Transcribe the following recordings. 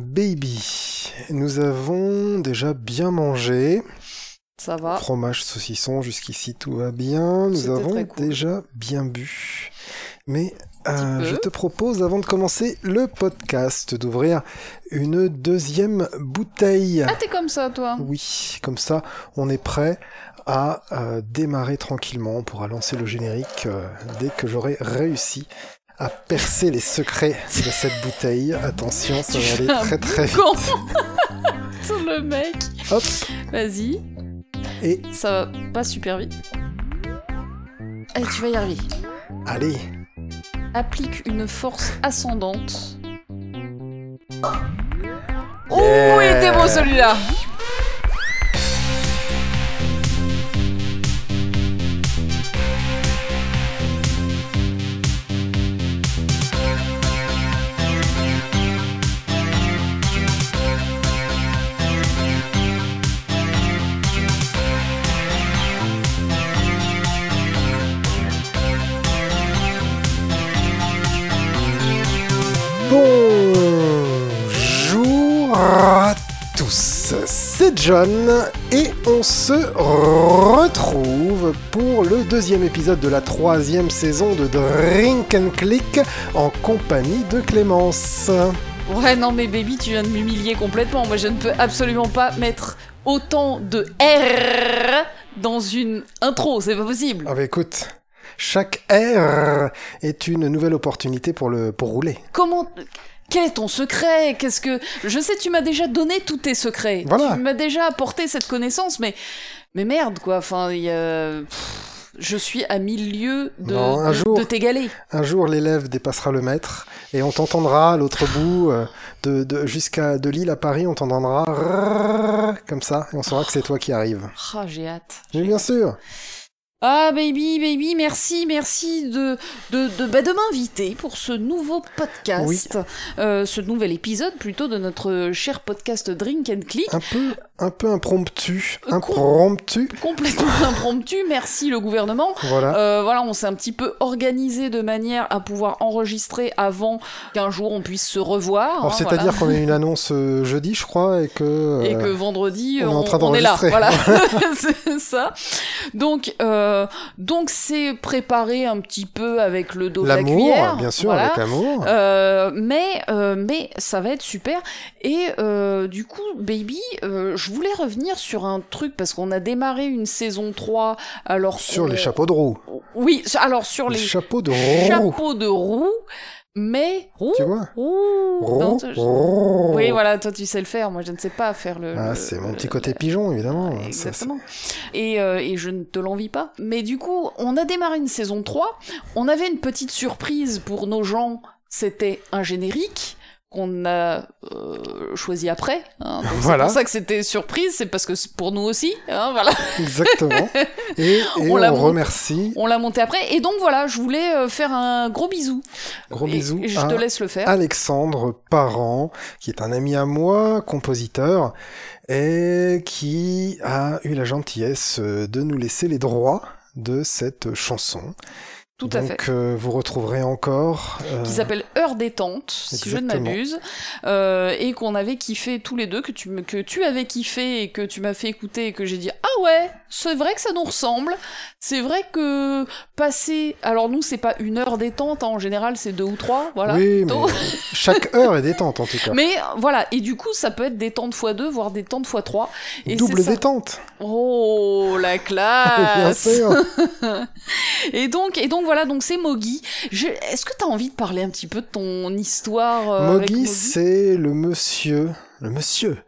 baby. Nous avons déjà bien mangé. Ça va. Fromage, saucisson, jusqu'ici tout va bien. Nous avons cool. déjà bien bu. Mais euh, je te propose, avant de commencer le podcast, d'ouvrir une deuxième bouteille. Ah, t'es comme ça, toi Oui, comme ça, on est prêt à euh, démarrer tranquillement. On pourra lancer le générique euh, dès que j'aurai réussi à percer les secrets de cette bouteille. Attention, ça va aller très très vite. Sur le mec. Hop, Vas-y. et Ça va pas super vite. Allez, tu vas y arriver. allez. Applique une force ascendante. Oh, Yeah. il était beau celui-là c'est John et on se retrouve pour le deuxième épisode de la troisième saison de Drink and Click en compagnie de Clémence. Ouais, non, mais baby, tu viens de m'humilier complètement. Moi, je ne peux absolument pas mettre autant de R dans une intro, c'est pas possible. Ah bah écoute, chaque R est une nouvelle opportunité pour, le, pour rouler. Comment. Quel est ton secret? Qu'est-ce que. Je sais, tu m'as déjà donné tous tes secrets. Voilà. Tu m'as déjà apporté cette connaissance, mais. Mais merde, quoi. Enfin, il y a. Pff, Je suis à mille lieues de, Non, un jour- de t'égaler. Un jour, l'élève dépassera le maître et on t'entendra à l'autre bout, euh, de, de, jusqu'à de Lille à Paris, on t'entendra comme ça et on saura que c'est toi qui arrive. Ah, j'ai hâte. Mais bien sûr. Ah, baby, baby, merci, merci de, de, de, bah, de m'inviter pour ce nouveau podcast, Oui. euh, ce nouvel épisode plutôt de notre cher podcast Drink and Click. Un peu, un peu impromptu, Euh, impromptu. Complètement impromptu, merci le gouvernement. Voilà. Euh, voilà, on s'est un petit peu organisé de manière à pouvoir enregistrer avant qu'un jour on puisse se revoir. Hein, c'est-à-dire voilà. qu'on a une annonce jeudi, je crois, et que. Et que vendredi, on est en on, train on est là. Voilà, c'est ça. Donc, euh, donc c'est préparé un petit peu avec le dos de la L'amour, cuillère. bien sûr, voilà. avec l'amour. Euh, mais euh, mais ça va être super et euh, du coup baby euh, je voulais revenir sur un truc parce qu'on a démarré une saison 3 alors Sur les chapeaux de roue. oui alors sur Les les, chapeaux de roue. chapeaux de roue mais Tu vois Non, tu- je- oui voilà toi tu sais le faire moi je ne sais pas faire le Ah, le- c'est mon petit côté le- pigeon, évidemment. Ça, Exactement. Et, euh, et je ne te l'envie pas. Mais du coup, on a démarré une saison 3. On avait une petite surprise pour nos gens. C'était un générique qu'on a euh, choisi après. hein. Donc Voilà. C'est pour ça que c'était surprise. C'est parce que c'est pour nous aussi. hein, voilà. c'est- Exactement. Et, et On on, l'a remercie. On l'a monté après. Et donc voilà, je voulais euh, faire un gros bisou. Gros Et- bisous et je à te laisse le faire. Alexandre Parent, qui est un ami à moi, compositeur, et qui a eu la gentillesse euh, de nous laisser les droits de cette chanson. Tout à Donc, fait. euh, vous retrouverez encore. euh, qui s'appelle Heure détente, si je ne m'abuse, euh, et qu'on avait kiffé tous les deux, que tu, que tu avais kiffé et que tu m'as fait écouter et que j'ai dit ah ouais, c'est vrai que ça nous ressemble, c'est vrai que passer, alors nous c'est pas une heure détente, hein, en général c'est deux ou trois, voilà. oui, mais chaque heure est détente en tout cas. Mais voilà, et du coup ça peut être détente x 2, voire détente x 3. Et Double ça. détente. Oh la Bien classe sûr. Et donc, et donc voilà, donc c'est Mogi. Je- Est-ce que tu as envie de parler un petit peu de ton histoire euh, Mogi, Mogi c'est le monsieur, le monsieur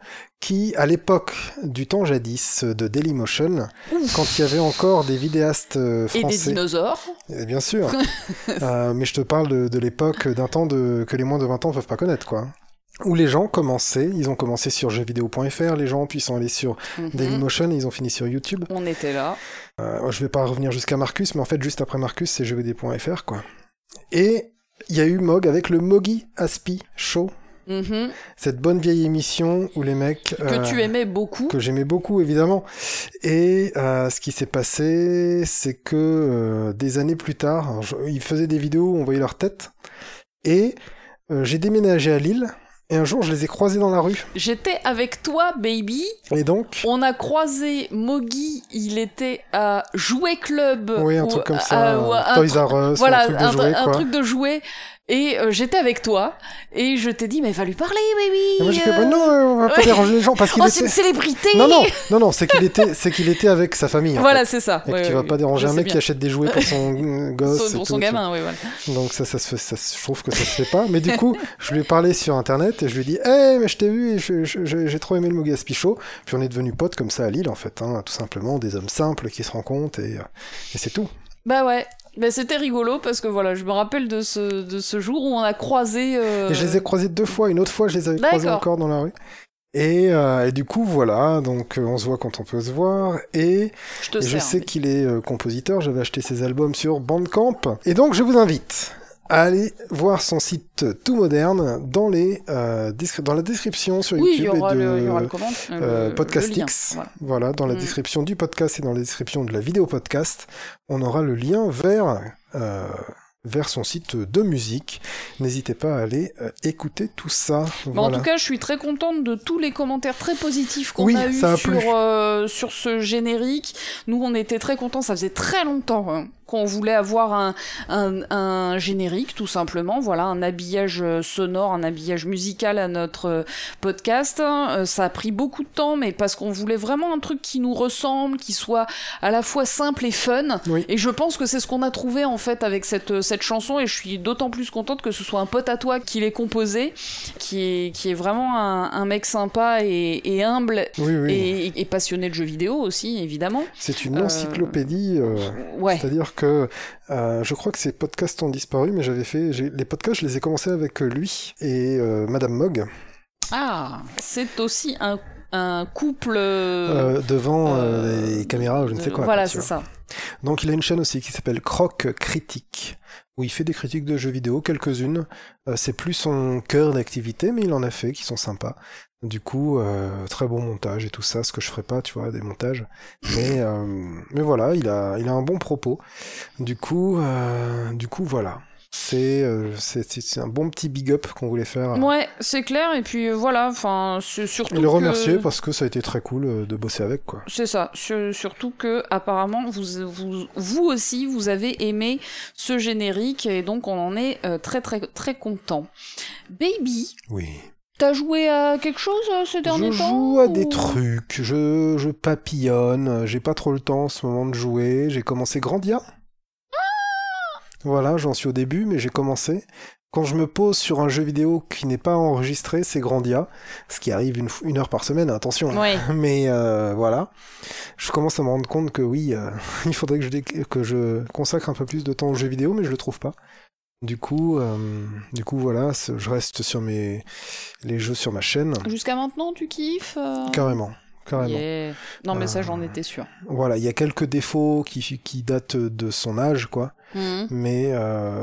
qui, à l'époque du temps jadis de Dailymotion, Ouf. quand il y avait encore des vidéastes euh, et des français, dinosaures. Eh bien sûr, Euh, mais je te parle de, de l'époque d'un temps de, que les moins de 20 ans peuvent pas connaître, quoi. Où les gens commençaient, ils ont commencé sur jeuxvideo.fr, les gens, puis sont allés sur Mhm. Dailymotion et ils ont fini sur YouTube. On était là. Euh, je vais pas revenir jusqu'à Marcus, mais en fait, juste après Marcus, c'est jeuxvideo.fr, quoi. Et il y a eu Mog avec le Mogi Aspi Show, Mhm. cette bonne vieille émission où les mecs... Que euh, tu aimais beaucoup. que j'aimais beaucoup évidemment. Et euh, ce qui s'est passé, c'est que euh, des années plus tard, je- ils faisaient des vidéos où on voyait leur tête. Et j'ai déménagé à Lille Et un jour, je les ai croisés dans la rue. J'étais avec toi, baby. Et donc On a croisé Mogi, il était à Jouet Club. Oui, un ou truc comme ça. un Toys truc- R Us, voilà, un truc de jouet, un quoi. truc de jouet. Et euh, j'étais avec toi. Et je t'ai dit, mais va lui parler, baby. Et moi, j'ai fait, euh. bah non, on va pas déranger les gens parce qu'il Oh, c'est une était... célébrité Non, non, non, non, c'est qu'il était, c'est qu'il était avec sa famille. en Voilà, fait. c'est ça. Et que Ouais, tu vas ouais, pas déranger un mec qui achète des jouets pour son gosse. Son- pour tout, son gamin, oui, voilà. Donc ça, ça se fait, ça, se- je trouve que ça se fait pas. Mais du coup, je lui ai parlé sur internet et je lui ai dit, hey, mais je t'ai vu et je- je- je- j'ai trop aimé le Mogas Pichot. Puis on est devenus potes comme ça à Lille, en fait, hein, tout simplement, des hommes simples qui se rencontrent et, euh, et c'est tout. Bah ouais. Bah, c'était rigolo parce que voilà, je me rappelle de ce, de ce jour où on a croisé. euh, Et je les ai croisés deux fois. Une autre fois, je les avais croisés encore dans la rue. Et, euh, et du coup, voilà, donc euh, on se voit quand on peut se voir. Et, Je te et je sers, sais mais- qu'il est euh, compositeur, j'avais acheté ses albums sur Bandcamp. Et donc, je vous invite à aller voir son site tout moderne dans, les, euh, dans la description sur Oui, YouTube et de le, le euh, euh, le- le Podcastix. lien, voilà. Voilà, dans la Mm. description du podcast et dans la description de la vidéo podcast, on aura le lien vers, euh, vers son site de musique. N'hésitez pas à aller euh, écouter tout ça. Voilà. En tout cas, je suis très contente de tous les commentaires très positifs qu'on Oui, a eu a sur, euh, sur ce générique. Nous, on était très contents. Ça faisait très longtemps hein, qu'on voulait avoir un, un, un générique, tout simplement. Voilà, un habillage euh, sonore, un habillage musical à notre euh, podcast. Euh, ça a pris beaucoup de temps, mais parce qu'on voulait vraiment un truc qui nous ressemble, qui soit à la fois simple et fun. Oui. Et je pense que c'est ce qu'on a trouvé en fait avec cette, cette chanson. Et je suis d'autant plus contente que ce soit un pote à toi qui l'ait composé, qui est, qui est vraiment un, un mec sympa et, et humble. Oui, oui. Et, et passionné de jeux vidéo aussi, évidemment. C'est une encyclopédie. euh, Ouais. C'est-à-dire que euh, je crois que ces podcasts ont disparu, mais j'avais fait les podcasts, je les ai commencés avec lui et euh, Madame Mogg Ah, c'est aussi un, un couple. euh, devant les caméras, je ne sais quoi. Voilà, c'est ça. Donc il a une chaîne aussi qui s'appelle Croc Critique, où il fait des critiques de jeux vidéo, quelques-unes. Euh, c'est plus son cœur d'activité, mais il en a fait qui sont sympas. Du coup, euh, très bon montage et tout ça, ce que je ferais pas, tu vois, des montages. Mais, euh, mais voilà, il a, il a un bon propos. Du coup, euh, du coup, voilà. C'est, euh, c'est, un bon petit big up qu'on voulait faire. Ouais, c'est clair. Et puis euh, voilà, enfin, surtout. et le que- remercier parce que ça a été très cool euh, de bosser avec, quoi. C'est ça, Sur- surtout que apparemment vous, vous, vous aussi vous avez aimé ce générique et donc on en est euh, très très très content. Baby, Oui. T'as joué à quelque chose euh, ces derniers Je temps joue à des trucs, je, je papillonne, j'ai pas trop le temps en ce moment de jouer, j'ai commencé Grandia. Voilà, j'en suis au début, mais j'ai commencé. Quand je me pose sur un jeu vidéo qui n'est pas enregistré, c'est Grandia, ce qui arrive une, heure par semaine, attention. Ouais. Mais euh, voilà, je commence à me rendre compte que oui, euh, il faudrait que je, que je consacre un peu plus de temps aux jeux vidéo, mais je le trouve pas. Du coup, euh, du coup voilà, je reste sur mes les jeux sur ma chaîne, Jusqu'à maintenant tu kiffes euh carrément, carrément. Yeah. Non mais ça Euh, j'en étais sûr. Voilà, il y a quelques défauts qui qui datent de son âge, quoi. Mhm. Mais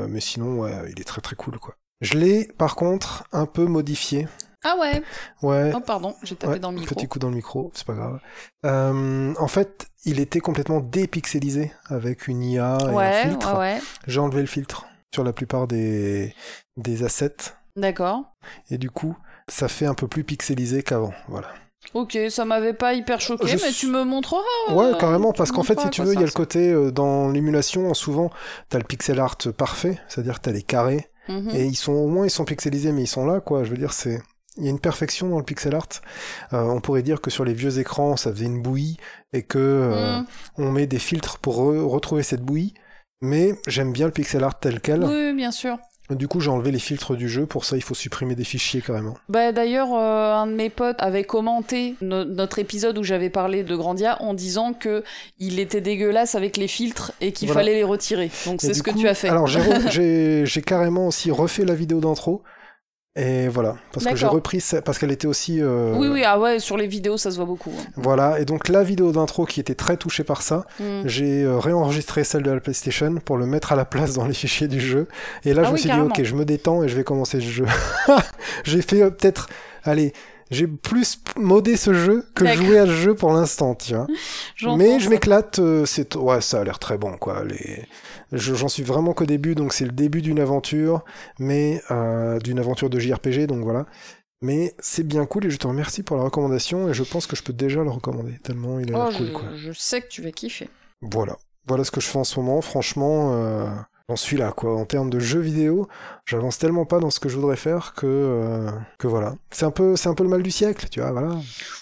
mais sinon, ouais, il est très très cool, quoi. Je l'ai par contre un peu modifié. Ah ouais. Ouais. Oh pardon, j'ai tapé Ouais, dans le micro. Petit coup dans le micro, c'est pas grave. Euh, en fait, il était complètement dépixelisé avec une IA et un filtre. ouais, ouais. J'ai enlevé le filtre sur la plupart des, des assets. D'accord. Et du coup, ça fait un peu plus pixelisé qu'avant. Voilà. Ok, ça m'avait pas hyper choqué, Je mais tu me montreras. Ouais, euh, carrément, tu parce qu'en fait, si tu veux, il y a le côté euh, dans l'émulation, souvent, t'as le pixel art parfait, c'est-à-dire que t'as les carrés. Mhm. et ils sont au moins ils sont pixelisés, mais ils sont là, quoi. Je veux dire, c'est il y a une perfection dans le pixel art. Euh, on pourrait dire que sur les vieux écrans, ça faisait une bouillie et que euh, Mhm. on met des filtres pour re- retrouver cette bouillie. Mais j'aime bien le pixel art tel quel. Oui, bien sûr. Du coup, j'ai enlevé les filtres du jeu. Pour ça, il faut supprimer des fichiers carrément. Bah d'ailleurs, euh, un de mes potes avait commenté no- notre épisode où j'avais parlé de Grandia en disant que il était dégueulasse avec les filtres et qu'il Voilà. fallait les retirer. Donc c'est ce que tu as fait. Alors, j'ai re- j'ai j'ai carrément aussi refait la vidéo d'intro. Et voilà, parce que j'ai repris, parce qu'elle était aussi. euh, Oui, oui, ah ouais, sur les vidéos, ça se voit beaucoup. hein. Voilà, et donc la vidéo d'intro qui était très touchée par ça, Mm. j'ai euh, réenregistré celle de la PlayStation pour le mettre à la place dans les fichiers du jeu. Et là, Ah je me suis carrément. dit, ok, je me détends et je vais commencer ce jeu. j'ai fait euh, peut-être, allez, j'ai plus modé ce jeu que joué à ce jeu pour l'instant, tu vois. Mais je m'éclate, euh, c'est ouais, ça a l'air très bon quoi. Les... je- J'en suis vraiment qu'au début, donc c'est le début d'une aventure, mais euh, d'une aventure de JRPG, donc voilà. Mais c'est bien cool et je te remercie pour la recommandation et je pense que je peux déjà le recommander tellement il est Oh, cool je, quoi. je sais que tu vas kiffer. Voilà. Voilà ce que je fais en ce moment. Franchement, euh, j'en suis là, quoi. En termes de jeux vidéo, j'avance tellement pas dans ce que je voudrais faire que, euh, que voilà. C'est un peu, c'est un peu le mal du siècle, tu vois, voilà.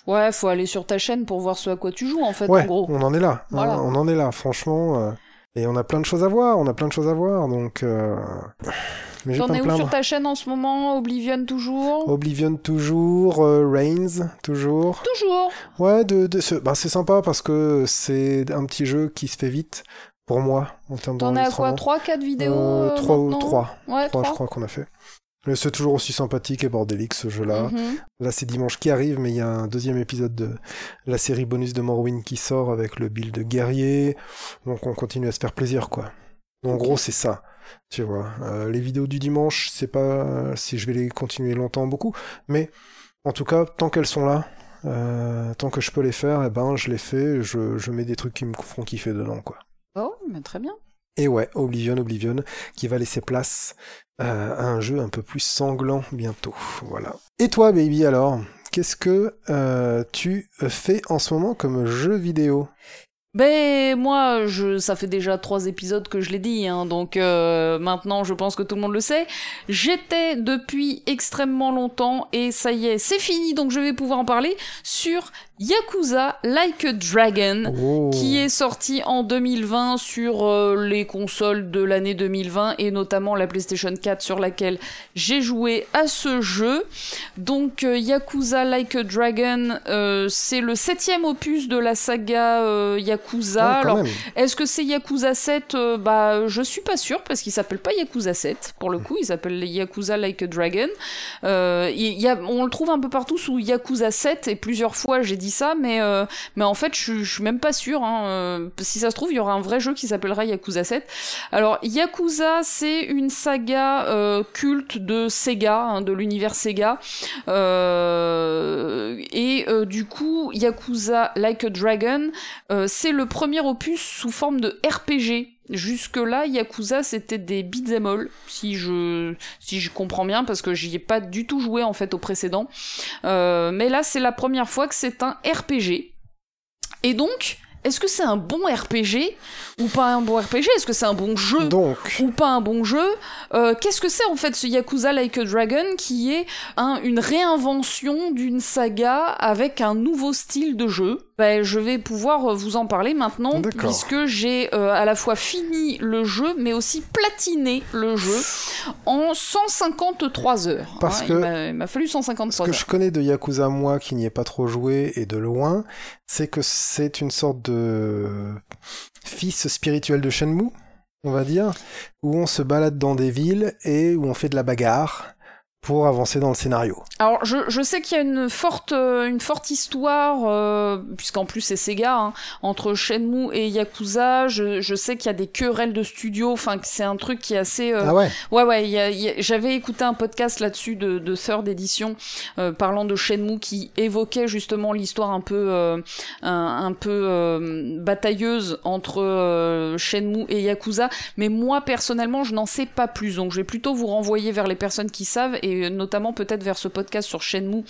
Ouais, faut aller sur ta chaîne pour voir ce à quoi tu joues, en fait, Ouais, en gros. on en est là. hein, Voilà. on en est là, franchement. euh, et on a plein de choses à voir, on a plein de choses à voir, donc. euh, Mais T'en es où sur ta chaîne en ce moment? Oblivion toujours? Oblivion toujours, euh, Reigns toujours. Toujours Ouais, de, de bah, c'est sympa parce que c'est un petit jeu qui se fait vite pour moi en termes T'en es à quoi? d'enregistrement. 3-4 vidéos Euh, euh, trois ou maintenant? trois. Ouais, 3 je 3. crois qu'on a fait. Mais c'est toujours aussi sympathique et bordélique ce jeu-là. Mhm. Là c'est dimanche qui arrive, mais il y a un deuxième épisode de la série bonus de Morrowind qui sort avec le build de guerrier. Donc on continue à se faire plaisir quoi. En gros c'est ça. Tu vois, Euh, les vidéos du dimanche, c'est pas si je vais les continuer longtemps beaucoup, mais en tout cas tant qu'elles sont là, euh, tant que je peux les faire, eh ben je les fais. Je, je mets des trucs qui me font kiffer dedans quoi. Oh, mais très bien. Et ouais, Oblivion, Oblivion, qui va laisser place euh, un jeu un peu plus sanglant bientôt. Voilà. Et toi, baby, alors Qu'est-ce que euh, tu fais en ce moment comme jeu vidéo? Ben moi, je, ça fait déjà trois épisodes que je l'ai dit, hein, donc euh, maintenant je pense que tout le monde le sait. J'étais depuis extrêmement longtemps et ça y est, c'est fini, donc je vais pouvoir en parler sur Yakuza Like a Dragon. Oh. qui est sorti en 2020 sur euh, les consoles de l'année 2020 et notamment la PlayStation 4 sur laquelle j'ai joué à ce jeu. Donc euh, Yakuza Like a Dragon, euh, c'est le septième opus de la saga Yakuza. Ouais, Alors est-ce que c'est Yakuza 7 Euh, Bah, je suis pas sûre parce qu'il s'appelle pas Yakuza 7 pour le coup, il s'appelle Yakuza Like a Dragon. Il y a, on le trouve un peu partout sous Yakuza 7 et plusieurs fois j'ai dit ça, mais euh, mais en fait je, suis même pas sûre. Hein, euh, si ça se trouve, il y aura un vrai jeu qui s'appellera Yakuza 7. Alors Yakuza, c'est une saga euh, culte de Sega, hein, de l'univers Sega, et du coup Yakuza Like a Dragon, c'est le premier opus sous forme de RPG. Jusque-là, Yakuza, c'était des beat'em all, si je, si je comprends bien, parce que j'y ai pas du tout joué, en fait, au précédent. Euh, mais là, c'est la première fois que c'est un RPG. Et donc, est-ce que c'est un bon RPG ou pas un bon RPG Est-ce que c'est un bon jeu Donc, ou pas un bon jeu? Euh, Qu'est-ce que c'est en fait ce Yakuza Like a Dragon qui est un- une réinvention d'une saga avec un nouveau style de jeu? Ben, Je vais pouvoir euh, vous en parler maintenant puisque j'ai euh, à la fois fini le jeu mais aussi platiné le jeu en 153 heures. Parce hein. que- Il m'a- fallu ce 153 que heures. je connais de Yakuza, moi, qui n'y ai pas trop joué et de loin, c'est que c'est une sorte de fils spirituel de Shenmue, on va dire, où on se balade dans des villes et où on fait de la bagarre pour avancer dans le scénario. Alors, je, je sais qu'il y a une forte, euh, une forte histoire, euh, puisqu'en plus c'est Sega, hein, entre Shenmue et Yakuza. Je, je sais qu'il y a des querelles de studio, enfin que c'est un truc qui est assez... euh, Ah ouais Ouais, ouais, il y a- il y a- j'avais écouté un podcast là-dessus de, de Third Edition euh, parlant de Shenmue qui évoquait justement l'histoire un peu, un, un peu batailleuse entre Shenmue et Yakuza. Mais moi, personnellement, je n'en sais pas plus. Donc, je vais plutôt vous renvoyer vers les personnes qui savent et notamment peut-être vers ce podcast sur Shenmue,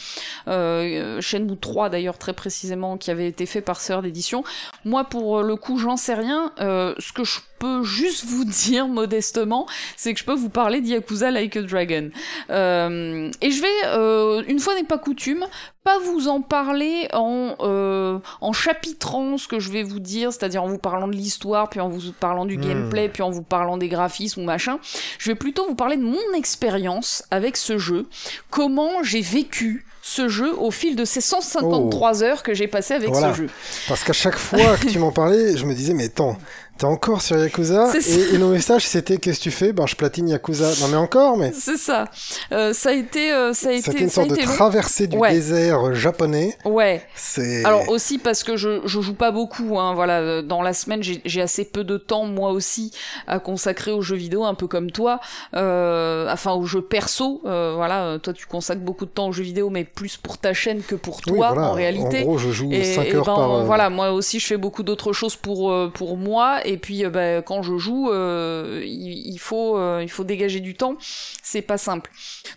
euh, Shenmue 3 d'ailleurs très précisément, qui avait été fait par Third Edition. Moi, pour le coup, j'en sais rien. Euh, ce que je peux juste vous dire modestement, c'est que je peux vous parler d'Yakuza Like a Dragon. Euh, et je vais, euh, une fois n'est pas coutume, pas vous en parler en, euh, en chapitrant ce que je vais vous dire, c'est-à-dire en vous parlant de l'histoire, puis en vous parlant du Hmm. gameplay, puis en vous parlant des graphismes ou machin. Je vais plutôt vous parler de mon expérience avec ce jeu, comment j'ai vécu ce jeu au fil de ces 153 heures que j'ai passé avec Voilà. ce jeu. Parce qu'à chaque fois que tu m'en parlais, je me disais, mais attends, t'es encore sur Yakuza et, et nos messages, c'était, qu'est-ce que tu fais? Ben, je platine Yakuza. Non, mais encore, mais C'est ça. Euh, ça a été, euh, ça a été, c'était une sorte de long. traversée du Ouais. désert japonais. Ouais. C'est. Alors aussi parce que je, je joue pas beaucoup, hein, voilà, euh, dans la semaine j'ai assez peu de temps moi aussi à consacrer aux jeux vidéo, un peu comme toi, euh, enfin aux jeux perso, euh, voilà, euh, toi tu consacres beaucoup de temps aux jeux vidéo mais plus pour ta chaîne que pour toi Oui, voilà. en réalité. En gros, je joue Et, 5 et heures ben, par. euh, voilà, moi aussi je fais beaucoup d'autres choses pour euh, pour moi et puis euh, ben, quand je joue, euh, il, il faut euh, il faut dégager du temps, c'est pas simple.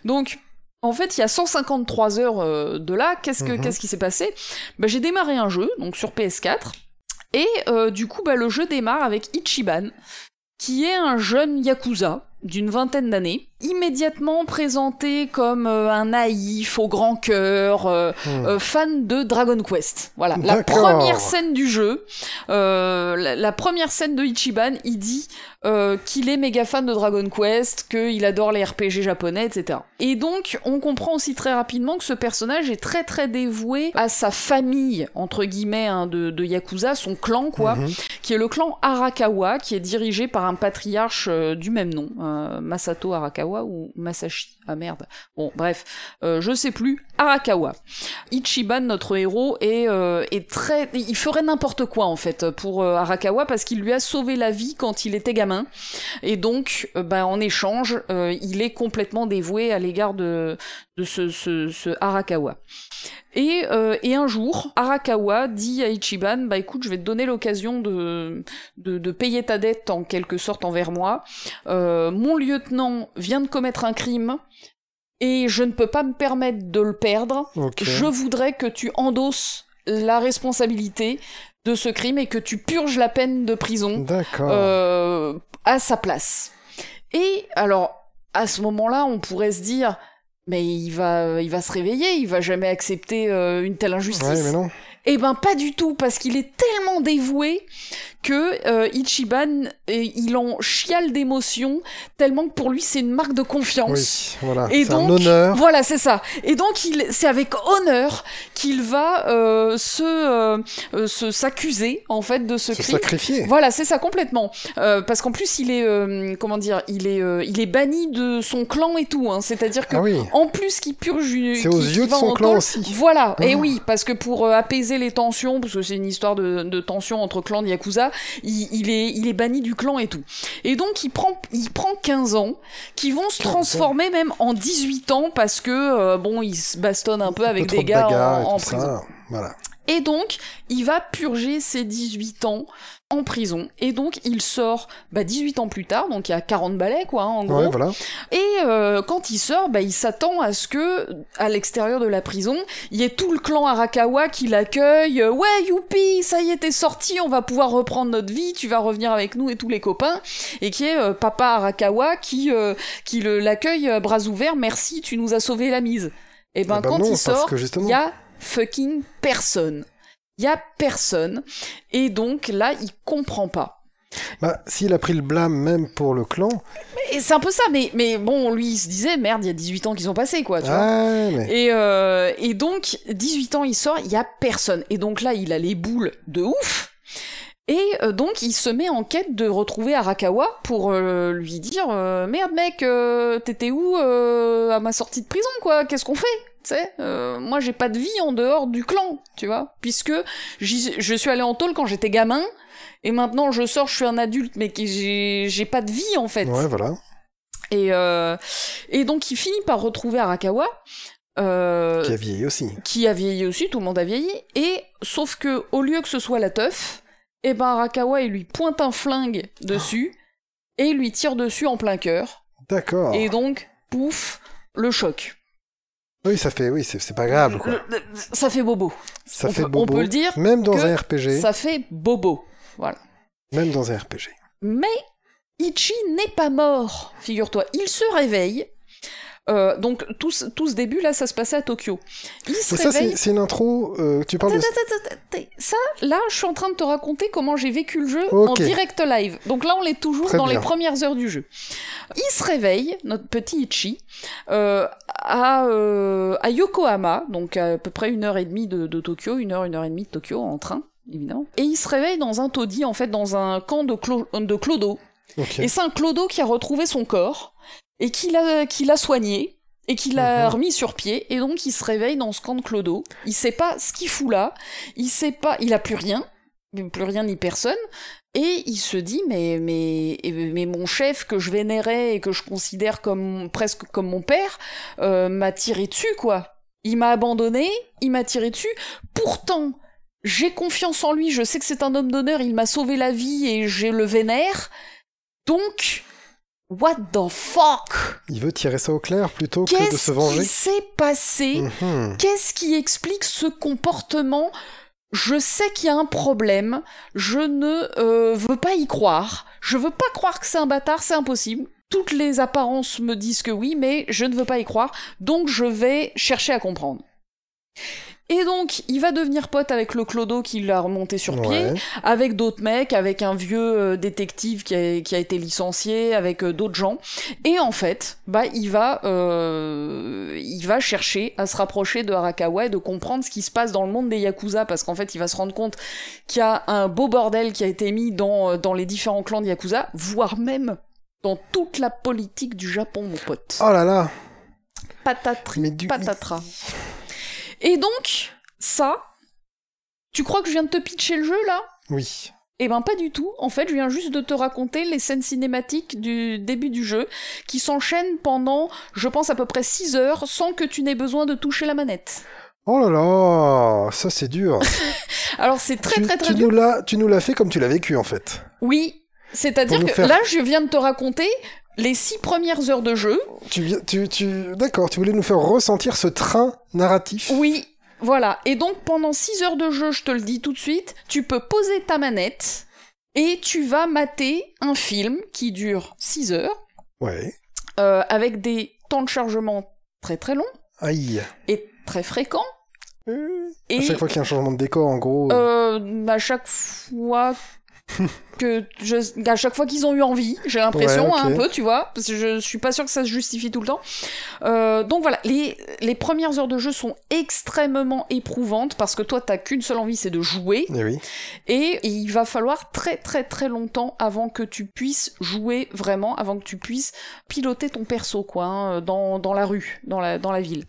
Donc En fait, il y a 153 heures de là, qu'est-ce que Mhm. qu'est-ce qui s'est passé? Bah, J'ai démarré un jeu, donc sur PS4, et euh, du coup, bah, le jeu démarre avec Ichiban, qui est un jeune yakuza d'une vingtaine d'années, immédiatement présenté comme euh, un naïf au grand cœur, euh, Hmm. euh, fan de Dragon Quest. Voilà, la première scène du jeu, la, la première scène de Ichiban, il dit qu'il est méga fan de Dragon Quest, qu'il adore les RPG japonais, etc. Et donc, on comprend aussi très rapidement que ce personnage est très très dévoué à sa famille, entre guillemets, hein, de, de Yakuza, son clan, quoi, Mhm. qui est le clan Arakawa, qui est dirigé par un patriarche du même nom, euh, Masato Arakawa ou Masashi. Ah merde. Bon, bref, euh, je sais plus. Arakawa. Ichiban, notre héros, est, euh, est très, il ferait n'importe quoi en fait pour Arakawa parce qu'il lui a sauvé la vie quand il était gamin, et donc, ben, en échange, il est complètement dévoué à l'égard de de ce, Arakawa. Et, un jour, Arakawa dit à Ichiban, bah écoute, je vais te donner l'occasion de, de, payer ta dette en quelque sorte envers moi. Mon lieutenant vient de commettre un crime et je ne peux pas me permettre de le perdre. Je voudrais que tu endosses la responsabilité de ce crime et que tu purges la peine de prison euh, à sa place. Et alors, à ce moment-là, on pourrait se dire, mais il va, il va se réveiller, il va jamais accepter euh, une telle injustice. ouais, mais non. Eh ben pas du tout, parce qu'il est tellement dévoué que euh, Ichiban, euh, il en chiale d'émotion, tellement que pour lui c'est une marque de confiance. Oui, voilà. Et C'est un donc, honneur. Voilà, c'est ça. Et donc, il, c'est avec honneur qu'il va euh, se, euh, euh, se s'accuser en fait de ce Se crime. sacrifier. Voilà, c'est ça complètement. Euh, parce qu'en plus, il est, euh, comment dire, il est, euh, il est banni de son clan et tout. Hein. C'est-à-dire que Ah oui. en plus qu'il purge une. C'est aux yeux de son clan aussi. Voilà, et Ah. oui, parce que pour apaiser les tensions, parce que c'est une histoire de, de tension entre clans de Yakuza, il, il est, il est banni du clan et tout. Et donc il prend, il prend 15 ans, qui vont se 15 ans. transformer même en 18 ans, parce que, euh, bon, il se bastonne un peu avec des de gars en, en prison. Voilà. Et donc, il va purger ses 18 ans en prison. Et donc, il sort bah, 18 ans plus tard, donc il y a 40 balais, quoi, hein, en gros. Ouais, voilà. Et euh, quand il sort, bah, il s'attend à ce que, à l'extérieur de la prison, il y ait tout le clan Arakawa qui l'accueille. Euh, Ouais, youpi, ça y est, t'es sorti, on va pouvoir reprendre notre vie, tu vas revenir avec nous et tous les copains. Et qui est euh, papa Arakawa qui, euh, qui le- l'accueille euh, bras ouverts, merci, tu nous as sauvé la mise. Et ben, bah quand non, il sort, il y a fucking personne. Il y a personne. Et donc là, il comprend pas. Bah, s'il a pris le blâme même pour le clan. C'est un peu ça, mais, mais bon, lui, il se disait, merde, il y a 18 ans qui sont passés, quoi, tu vois. Mais. Et, euh, et donc, 18 ans, il sort, il y a personne. Et donc là, il a les boules de ouf. Et euh, donc, il se met en quête de retrouver Arakawa pour euh, lui dire euh, Merde, mec, euh, t'étais où à ma sortie de prison, quoi? Qu'est-ce qu'on fait? Tu sais, euh, moi j'ai pas de vie en dehors du clan, tu vois, puisque je suis allé en tôle quand j'étais gamin, et maintenant je sors, je suis un adulte, mais j'ai pas de vie en fait. Ouais, voilà. Et, euh, et donc il finit par retrouver Arakawa, euh, Qui a vieilli aussi. qui a vieilli aussi, tout le monde a vieilli, et sauf que au lieu que ce soit la teuf, et ben Arakawa il lui pointe un flingue dessus et il lui tire dessus en plein cœur, D'accord. et donc pouf, le choc. Oui, ça fait. Oui, c'est pas grave, quoi. Ça fait bobo. Ça on fait peut- on bobo. peut le dire Même dans un RPG. Ça fait bobo. Voilà. Même dans un RPG. Mais Ichi n'est pas mort, figure-toi. Il se réveille. Euh, donc tout ce, tout ce début là, ça se passait à Tokyo. Il se ça, réveille. c'est une intro. euh, tu parles de. Ça, là, je suis en train de te raconter comment j'ai vécu le jeu en direct live. Donc là, on est toujours Très dans bien. les premières heures du jeu. Il se réveille, notre petit Ichi, euh, à, à Yokohama, donc à peu près une heure et demie de, de Tokyo, une heure, une heure et demie de Tokyo en train, évidemment. Et il se réveille dans un taudis, en fait, dans un camp de, clo- de clodo. Et c'est un clodo qui a retrouvé son corps et qui l'a qui l'a soigné et qui l'a Mhm. remis sur pied et donc il se réveille dans ce camp de clodo. Il sait pas ce qu'il fout là, il sait pas, il a plus rien, plus rien ni personne et il se dit mais mais mais mon chef que je vénérais et que je considère comme presque comme mon père euh, m'a tiré dessus quoi. Il m'a abandonné, il m'a tiré dessus. Pourtant, j'ai confiance en lui, je sais que c'est un homme d'honneur, il m'a sauvé la vie et je le vénère. Donc, What the fuck? Il veut tirer ça au clair plutôt que de se Qu'est-ce venger. qui s'est passé? Mhm. Qu'est-ce qui explique ce comportement? Je sais qu'il y a un problème, je ne euh, veux pas y croire, je veux pas croire que c'est un bâtard, c'est impossible. Toutes les apparences me disent que oui, mais je ne veux pas y croire, donc je vais chercher à comprendre. Et donc, il va devenir pote avec le clodo qui l'a remonté sur pied, Ouais. avec d'autres mecs, avec un vieux euh, détective qui a, qui a été licencié, avec euh, d'autres gens. Et en fait, bah, il va, euh, il va chercher à se rapprocher de Arakawa et de comprendre ce qui se passe dans le monde des Yakuza, parce qu'en fait, il va se rendre compte qu'il y a un beau bordel qui a été mis dans, dans les différents clans de Yakuza, voire même dans toute la politique du Japon, mon pote. Oh là là. Patatri, Mais du- patatras. Et donc, ça, tu crois que je viens de te pitcher le jeu, là? Oui. eh ben pas du tout. En fait, je viens juste de te raconter les scènes cinématiques du début du jeu qui s'enchaînent pendant, je pense, à peu près 6 heures sans que tu n'aies besoin de toucher la manette. Oh là là, ça c'est dur. Alors c'est très très très tu dur. nous l'as, tu nous l'as fait comme tu l'as vécu en fait. Oui, c'est-à-dire que faire- là, je viens de te raconter les 6 premières heures de jeu. Tu, tu, tu, d'accord, tu voulais nous faire ressentir ce train narratif. Oui, voilà. Et donc pendant 6 heures de jeu, je te le dis tout de suite, tu peux poser ta manette et tu vas mater un film qui dure 6 heures Ouais. euh, avec des temps de chargement très très longs Aïe. et très fréquents. Euh, Et À chaque fois qu'il y a un changement de décor, en gros. euh, à chaque fois que je, à chaque fois qu'ils ont eu envie, j'ai l'impression Ouais, hein, un peu, tu vois, parce que je suis pas sûre que ça se justifie tout le temps. Euh, donc voilà, les les premières heures de jeu sont extrêmement éprouvantes parce que toi t'as qu'une seule envie, c'est de jouer, Eh oui. et il va falloir très très très longtemps avant que tu puisses jouer vraiment, avant que tu puisses piloter ton perso quoi, hein, dans dans la rue, dans la dans la ville.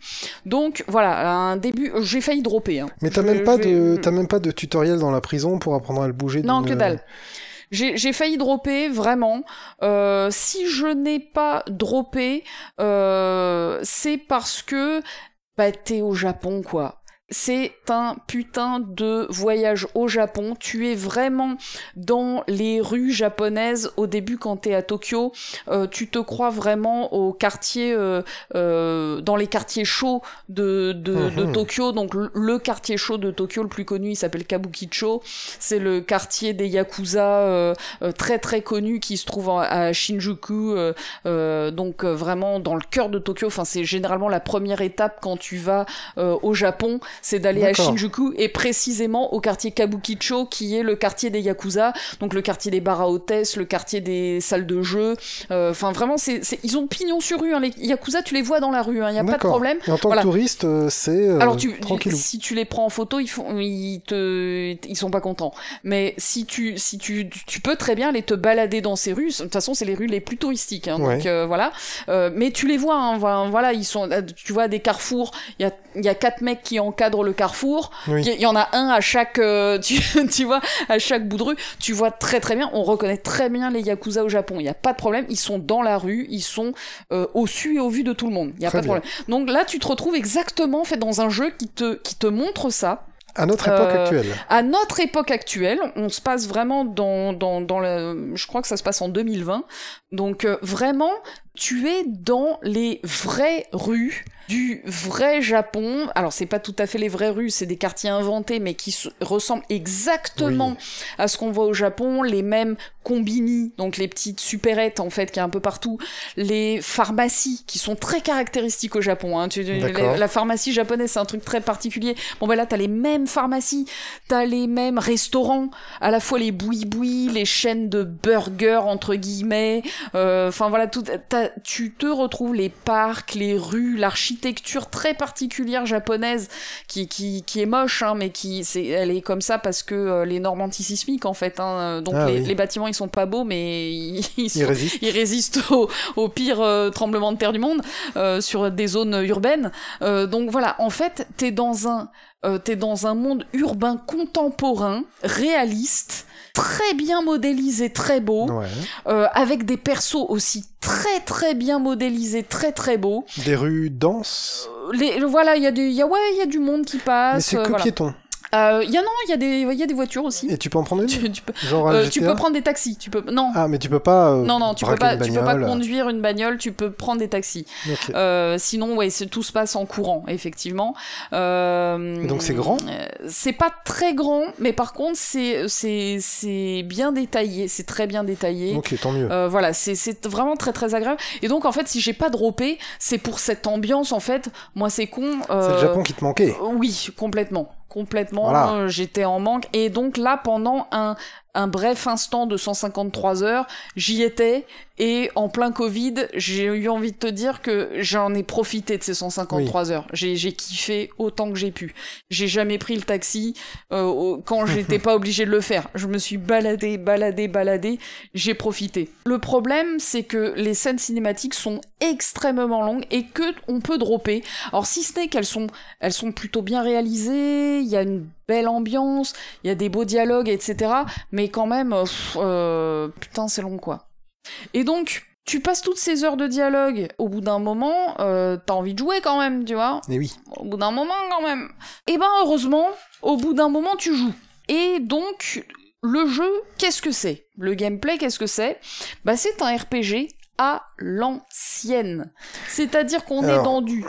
Donc voilà, un début, j'ai failli dropper. Hein. Mais t'as même pas je vais- de, t'as même pas de tutoriel dans la prison pour apprendre à le bouger. Non, que dalle. J'ai failli dropper, vraiment. Euh, si je n'ai pas droppé, euh, c'est parce que bah, t'es au Japon, quoi. C'est un putain de voyage au Japon. Tu es vraiment dans les rues japonaises au début quand t'es à Tokyo. Euh, tu te crois vraiment au quartier, euh, euh, dans les quartiers chauds de, de, de Mhm. Tokyo. Donc le, le quartier chaud de Tokyo le plus connu, il s'appelle Kabukicho. C'est le quartier des yakuza euh, très très connu qui se trouve à Shinjuku. donc vraiment dans le cœur de Tokyo. Enfin c'est généralement la première étape quand tu vas euh, au Japon, c'est d'aller à. Shinjuku et précisément au quartier Kabukicho qui est le quartier des yakuza. Donc le quartier des bars à hôtesses, le quartier des salles de jeu. Euh, Enfin vraiment c'est ils ont pignon sur rue. Hein. Les yakuza tu les vois dans la rue. Il y a pas de problème. Et en tant Voilà. que touriste, euh, c'est euh, Alors tu, si tu les prends en photo, ils font, ils te, ils sont pas contents. Mais si tu, si tu, tu peux très bien aller te balader dans ces rues. De toute façon, c'est les rues les plus touristiques. Hein, Ouais. Donc euh, voilà. Euh, mais tu les vois. Hein, voilà, ils sont. Tu vois des carrefours. Il y a, il y a quatre mecs qui le carrefour. Oui. Il y en a un à chaque, euh, tu, tu vois, à chaque bout de rue. Tu vois très très bien. On reconnaît très bien les yakuza au Japon. Il y a pas de problème. Ils sont dans la rue. Ils sont euh, au su et au vu de tout le monde. Il y a Très pas de bien. problème. Donc là, tu te retrouves exactement fait dans un jeu qui te, qui te montre ça. À notre époque Euh, actuelle. À notre époque actuelle, on se passe vraiment dans, dans, dans le, je crois que ça se passe en 2020. Donc euh, vraiment, tu es dans les vraies rues du vrai Japon. Alors c'est pas tout à fait les vraies rues, c'est des quartiers inventés, mais qui se- ressemblent exactement à ce qu'on voit au Japon. Les mêmes combini, donc les petites supérettes en fait qui est un peu partout, les pharmacies qui sont très caractéristiques au Japon. Hein. Tu- la, la pharmacie japonaise c'est un truc très particulier. Bon ben là t'as les mêmes pharmacies, t'as les mêmes restaurants, à la fois les boui-boui, les chaînes de burgers entre guillemets. euh, Enfin voilà, tout, tu te retrouves les parcs, les rues, l'architecture très particulière japonaise qui qui, qui est moche, hein, mais qui c'est elle est comme ça parce que euh, les normes antisismiques en fait. Hein, donc Ah les, oui. les bâtiments ils sont pas beaux, mais ils, ils sont- Il résiste. ils résistent au, au pire euh, tremblement de terre du monde euh, sur des zones urbaines. Euh, donc voilà, en fait, t'es dans un euh, t'es dans un monde urbain contemporain, réaliste, très bien modélisé, très beau, Ouais. euh, avec des persos aussi très très bien modélisés, très très beaux. Des rues denses. Euh, Les, voilà, il y a du, il y a ouais, il y a du monde qui passe. mais c'est euh, que voilà. piéton. Euh, y a non, il y a des, il y a des voitures aussi. Et tu peux en prendre une Tu, tu peux, Genre euh, tu peux prendre des taxis. Tu peux, non. Ah, mais tu peux pas. euh, non, non, tu peux pas, tu peux pas conduire une bagnole, tu peux prendre des taxis. Ok. Euh, sinon, ouais, tout se passe en courant, effectivement. Euh, donc c'est grand? euh, C'est pas très grand, mais par contre, c'est c'est c'est bien détaillé, c'est très bien détaillé. Ok, tant mieux. Euh, voilà, c'est c'est vraiment très très agréable. Et donc en fait, si j'ai pas droppé, c'est pour cette ambiance en fait. Moi, c'est con. C'est le Japon qui te manquait. Oui, complètement. Complètement, Voilà. euh, j'étais en manque. Et donc là, pendant un, un bref instant de 153 heures, j'y étais. Et en plein Covid, j'ai eu envie de te dire que j'en ai profité de ces 153 heures. J'ai j'ai kiffé autant que j'ai pu. J'ai jamais pris le taxi euh, quand j'étais pas obligé de le faire. Je me suis baladé, baladé, baladé. J'ai profité. Le problème, c'est que les scènes cinématiques sont extrêmement longues et que on peut dropper. Alors si ce n'est qu'elles sont elles sont plutôt bien réalisées, il y a une belle ambiance, il y a des beaux dialogues, etc. Mais quand même, euh, pff, euh, putain, c'est long, quoi. Et donc, tu passes toutes ces heures de dialogue, au bout d'un moment, euh, t'as envie de jouer quand même, tu vois Et oui. au bout d'un moment quand même. Et ben heureusement, au bout d'un moment tu joues. Et donc le jeu, qu'est-ce que c'est? Le gameplay, qu'est-ce que c'est? Bah c'est un RPG à l'ancienne. C'est-à-dire qu'on est dans du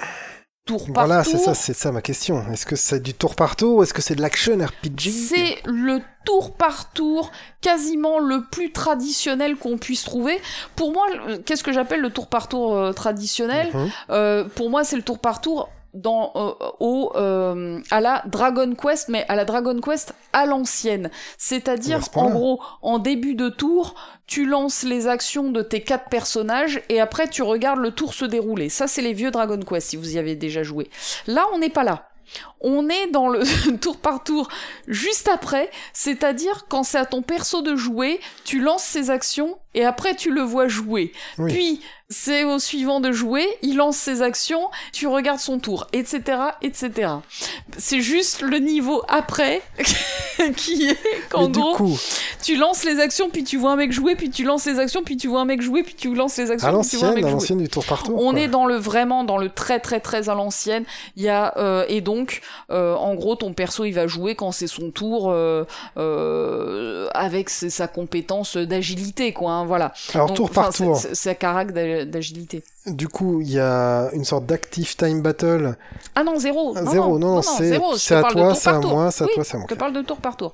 tour par Voilà, tour. c'est ça, c'est ça ma question. Est-ce que c'est du tour par tour ou est-ce que c'est de l'action RPG C'est le tour par tour, quasiment le plus traditionnel qu'on puisse trouver. Pour moi, qu'est-ce que j'appelle le tour par tour euh, traditionnel? Mhm. Euh, pour moi, c'est le tour par tour dans euh, au euh, à la Dragon Quest, mais à la Dragon Quest à l'ancienne. C'est-à-dire, en gros, en début de tour, tu lances les actions de tes quatre personnages et après tu regardes le tour se dérouler. Ça, c'est les vieux Dragon Quest si vous y avez déjà joué. Là, on n'est pas là. On est dans le tour par tour juste après, c'est-à-dire quand c'est à ton perso de jouer, tu lances ses actions et après tu le vois jouer. Oui. Puis c'est au suivant de jouer, il lance ses actions, tu regardes son tour, etc., etc. C'est juste le niveau après qui est qu'en gros, coup, tu lances les actions, puis tu vois un mec jouer, puis tu lances les actions, puis tu vois un mec jouer, puis tu lances les actions, à puis tu vois un l'ancienne, mec à jouer. l'ancienne du tour par tour. On quoi. est dans le vraiment dans le très très très à l'ancienne. Il y a euh, et donc euh, en gros ton perso il va jouer quand c'est son tour euh, euh, avec ses- sa compétence d'agilité quoi. hein, voilà. Alors Donc, tour par tour. Sa carac d'a- d'agilité. Du coup, il y a une sorte d'active time battle. Ah non zéro. Non, Zéro, non, non, c'est à toi, c'est à moi, c'est à toi, c'est à moi. Je te parle de tour par tour.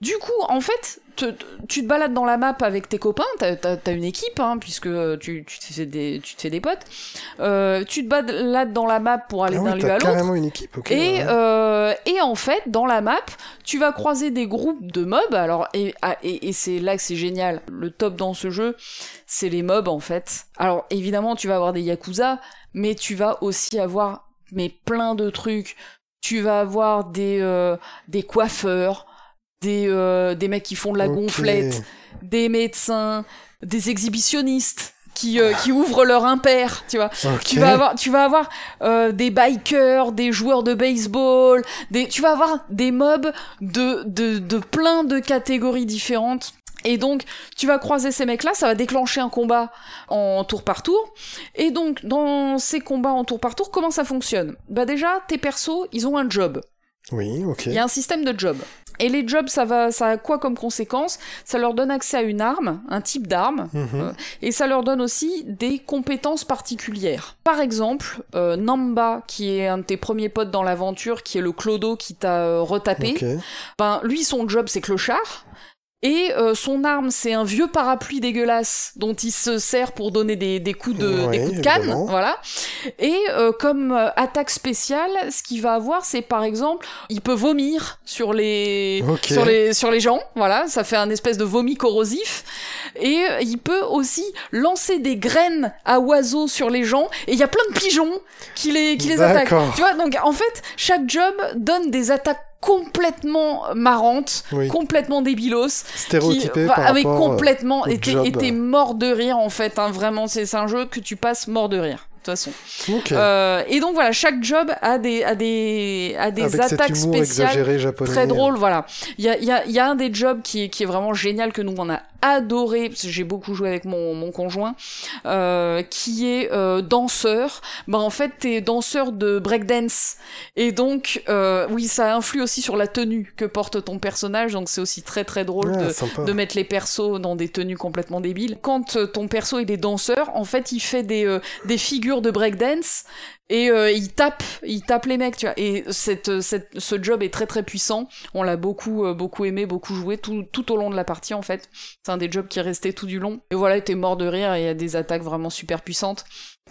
Du coup, en fait, te- te- tu te balades dans la map avec tes copains, t'as as, une équipe, hein, puisque tu, tu, te fais des, tu te fais des potes. Euh, tu te balades dans la map pour aller Ah d'un oui, lieu à l'autre. carrément une équipe, ok. Et, ouais. euh, et en fait, dans la map, tu vas croiser des groupes de mobs. Alors, et, ah, et, et c'est là que c'est génial. Le top dans ce jeu, c'est les mobs en fait. Alors, évidemment, tu vas avoir des yakuza, mais tu vas aussi avoir mais plein de trucs. Tu vas avoir des euh, des coiffeurs, des euh, des mecs qui font de la gonflette, des médecins, des exhibitionnistes qui euh, qui ouvrent leur impair, tu vois. Tu vas avoir, tu vas avoir euh, des bikers, des joueurs de baseball, des, tu vas avoir des mobs de, de, de plein de catégories différentes. Et donc, tu vas croiser ces mecs-là, ça va déclencher un combat en tour par tour. Et donc, dans ces combats en tour par tour, comment ça fonctionne? Bah déjà, tes persos, ils ont un job. Oui, ok. Il y a un système de job. Et les jobs, ça va, ça a quoi comme conséquence? Ça leur donne accès à une arme, un type d'arme, Mhm. euh, et ça leur donne aussi des compétences particulières. Par exemple, euh, Namba, qui est un de tes premiers potes dans l'aventure, qui est le clodo qui t'a euh, retapé, Ok. ben lui son job c'est clochard. Et euh, son arme, c'est un vieux parapluie dégueulasse dont il se sert pour donner des, des coups de, Ouais, des coups de canne, évidemment. voilà. Et euh, comme euh, attaque spéciale, ce qu'il va avoir, c'est par exemple, il peut vomir sur les sur les sur les gens, voilà, ça fait un espèce de vomi corrosif. Et euh, il peut aussi lancer des graines à oiseaux sur les gens. Et il y a plein de pigeons qui les qui les attaquent. Tu vois, donc en fait, chaque job donne des attaques complètement marrantes, Oui. complètement débilos, Stéréotypé qui, par euh, complètement était job. était mort de rire en fait, hein, vraiment c'est c'est un jeu que tu passes mort de rire. De toute façon. Ok. Euh, et donc voilà, chaque job a des a des a des Avec attaques spéciales très drôle, voilà. Il y a, il y, a, il y a un des jobs qui est, qui est vraiment génial que nous on a adoré, parce que j'ai beaucoup joué avec mon, mon conjoint, euh, qui est euh, danseur. Bah en fait, t'es danseur de breakdance. Et donc, euh, oui, ça influe aussi sur la tenue que porte ton personnage, donc c'est aussi très très drôle Ah, de, mettre les persos dans des tenues complètement débiles. Quand ton perso il est danseur, en fait, il fait des, des figures de breakdance et euh, il tape, il tape les mecs, tu vois. Et cette, euh, cette, ce job est très très puissant. On l'a beaucoup, euh, beaucoup aimé, beaucoup joué tout, tout au long de la partie en fait. C'est un des jobs qui est tout du long. Et voilà, t'es mort de rire et il y a des attaques vraiment super puissantes.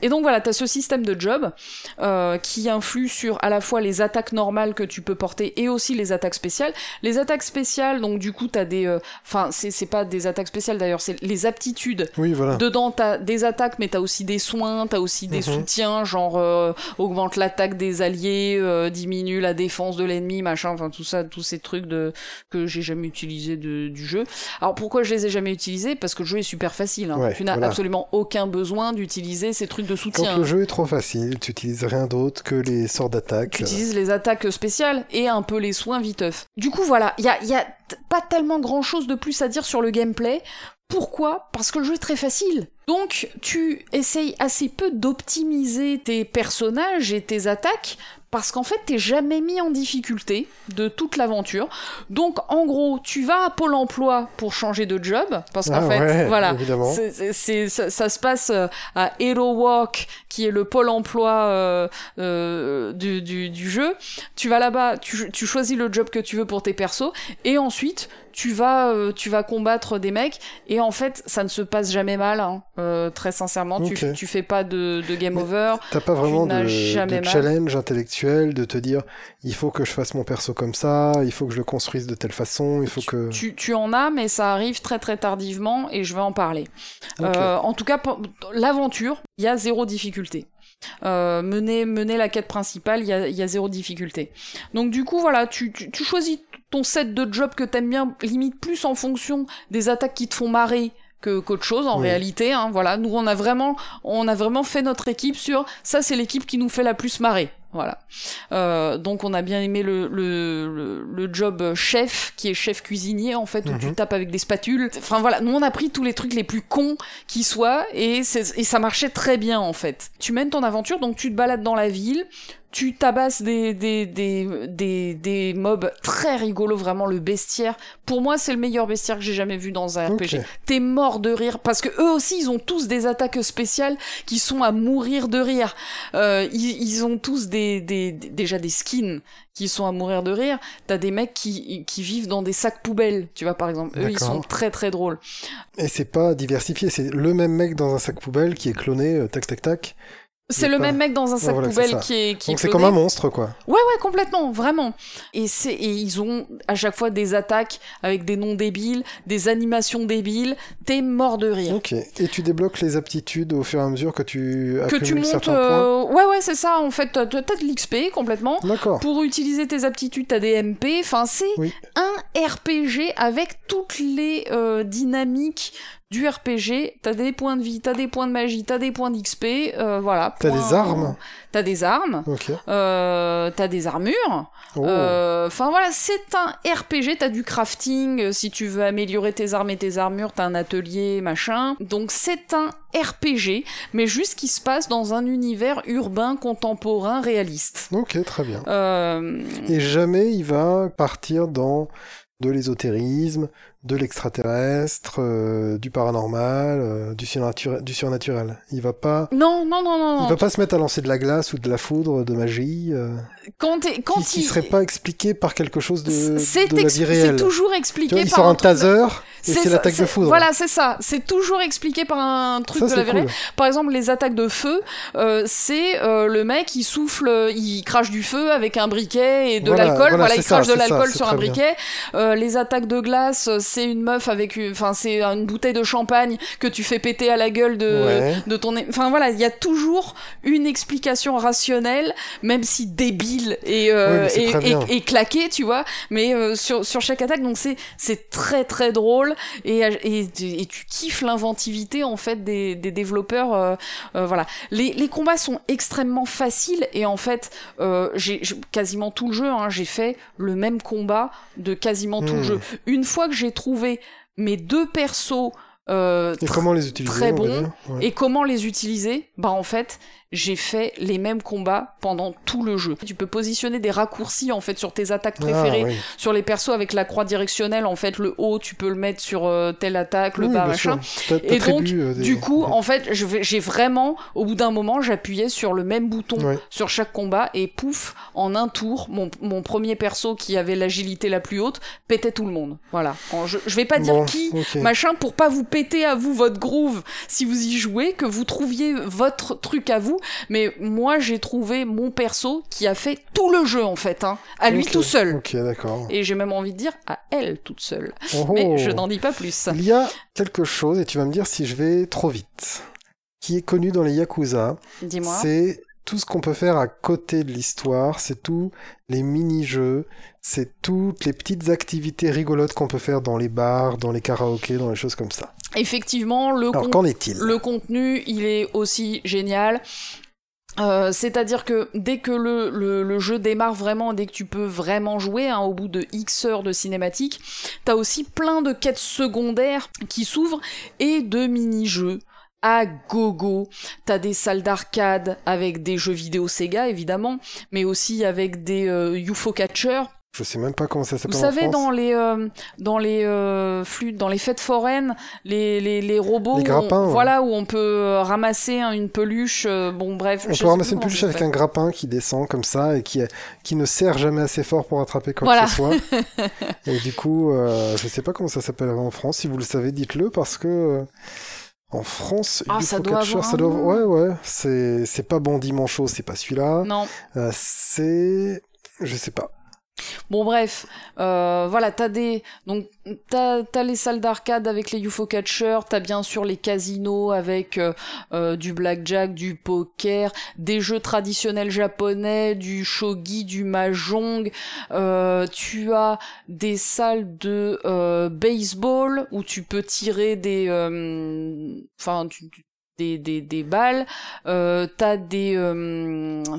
Et donc voilà, t'as ce système de job euh, qui influe sur à la fois les attaques normales que tu peux porter et aussi les attaques spéciales. Les attaques spéciales, donc du coup t'as des, euh, enfin c'est c'est pas des attaques spéciales d'ailleurs, c'est les aptitudes Oui, voilà. Dedans, t'as des attaques, mais t'as aussi des soins, t'as aussi des Mhm. soutiens, genre euh, augmente l'attaque des alliés, euh, diminue la défense de l'ennemi, machin, enfin tout ça, tous ces trucs de que j'ai jamais utilisé de, du jeu. Alors pourquoi je les ai jamais utilisés? Parce que le jeu est super facile. hein. Ouais, tu n'as voilà. absolument aucun besoin d'utiliser ces trucs de soutien. Quand le jeu est trop facile, tu utilises rien d'autre que les sorts d'attaque. Tu utilises les attaques spéciales et un peu les soins viteuf. Du coup, voilà, il y a, y a pas tellement grand chose de plus à dire sur le gameplay. Pourquoi? Parce que le jeu est très facile. Donc, tu essayes assez peu d'optimiser tes personnages et tes attaques parce qu'en fait, t'es jamais mis en difficulté de toute l'aventure. Donc, en gros, tu vas à Pôle emploi pour changer de job parce qu'en Ah fait, ouais, voilà, ça, ça se passe euh, à Hero Walk, qui est le pôle emploi euh, euh, du, du, du jeu. Tu vas là-bas, tu, tu choisis le job que tu veux pour tes persos, et ensuite tu vas, euh, tu vas combattre des mecs. Et en fait, ça ne se passe jamais mal, hein, euh, très sincèrement. Tu, tu fais pas de, de game Mais over. T'as pas vraiment de, challenge intellectuel de te dire il faut que je fasse mon perso comme ça, il faut que je le construise de telle façon, il faut que. Tu, tu en as, mais ça arrive très très tardivement, et je vais en parler. Euh, en tout cas, l'aventure, il y a zéro difficulté. Euh, mener, mener la quête principale, il y a, y a zéro difficulté. Donc du coup, voilà, tu, tu, tu choisis ton set de job que t'aimes bien, limite plus en fonction des attaques qui te font marrer que qu'autre chose en Oui. réalité. Hein, voilà, nous on a vraiment, on a vraiment fait notre équipe sur ça, c'est l'équipe qui nous fait la plus marrer. Voilà. Euh, donc on a bien aimé le, le, le, le job chef, qui est chef cuisinier en fait, où Mhm. tu tapes avec des spatules. Enfin voilà, nous on a pris tous les trucs les plus cons qui soient et, et ça marchait très bien en fait. Tu mènes ton aventure, donc tu te balades dans la ville, tu tabasses des, des, des, des, des mobs très rigolos, vraiment le bestiaire. Pour moi, c'est le meilleur bestiaire que j'ai jamais vu dans un RPG. T'es mort de rire parce que eux aussi, ils ont tous des attaques spéciales qui sont à mourir de rire. Euh, ils, ils ont tous des, des, déjà des skins qui sont à mourir de rire. T'as des mecs qui, qui vivent dans des sacs poubelles, tu vois par exemple. Eux, ils sont très très drôles. Et c'est pas diversifié, c'est le même mec dans un sac poubelle qui est cloné, euh, tac tac tac. C'est le pas- même mec dans un sac voilà, poubelle qui est qui Donc est c'est comme un monstre quoi. Ouais, ouais, complètement, vraiment. Et c'est et ils ont à chaque fois des attaques avec des noms débiles, des animations débiles. T'es mort de rire. Ok. Et tu débloques les aptitudes au fur et à mesure que tu que tu montes. euh, Ouais, ouais, c'est ça. En fait, t'as de l'XP complètement. D'accord. Pour utiliser tes aptitudes, t'as des MP. Enfin, c'est Oui. un RPG avec toutes les euh, dynamiques du RPG. T'as des points de vie, t'as des points de magie, t'as des points d'XP. Euh, voilà. T'as des armes T'as des armes. Ok. Euh, t'as des armures. Oh. Euh, Enfin voilà, c'est un RPG, t'as du crafting, si tu veux améliorer tes armes et tes armures, t'as un atelier, machin. Donc c'est un RPG, mais juste qui se passe dans un univers urbain, contemporain, réaliste. Ok, très bien. Et jamais il va partir dans de l'ésotérisme, de l'extraterrestre, euh, du paranormal, euh, du, surnaturel, du surnaturel. Il va pas, Non, non, non, non. il va pas se mettre à lancer de la glace ou de la foudre, de magie, euh, Quand, quand qui, qui il... serait pas expliqué par quelque chose de, c'est de la c'est réelle. toujours Tu expliqué vois, il par sort un de- taser et c'est l'attaque de foudre. Voilà, c'est ça. C'est toujours expliqué par un truc ça de la vie réelle. cool. Par exemple, les attaques de feu, c'est le mec il souffle, il crache du feu avec un briquet et de l'alcool. voilà, il crache de l'alcool sur un briquet. Les attaques de glace, c'est une meuf avec, une- enfin c'est une bouteille de champagne que tu fais péter à la gueule de Ouais. de ton. Enfin voilà, il y a toujours une explication rationnelle, même si débile et euh, Oui, et, claquée, tu vois. Mais euh, sur sur chaque attaque, donc c'est c'est très très drôle et et, et tu kiffes l'inventivité en fait des, des développeurs. euh, euh, voilà, les, les combats sont extrêmement faciles et en fait euh, j'ai j'ai- quasiment tout le jeu. Hein, j'ai fait le même combat de quasiment tout le Hmm. jeu. Une fois que j'ai trouvé mes deux persos euh, Et comment les utiliser très on va bon. dire Ouais. et comment les utiliser Bah en fait, j'ai fait les mêmes combats pendant tout le jeu. Tu peux positionner des raccourcis en fait sur tes attaques préférées, Ah, oui. sur les persos avec la croix directionnelle. En fait, le haut, tu peux le mettre sur euh, telle attaque, le Oui, bas, machin. Et donc, euh, des- Du coup, en fait, j'ai vraiment, au bout d'un moment, j'appuyais sur le même bouton sur chaque combat et pouf, en un tour, mon, mon premier perso qui avait l'agilité la plus haute pétait tout le monde. Voilà. Je, je vais pas dire Bon, qui, ok. machin, pour pas vous péter à vous votre groove si vous y jouez, que vous trouviez votre truc à vous. Mais moi, j'ai trouvé mon perso qui a fait tout le jeu en fait, hein, à lui tout seul. Ok, d'accord. Et j'ai même envie de dire à elle toute seule. Oh, Mais oh. je n'en dis pas plus. Il y a quelque chose, et tu vas me dire si je vais trop vite, qui est connu dans les Yakuza. Dis-moi. C'est tout ce qu'on peut faire à côté de l'histoire, c'est tous les mini-jeux, c'est toutes les petites activités rigolotes qu'on peut faire dans les bars, dans les karaokés, dans les choses comme ça. Effectivement, le Alors con- qu'en est-il? Le contenu, il est aussi génial. Euh, C'est-à-dire que dès que le, le, le jeu démarre vraiment, dès que tu peux vraiment jouer, hein, au bout de X heures de cinématique, t'as aussi plein de quêtes secondaires qui s'ouvrent et de mini-jeux à gogo. T'as des salles d'arcade avec des jeux vidéo Sega évidemment, mais aussi avec des euh, UFO catchers Je sais même pas comment ça vous s'appelle en savez, dans les euh, dans les euh, flûtes, dans les fêtes foraines, les, les, les robots, Les où grappins, on, ouais. voilà où on peut euh, ramasser hein, une peluche. euh, bon, bref. On je peut ramasser une peluche avec un grappin qui descend comme ça et qui, qui ne sert jamais assez fort pour attraper quoi Voilà. que ce soit. et du coup, euh, je sais pas comment ça s'appelle en France. Si vous le savez, dites-le parce que euh, en France, Ah, ça doit avoir ça doit... ouais ouais, c'est c'est pas Bandit Manchot, c'est pas celui-là. Non. Euh, c'est je sais pas. Bon, bref. Euh, voilà, t'as des donc t'as les salles d'arcade avec les UFO catchers, t'as bien sûr les casinos avec euh, euh, du blackjack, du poker, des jeux traditionnels japonais, du shogi, du mahjong. Tu as des salles de baseball où tu peux tirer des, enfin, tu- des, des, des balles. Euh, t'as des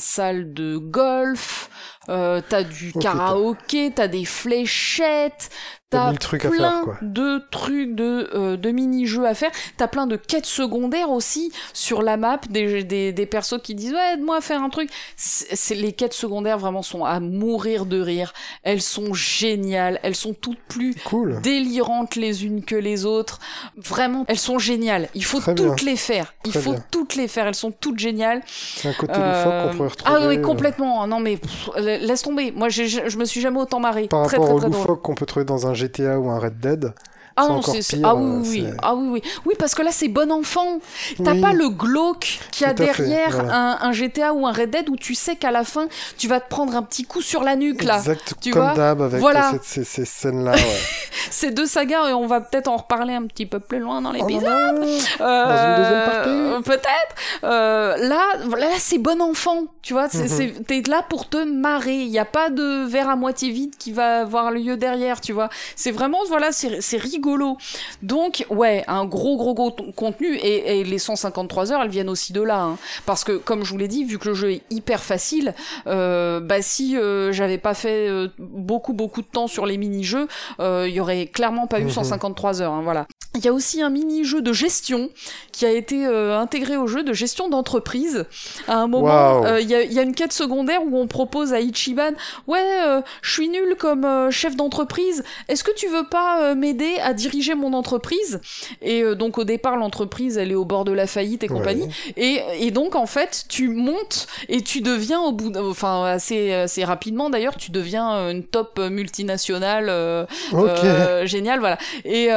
salles de golf. Euh, t'as du Ok, karaoké. T'as des fléchettes. T'as à plein faire, quoi. de trucs de, euh, de mini-jeux à faire. T'as plein de quêtes secondaires aussi sur la map, des, des, des persos qui disent ouais aide-moi à faire un truc. C'est les quêtes secondaires vraiment sont à mourir de rire. Elles sont géniales. Elles sont toutes plus Cool. délirantes les unes que les autres. Vraiment, elles sont géniales. Il faut Très toutes bien. les faire. Il Très faut bien. toutes les faire. Elles sont toutes géniales. C'est un côté Euh, loufoque qu'on pourrait retrouver. Ah oui, euh, complètement. Non mais pff, laisse tomber. Moi, je me suis jamais autant marré. Par très rapport au qu'on peut trouver dans un GTA ou un Red Dead. Ah non, c'est ah oui euh, oui ah oui oui oui parce que là c'est bon enfant. T'as Oui. pas le glauque qu'il y a fait, derrière voilà. un, un GTA ou un Red Dead où tu sais qu'à la fin tu vas te prendre un petit coup sur la nuque là. Exact, tu comme d'hab avec Voilà. cette- ces, ces scènes-là. Ouais. Ces deux sagas et on va peut-être en reparler un petit peu plus loin dans Oh l'épisode. là là. Euh, deuxième partie. Peut-être. Euh, là, là, c'est bon enfant. Tu vois, Mhm. t'es là pour te marrer. Il n'y a pas de verre à moitié vide qui va avoir lieu derrière. Tu vois, c'est vraiment voilà, c'est, c'est rigolo. Donc ouais, un gros gros gros contenu et, et les 153 heures, elles viennent aussi de là, hein. parce que comme je vous l'ai dit, vu que le jeu est hyper facile, euh, bah si euh, j'avais pas fait euh, beaucoup beaucoup de temps sur les mini-jeux, euh, il y aurait clairement pas eu Mhm. 153 heures. hein, voilà. Il y a aussi un mini-jeu de gestion qui a été intégré au jeu de gestion d'entreprise. À un moment, il y, y a une quête secondaire où on propose à Ichiban, ouais, je suis nul comme chef d'entreprise. Est-ce que tu veux pas m'aider à diriger mon entreprise Et euh, donc au départ, l'entreprise, elle est au bord de la faillite et compagnie. Et, et donc en fait, tu montes et tu deviens au bout, enfin assez assez rapidement d'ailleurs, tu deviens euh, une top multinationale. euh, euh, génial, voilà. Et,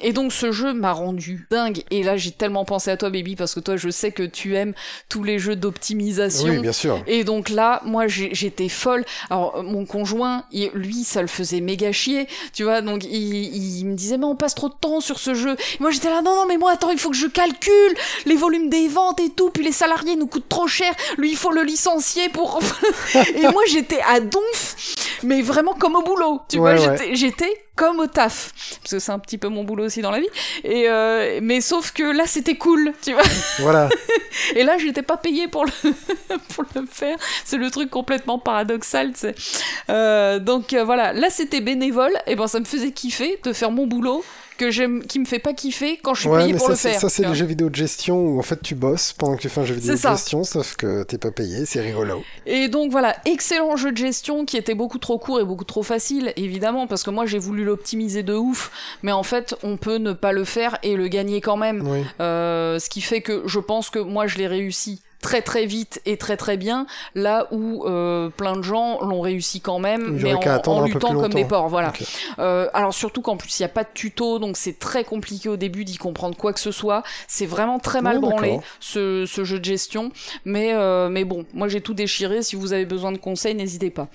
et donc ce jeu m'a rendu dingue. Et là, j'ai tellement pensé à toi, baby, parce que toi, je sais que tu aimes tous les jeux d'optimisation. oui, bien sûr. Et donc là, moi, j'étais folle. Alors, mon conjoint, lui, ça le faisait méga chier, tu vois. Donc, il, il me disait, mais on passe trop de temps sur ce jeu. Et moi, j'étais là, non, non, mais moi, attends, il faut que je calcule les volumes des ventes et tout. Puis les salariés nous coûtent trop cher. Lui, il faut le licencier pour. et moi, j'étais à donf, mais vraiment comme au boulot, tu Ouais, vois. ouais. J'étais comme au taf, parce que c'est un petit peu mon boulot aussi dans la vie. Et euh, mais sauf que là, c'était cool, tu vois. Voilà. Et là, j'étais pas payée pour le, pour le faire. C'est le truc complètement paradoxal, tu sais. Euh, donc euh, voilà, là c'était bénévole, et ben ça me faisait kiffer de faire mon boulot que j'aime, qui me fait pas kiffer quand je suis Ouais, payé pour ça, le faire. ça, c'est les jeux vidéo de gestion où en fait tu bosses pendant que tu fais un jeu vidéo de ça. gestion, sauf que t'es pas payé, c'est rigolo. Et donc voilà, excellent jeu de gestion qui était beaucoup trop court et beaucoup trop facile, évidemment, parce que moi j'ai voulu l'optimiser de ouf, mais en fait on peut ne pas le faire et le gagner quand même. Oui. Euh, ce qui fait que je pense que moi je l'ai réussi très très vite et très très bien, là où euh, plein de gens l'ont réussi quand même, mais en, luttant comme des porcs. Voilà. Euh, alors surtout qu'en plus il n'y a pas de tuto, donc c'est très compliqué au début d'y comprendre quoi que ce soit. C'est vraiment très mal Oh, branlé ce, ce jeu de gestion, mais euh, mais bon, moi j'ai tout déchiré. Si vous avez besoin de conseils, n'hésitez pas.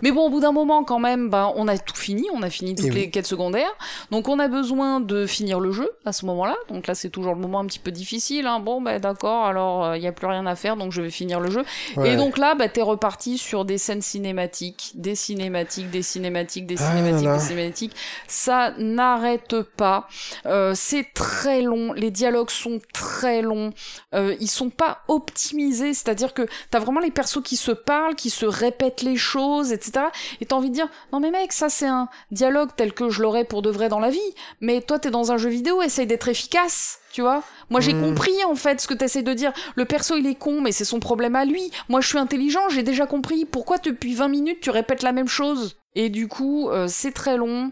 Mais bon, au bout d'un moment quand même, ben on a tout fini, on a fini toutes Et oui. les quêtes secondaires, donc on a besoin de finir le jeu à ce moment-là. Donc là c'est toujours le moment un petit peu difficile. Hein. Bon ben d'accord, alors il n'y a plus rien à faire, donc je vais finir le jeu. Ouais. Et donc là, bah, t'es reparti sur des scènes cinématiques, des cinématiques, des cinématiques, des Ah cinématiques, des cinématiques. Ça n'arrête pas. Euh, c'est très long. Les dialogues sont très longs. Euh, ils sont pas optimisés. C'est-à-dire que t'as vraiment les persos qui se parlent, qui se répètent les choses, etc. Et t'as envie de dire, non mais mec, ça c'est un dialogue tel que je l'aurais pour de vrai dans la vie. Mais toi, t'es dans un jeu vidéo, essaye d'être efficace. Tu vois Moi, j'ai Hmm. compris, en fait, ce que t'essayes de dire. Le perso, il est con, mais c'est son problème à lui. Moi, je suis intelligent, j'ai déjà compris. Pourquoi depuis 20 minutes, tu répètes la même chose? Et du coup, euh, c'est très long.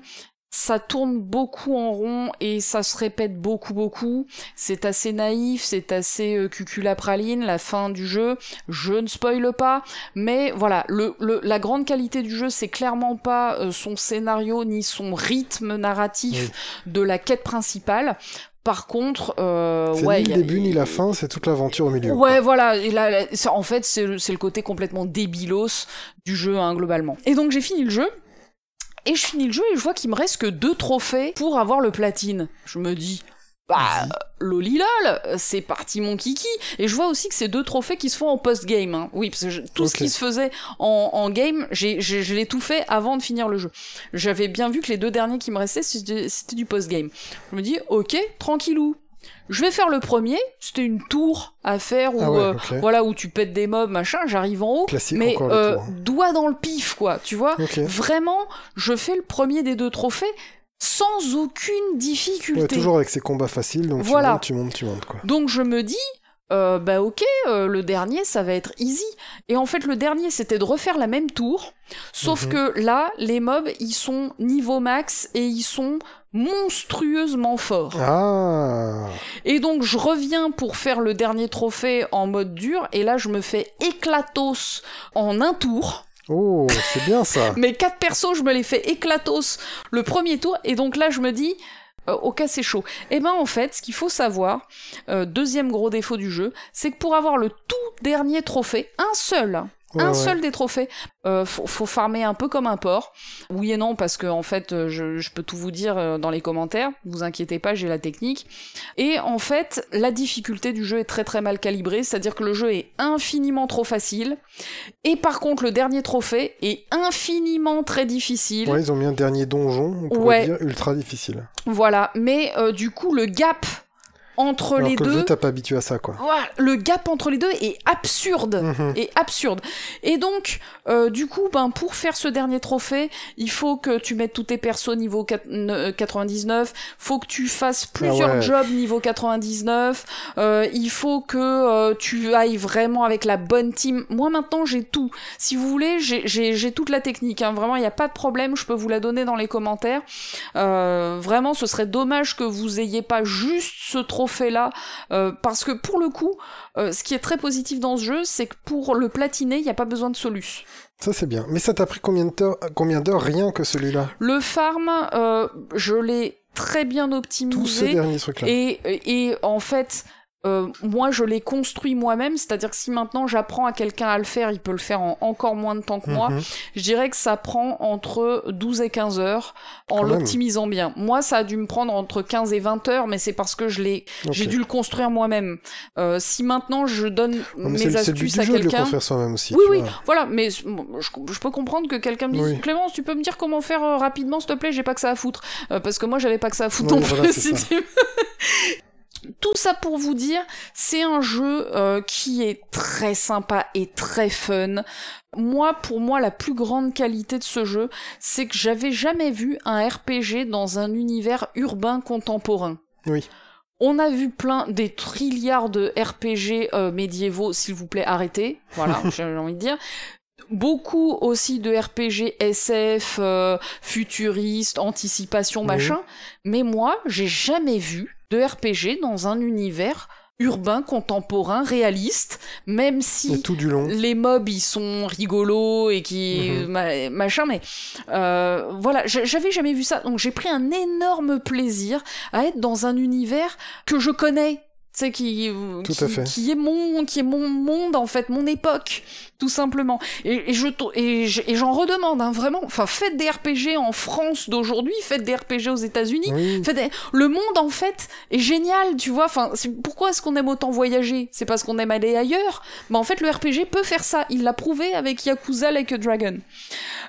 Ça tourne beaucoup en rond et ça se répète beaucoup beaucoup. C'est assez naïf, c'est assez euh, cuculapraline la fin du jeu. Je ne spoile pas, mais voilà, le, le- la grande qualité du jeu, c'est clairement pas euh, son scénario ni son rythme narratif de la quête principale. Par contre, euh, C'est ouais, ni le a- début ni la fin, c'est toute l'aventure au milieu. Ouais, voilà. Et là, en fait, c'est le, c'est le côté complètement débilos du jeu, hein, globalement. Et donc, j'ai fini le jeu. Et je finis le jeu et je vois qu'il me reste que deux trophées pour avoir le platine. Je me dis, bah, lolilol, c'est parti mon kiki. Et je vois aussi que c'est deux trophées qui se font en post-game. hein. Oui, parce que je- tout ce qui se faisait en, en game, j'ai, j'ai- je l'ai tout fait avant de finir le jeu. J'avais bien vu que les deux derniers qui me restaient, c'était, c'était du post-game. Je me dis, ok, tranquillou. Je vais faire le premier, c'était une tour à faire où, Ah ouais, euh, voilà, où tu pètes des mobs, machin, j'arrive en haut, Classique mais euh, doigt dans le pif, quoi, tu vois. Vraiment, je fais le premier des deux trophées sans aucune difficulté. Ouais, toujours avec ses combats faciles, donc Voilà. tu montes, tu montes, tu montes, quoi. Donc je me dis, euh, bah ok, euh, le dernier ça va être easy. Et en fait le dernier c'était de refaire la même tour, sauf Mhm. que là les mobs ils sont niveau max et ils sont monstrueusement forts. Ah Et donc je reviens pour faire le dernier trophée en mode dur et là je me fais éclatos en un tour. Oh, c'est bien ça Mes quatre persos, je me les fais éclatos le premier tour, et donc là, je me dis, euh, ok, c'est chaud. Et ben en fait, ce qu'il faut savoir, euh, deuxième gros défaut du jeu, c'est que pour avoir le tout dernier trophée, un seul, Ouais, un ouais. seul des trophées, euh, faut, faut farmer un peu comme un porc. Oui et non, parce que en fait, euh, je, je peux tout vous dire euh, dans les commentaires. Vous inquiétez pas, j'ai la technique. Et en fait, la difficulté du jeu est très très mal calibrée, c'est-à-dire que le jeu est infiniment trop facile. Et par contre, le dernier trophée est infiniment très difficile. Ouais, ils ont mis un dernier donjon, on pourrait Ouais. dire ultra difficile. Voilà, mais euh, du coup, le gap entre Alors les que le deux, jeu, t'as pas habitué à ça, quoi. voilà, le gap entre les deux est absurde. Mhm. Et absurde. Et donc, euh, du coup, ben, pour faire ce dernier trophée, il faut que tu mettes tous tes persos niveau quat- ne- 99, faut que tu fasses plusieurs Ah ouais. jobs niveau 99, euh, il faut que euh, tu ailles vraiment avec la bonne team. Moi, maintenant, j'ai tout. Si vous voulez, j'ai- toute la technique. Hein. Vraiment, il n'y a pas de problème, je peux vous la donner dans les commentaires. Euh, vraiment, ce serait dommage que vous ayez pas juste ce trophée-là, euh, parce que pour le coup, euh, ce qui est très positif dans ce jeu, c'est que pour le platiner, il n'y a pas besoin de solus. Ça, c'est bien. Mais ça t'a pris combien de temps- combien d'heures rien que celui-là? Le farm, euh, je l'ai très bien optimisé. derniers trucs-là. Et, et en fait, euh, moi, je l'ai construit moi-même, c'est-à-dire que si maintenant j'apprends à quelqu'un à le faire, il peut le faire en encore moins de temps que moi. Mhm. Je dirais que ça prend entre 12 et 15 heures en l'optimisant bien. Moi, ça a dû me prendre entre 15 et 20 heures, mais c'est parce que je l'ai, j'ai dû le construire moi-même. Euh, si maintenant je donne Non, mes astuces à quelqu'un, construire soi-même aussi. oui, oui, vois. voilà, mais je, je peux comprendre que quelqu'un me dise Oui. Clémence, tu peux me dire comment faire euh, rapidement, s'il te plaît, j'ai pas que ça à foutre. Euh, parce que moi, j'avais pas que ça à foutre non plus, tout ça pour vous dire, c'est un jeu euh, qui est très sympa et très fun. Moi, pour moi, la plus grande qualité de ce jeu, c'est que j'avais jamais vu un RPG dans un univers urbain contemporain. Oui. On a vu plein des trilliards de RPG euh, médiévaux, s'il vous plaît, arrêtez. Voilà, j'ai envie de dire. Beaucoup aussi de RPG SF, euh, futuriste, anticipation, Oui. machin. Mais moi, j'ai jamais vu de RPG dans un univers urbain, contemporain, réaliste, même si Et tout du long. les mobs ils sont rigolos et qui Mhm. ma- machin mais euh, voilà j'avais jamais vu ça donc j'ai pris un énorme plaisir à être dans un univers que je connais sais qui Tout qui, à fait. qui est mon qui est mon monde en fait mon époque tout simplement et, et je et j'en redemande hein, vraiment enfin faites des RPG en France d'aujourd'hui faites des RPG aux États-Unis Oui. Faites des- le monde en fait est génial, tu vois. Enfin, pourquoi est-ce qu'on aime autant voyager? C'est parce qu'on aime aller ailleurs? Mais en fait, le RPG peut faire ça. Il l'a prouvé avec Yakuza Like a Dragon.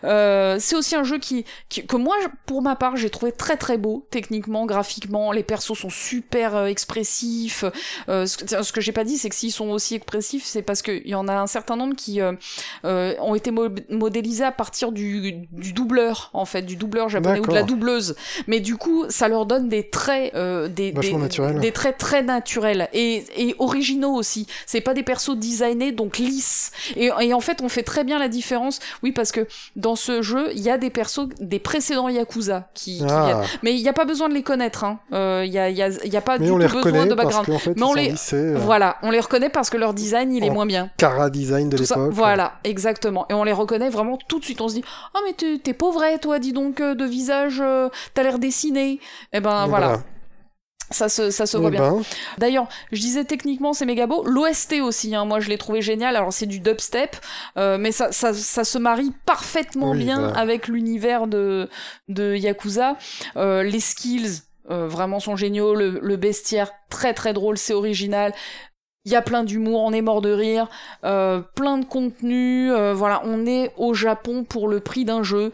Euh, c'est aussi un jeu qui, qui- que moi, pour ma part, j'ai trouvé très très beau techniquement, graphiquement. Les persos sont super euh, expressifs. Euh, ce, que- ce que j'ai pas dit, c'est que s'ils sont aussi expressifs, c'est parce qu'il y en a un certain nombre qui euh, euh, ont été mo- modélisés à partir du, du doubleur, en fait, du doubleur japonais ou de la doubleuse. Mais du coup, ça leur donne des traits, euh, des, des, des traits très naturels et, et originaux aussi. C'est pas des persos designés donc lisses. Et, et en fait, on fait très bien la différence. Oui, parce que dans ce jeu, il y a des persos des précédents Yakuza qui, qui Ah. viennent. Mais il n'y a pas besoin de les connaître. Hein. Euh, Il y, a, y, a, il y a pas Mais du tout besoin de background. fait, Mais on les- lissés, euh, Voilà, on les reconnaît parce que leur design il est moins bien. Cara design de l'époque. voilà, exactement. Et on les reconnaît vraiment tout de suite. On se dit, oh mais t'es pauvret toi, dis donc euh, de visage, euh, t'as l'air dessiné. Et ben Donc voilà, ça se ça se voit Eh bien. ben, D'ailleurs, je disais techniquement c'est méga beau. L'OST aussi, hein, moi je l'ai trouvé génial. Alors c'est du dubstep, euh, mais ça, ça, ça se marie parfaitement Oui, bien voilà. avec l'univers de, de Yakuza. Euh, les skills euh, vraiment sont géniaux. Le, bestiaire très très drôle, c'est original. Il y a plein d'humour, on est mort de rire, euh, plein de contenu. euh, voilà, on est au Japon pour le prix d'un jeu.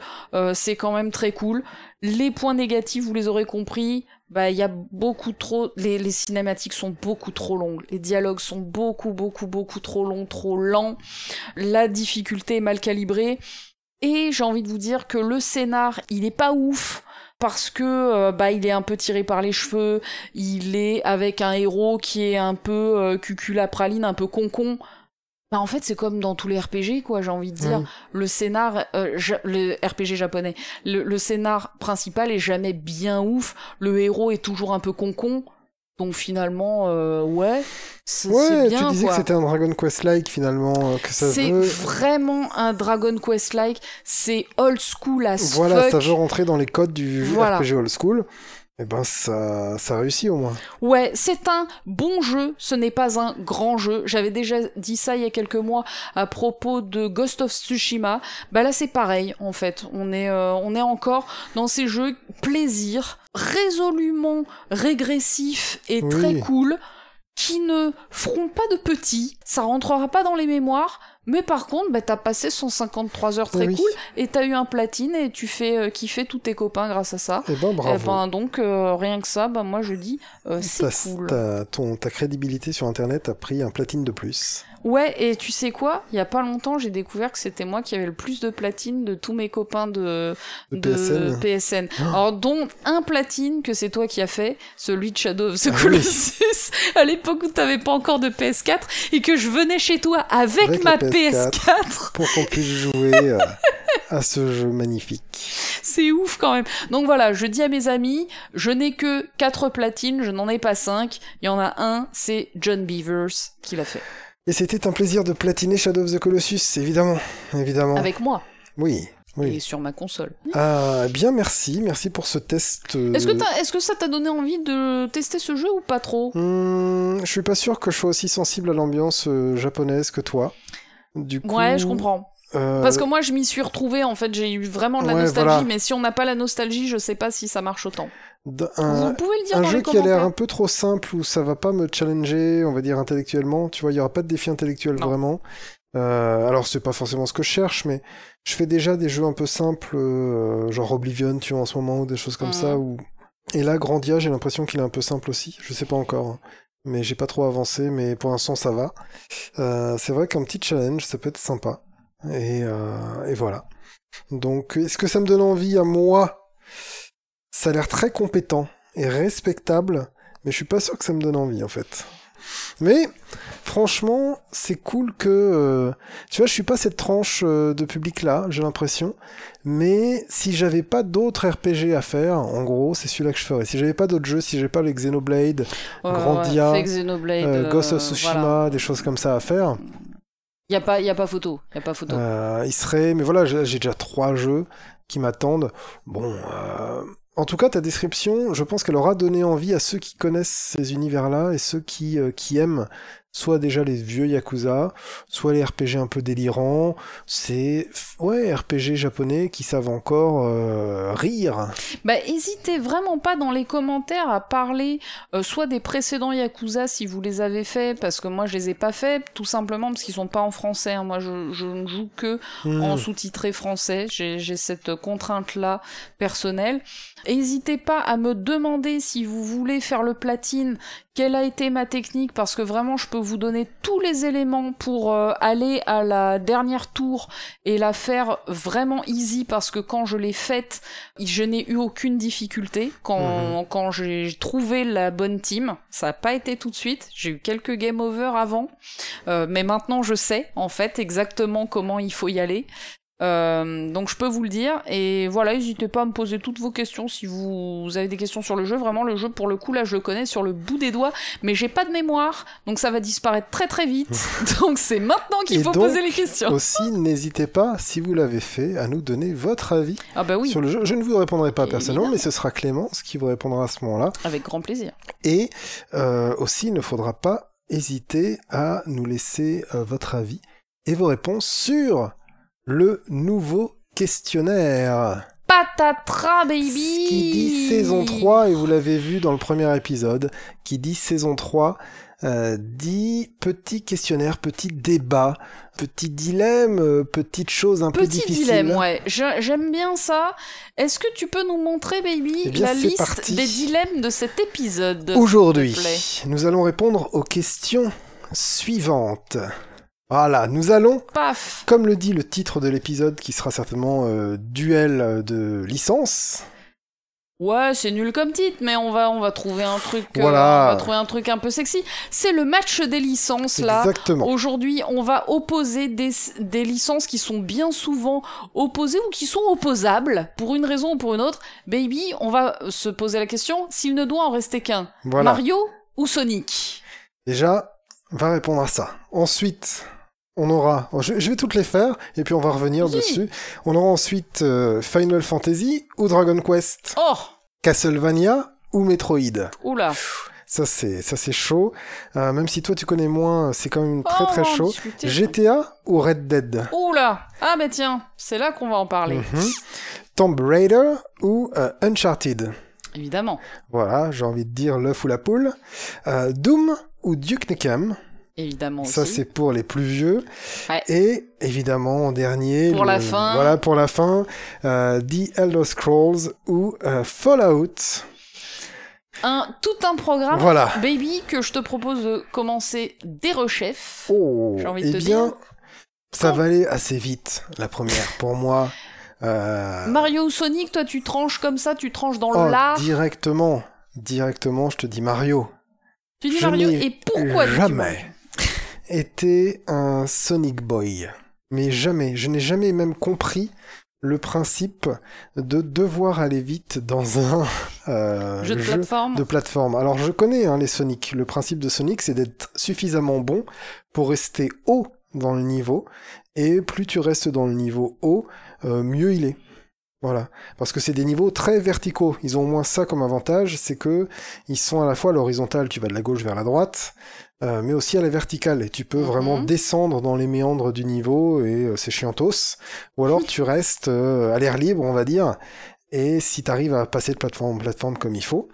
C'est quand même très cool. Les points négatifs, vous les aurez compris. Bah, il y a beaucoup trop. Les, les cinématiques sont beaucoup trop longues. Les dialogues sont beaucoup, beaucoup, beaucoup trop longs, trop lents. La difficulté est mal calibrée. Et j'ai envie de vous dire que le scénar, il est pas ouf parce que euh, bah il est un peu tiré par les cheveux, il est avec un héros qui est un peu euh, cuculapraline, un peu concon. Bah en fait c'est comme dans tous les RPG quoi, j'ai envie de dire. Le scénar, euh, ja- le RPG japonais, le, le scénar principal est jamais bien ouf. Le héros est toujours un peu concon. Donc finalement, euh, ouais, c'est c'est ouais, bien tu disais quoi. que c'était un Dragon Quest-like finalement, euh, que ça C'est veut. vraiment un Dragon Quest-like. C'est old school as Voilà, fuck. ça veut rentrer dans les codes du Voilà. RPG old school. Et ben ça, ça réussit au moins. Ouais, c'est un bon jeu, ce n'est pas un grand jeu. J'avais déjà dit ça il y a quelques mois à propos de Ghost of Tsushima. Bah là c'est pareil en fait. On est euh, on est encore dans ces jeux plaisir, résolument régressifs et Oui. très cool qui ne feront pas de petits, ça rentrera pas dans les mémoires, mais par contre, bah, t'as passé 153 heures très Oui. cool, et t'as eu un platine, et tu fais euh, kiffer tous tes copains grâce à ça. Et ben Eh bravo. ben, donc, euh, rien que ça, bah, moi je dis, euh, c'est cool. ta- ton, ta crédibilité sur internet a pris un platine de plus. Ouais, et tu sais quoi? Il y a pas longtemps, j'ai découvert que c'était moi qui avais le plus de platine de tous mes copains de, De PSN. PSN. Alors, dont un platine que c'est toi qui as fait, celui de Shadow of the Ah oui. Colossus, à l'époque où t'avais pas encore de PS4, et que je venais chez toi avec, Avec ma la PS4. PS4. Pour qu'on puisse jouer euh, à ce jeu magnifique. C'est ouf quand même. Donc voilà, je dis à mes amis, je n'ai que 4 platines, je n'en ai pas 5. Il y en a un, c'est John Beavers qui l'a fait. Et c'était un plaisir de platiner Shadow of the Colossus, évidemment. Évidemment. Avec moi, Oui. Oui. et sur ma console. Ah, bien, merci. Merci pour ce test. euh, Est-ce que, est-ce que ça t'a donné envie de tester ce jeu ou pas trop? Hmm, je suis pas sûr que je sois aussi sensible à l'ambiance euh, japonaise que toi. Du coup, Ouais, je comprends. euh, Parce que moi, je m'y suis retrouvée, en fait, j'ai eu vraiment de la Ouais, nostalgie, voilà. mais si on n'a pas la nostalgie, je sais pas si ça marche autant. Un, jeu qui a l'air un peu trop simple où ça va pas me challenger, on va dire intellectuellement. Tu vois, il y aura pas de défi intellectuel Non. vraiment. Euh, alors c'est pas forcément ce que je cherche, mais je fais déjà des jeux un peu simples, euh, genre Oblivion, tu vois, en ce moment ou des choses comme ça. Où... Et là, Grandia, j'ai l'impression qu'il est un peu simple aussi. Je sais pas encore. hein. mais j'ai pas trop avancé, mais pour l'instant ça va. Euh, c'est vrai qu'un petit challenge, ça peut être sympa. Et, euh, et voilà. Donc, est-ce que ça me donne envie à moi Ça a l'air très compétent et respectable, mais je suis pas sûr que ça me donne envie en fait. Mais franchement, c'est cool que euh, tu vois, je suis pas cette tranche euh, de public là, j'ai l'impression. Mais si j'avais pas d'autres RPG à faire, en gros, c'est celui-là que je ferais. Si j'avais pas d'autres jeux, si j'avais pas le Xenoblade, Ouais, Grandia, ouais, fais Xenoblade, euh, Ghost of Tsushima, voilà. des choses comme ça à faire, Y a pas, y a pas photo. Y a pas photo. euh, il serait. Mais voilà, j'ai j'ai déjà trois jeux qui m'attendent. Bon. euh, En tout cas, ta description, je pense qu'elle aura donné envie à ceux qui connaissent ces univers-là et ceux qui, euh, qui aiment soit déjà les vieux Yakuza, soit les RPG un peu délirants. C'est ouais, RPG japonais qui savent encore euh, rire. Bah, hésitez vraiment pas dans les commentaires à parler euh, soit des précédents Yakuza si vous les avez faits, parce que moi je les ai pas faits, tout simplement parce qu'ils sont pas en français. hein. Moi je, je ne joue que Hmm. en sous-titré français. J'ai j'ai cette contrainte-là personnelle. N'hésitez pas à me demander si vous voulez faire le platine, quelle a été ma technique, parce que vraiment je peux vous donner tous les éléments pour euh, aller à la dernière tour et la faire vraiment easy, parce que quand je l'ai faite, je n'ai eu aucune difficulté quand, quand j'ai trouvé la bonne team. Ça n'a pas été tout de suite. J'ai eu quelques game over avant. Euh, mais maintenant, je sais, en fait, exactement comment il faut y aller. Euh, donc je peux vous le dire. Et voilà n'hésitez pas à me poser toutes vos questions. Si vous, avez des questions sur le jeu vraiment le jeu pour le coup là je le connais sur le bout des doigts mais j'ai pas de mémoire. Donc ça va disparaître très très vite. Donc c'est maintenant qu'il faut donc, poser les questions. Aussi, n'hésitez pas, si vous l'avez fait, à nous donner votre avis ah bah oui. sur le jeu. Je ne vous répondrai pas personnellement, mais ce sera Clémence qui vous répondra à ce moment-là. avec grand plaisir. Et euh, aussi, il ne faudra pas hésiter à nous laisser euh, votre avis et vos réponses sur le nouveau questionnaire. patatras baby qui dit saison 3, et vous l'avez vu dans le premier épisode, qui dit saison 3, euh, dit petit questionnaire, petit débat, petit dilemme, euh, petite chose un peu Petit difficile. dilemme, ouais. J'aime bien ça. Est-ce que tu peux nous montrer, baby, Eh bien, la liste parti. des dilemmes de cet épisode Aujourd'hui, nous allons répondre aux questions suivantes. Voilà, nous allons Paf Comme le dit le titre de l'épisode, qui sera certainement euh, duel de licence. Ouais, c'est nul comme titre, mais on va, on va trouver un truc, euh, on va trouver un truc un peu sexy. C'est le match des licences là. Exactement. Aujourd'hui, on va opposer des, des licences qui sont bien souvent opposées ou qui sont opposables pour une raison ou pour une autre. Baby, on va se poser la question s'il ne doit en rester qu'un. Voilà. Mario ou Sonic? Déjà, on va répondre à ça. Ensuite, on aura. Je, je vais toutes les faire, et puis on va revenir Oui. dessus. On aura ensuite euh, Final Fantasy ou Dragon Quest, Oh Castlevania ou Metroid? Oula Ça c'est ça c'est chaud. Euh, même si toi tu connais moins, c'est quand même très Oh, très chaud. GTA ou Red Dead? Oula Ah bah tiens, c'est là qu'on va en parler. Mhm. Tomb Raider ou euh, Uncharted? Évidemment. Voilà, j'ai envie de dire l'œuf ou la poule. Euh, Doom ou Duke Nukem? Évidemment Ça, c'est pour les plus vieux. Ouais. Et évidemment, en dernier. Pour la fin. Voilà, pour la fin. euh, The Elder Scrolls ou euh, Fallout. Un, tout un programme, Voilà. baby, que je te propose de commencer des rechefs. Oh, J'ai envie de eh te bien, dire. ça va aller assez vite, la première, pour moi. Euh, Mario ou Sonic, toi tu tranches comme ça, tu tranches dans oh, le lard. directement, directement, je te dis Mario. Tu dis je Mario et pourquoi jamais Été un Sonic Boy. Mais jamais, je n'ai jamais même compris le principe de devoir aller vite dans un euh, Jeu de plateforme de plateforme. Alors je connais hein, les Sonic. Le principe de Sonic, c'est d'être suffisamment bon pour rester haut dans le niveau. Et plus tu restes dans le niveau haut, euh, mieux il est. Voilà, parce que c'est des niveaux très verticaux. Ils ont au moins ça comme avantage, c'est que ils sont à la fois à l'horizontale, tu vas de la gauche vers la droite, euh, mais aussi à la verticale. Et tu peux Mhm. vraiment descendre dans les méandres du niveau et euh, c'est chiantos. Ou alors tu restes euh, à l'air libre, on va dire. Et si tu arrives à passer de plateforme en plateforme comme il faut.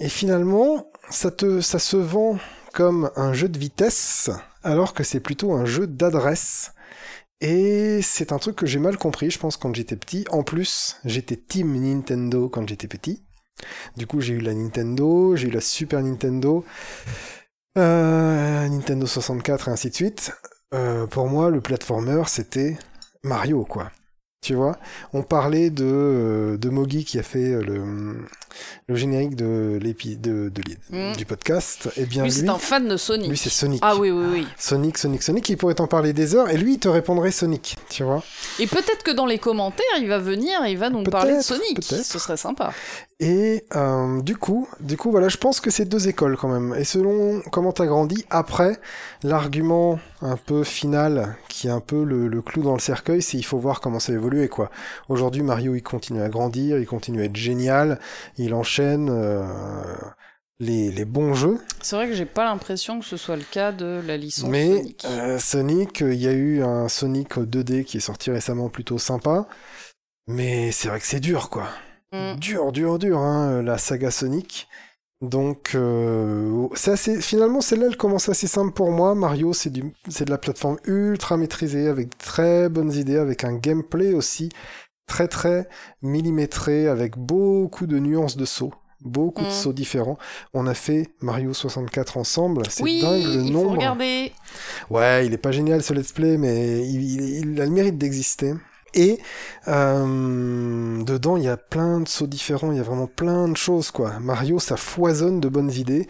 Et finalement, ça te, ça se vend comme un jeu de vitesse, alors que c'est plutôt un jeu d'adresse. Et c'est un truc que j'ai mal compris, je pense, quand j'étais petit. En plus, j'étais team Nintendo quand j'étais petit. Du coup, j'ai eu la Nintendo, j'ai eu la Super Nintendo. Euh, Nintendo 64 et ainsi de suite. Euh, pour moi, le platformer, c'était Mario, quoi. Tu vois, on parlait de, euh, de Mogi qui a fait le, le générique de l'épi de, de, Mm. du podcast. Eh bien, Lui, lui, c'est un fan de Sonic. lui, c'est Sonic. Ah oui, oui, oui. Sonic, Sonic, Sonic, il pourrait t'en parler des heures, et lui, il te répondrait Sonic, tu vois. Et peut-être que dans les commentaires, il va venir et il va nous parler de Sonic. Ce serait sympa. Et euh, du coup, du coup, voilà, je pense que c'est deux écoles quand même. Et selon comment t'as grandi, après, l'argument un peu final, qui est un peu le, le clou dans le cercueil, c'est il faut voir comment ça évolue quoi. Aujourd'hui, Mario, il continue à grandir, il continue à être génial, il enchaîne euh, les, les bons jeux. C'est vrai que j'ai pas l'impression que ce soit le cas de la licence Mais Sonic. euh, Sonic, euh, il y a eu un Sonic 2D qui est sorti récemment plutôt sympa. Mais c'est vrai que c'est dur, quoi. Mm. Dur, dur, dur, hein, la saga Sonic. Donc, euh, c'est assez, finalement, celle-là, elle commence assez simple pour moi. Mario, c'est du, c'est de la plateforme ultra maîtrisée, avec de très bonnes idées, avec un gameplay aussi très, très millimétré, avec beaucoup de nuances de sauts. Beaucoup de Mm. sauts différents. On a fait Mario 64 ensemble. C'est Oui, dingue le il nombre. faut regarder. Ouais, il est pas génial ce let's play, mais il, il- il a le mérite d'exister. Et euh, dedans, il y a plein de sauts différents, il y a vraiment plein de choses, quoi. Mario, ça foisonne de bonnes idées.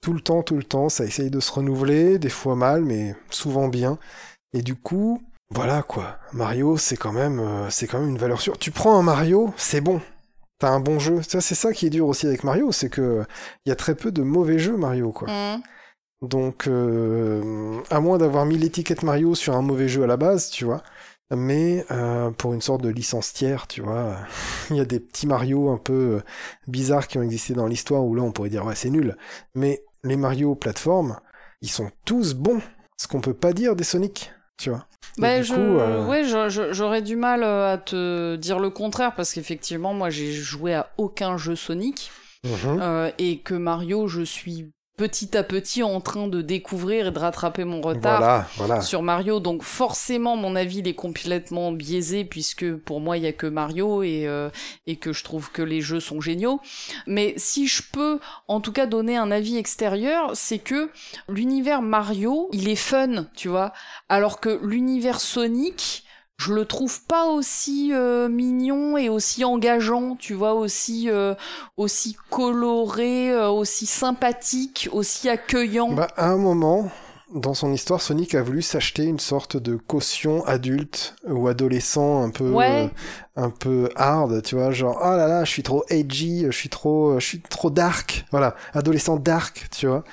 Tout le temps, tout le temps, ça essaye de se renouveler, des fois mal, mais souvent bien. Et du coup, voilà, quoi. Mario, c'est quand même, euh, c'est quand même une valeur sûre. Tu prends un Mario, c'est bon. T'as un bon jeu. Ça, c'est ça qui est dur aussi avec Mario, c'est que il y a très peu de mauvais jeux Mario, quoi. Mm. Donc, euh, à moins d'avoir mis l'étiquette Mario sur un mauvais jeu à la base, tu vois. Mais euh, pour une sorte de licence tiers, tu vois, il y a des petits Mario un peu euh, bizarres qui ont existé dans l'histoire où là on pourrait dire ouais c'est nul. Mais les Mario plateformes, ils sont tous bons. Ce qu'on peut pas dire des Sonic, tu vois. Bah, je... coup, euh, ouais, j'aurais du mal euh, à te dire le contraire parce qu'effectivement, moi, j'ai joué à aucun jeu Sonic mhm. euh, et que Mario, je suis petit à petit en train de découvrir et de rattraper mon retard. voilà, voilà. sur Mario, donc forcément mon avis il est complètement biaisé puisque pour moi il y a que Mario et euh, et que je trouve que les jeux sont géniaux. Mais si je peux en tout cas donner un avis extérieur, c'est que l'univers Mario, il est fun, tu vois, alors que l'univers Sonic je le trouve pas aussi euh, mignon et aussi engageant, tu vois, aussi euh, aussi coloré, euh, aussi sympathique, aussi accueillant. Bah, à un moment, dans son histoire, Sonic a voulu s'acheter une sorte de caution adulte ou adolescent un peu, Ouais. euh, un peu hard, tu vois, genre ah là là, je suis trop edgy, je suis trop, je suis trop dark, voilà, adolescent dark, tu vois,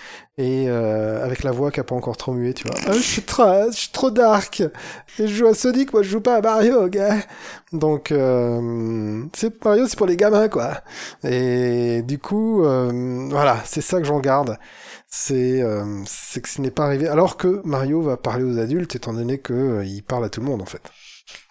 et euh, avec la voix qui a pas encore trop mué, tu vois, ah, je suis trop, je suis trop dark, et je joue à Sonic, moi je joue pas à Mario, gars. Donc euh, c'est Mario, c'est pour les gamins quoi. Et du coup, euh, voilà, c'est ça que j'en garde c'est euh, c'est que ce n'est pas arrivé. Alors que Mario va parler aux adultes, étant donné que euh, il parle à tout le monde en fait.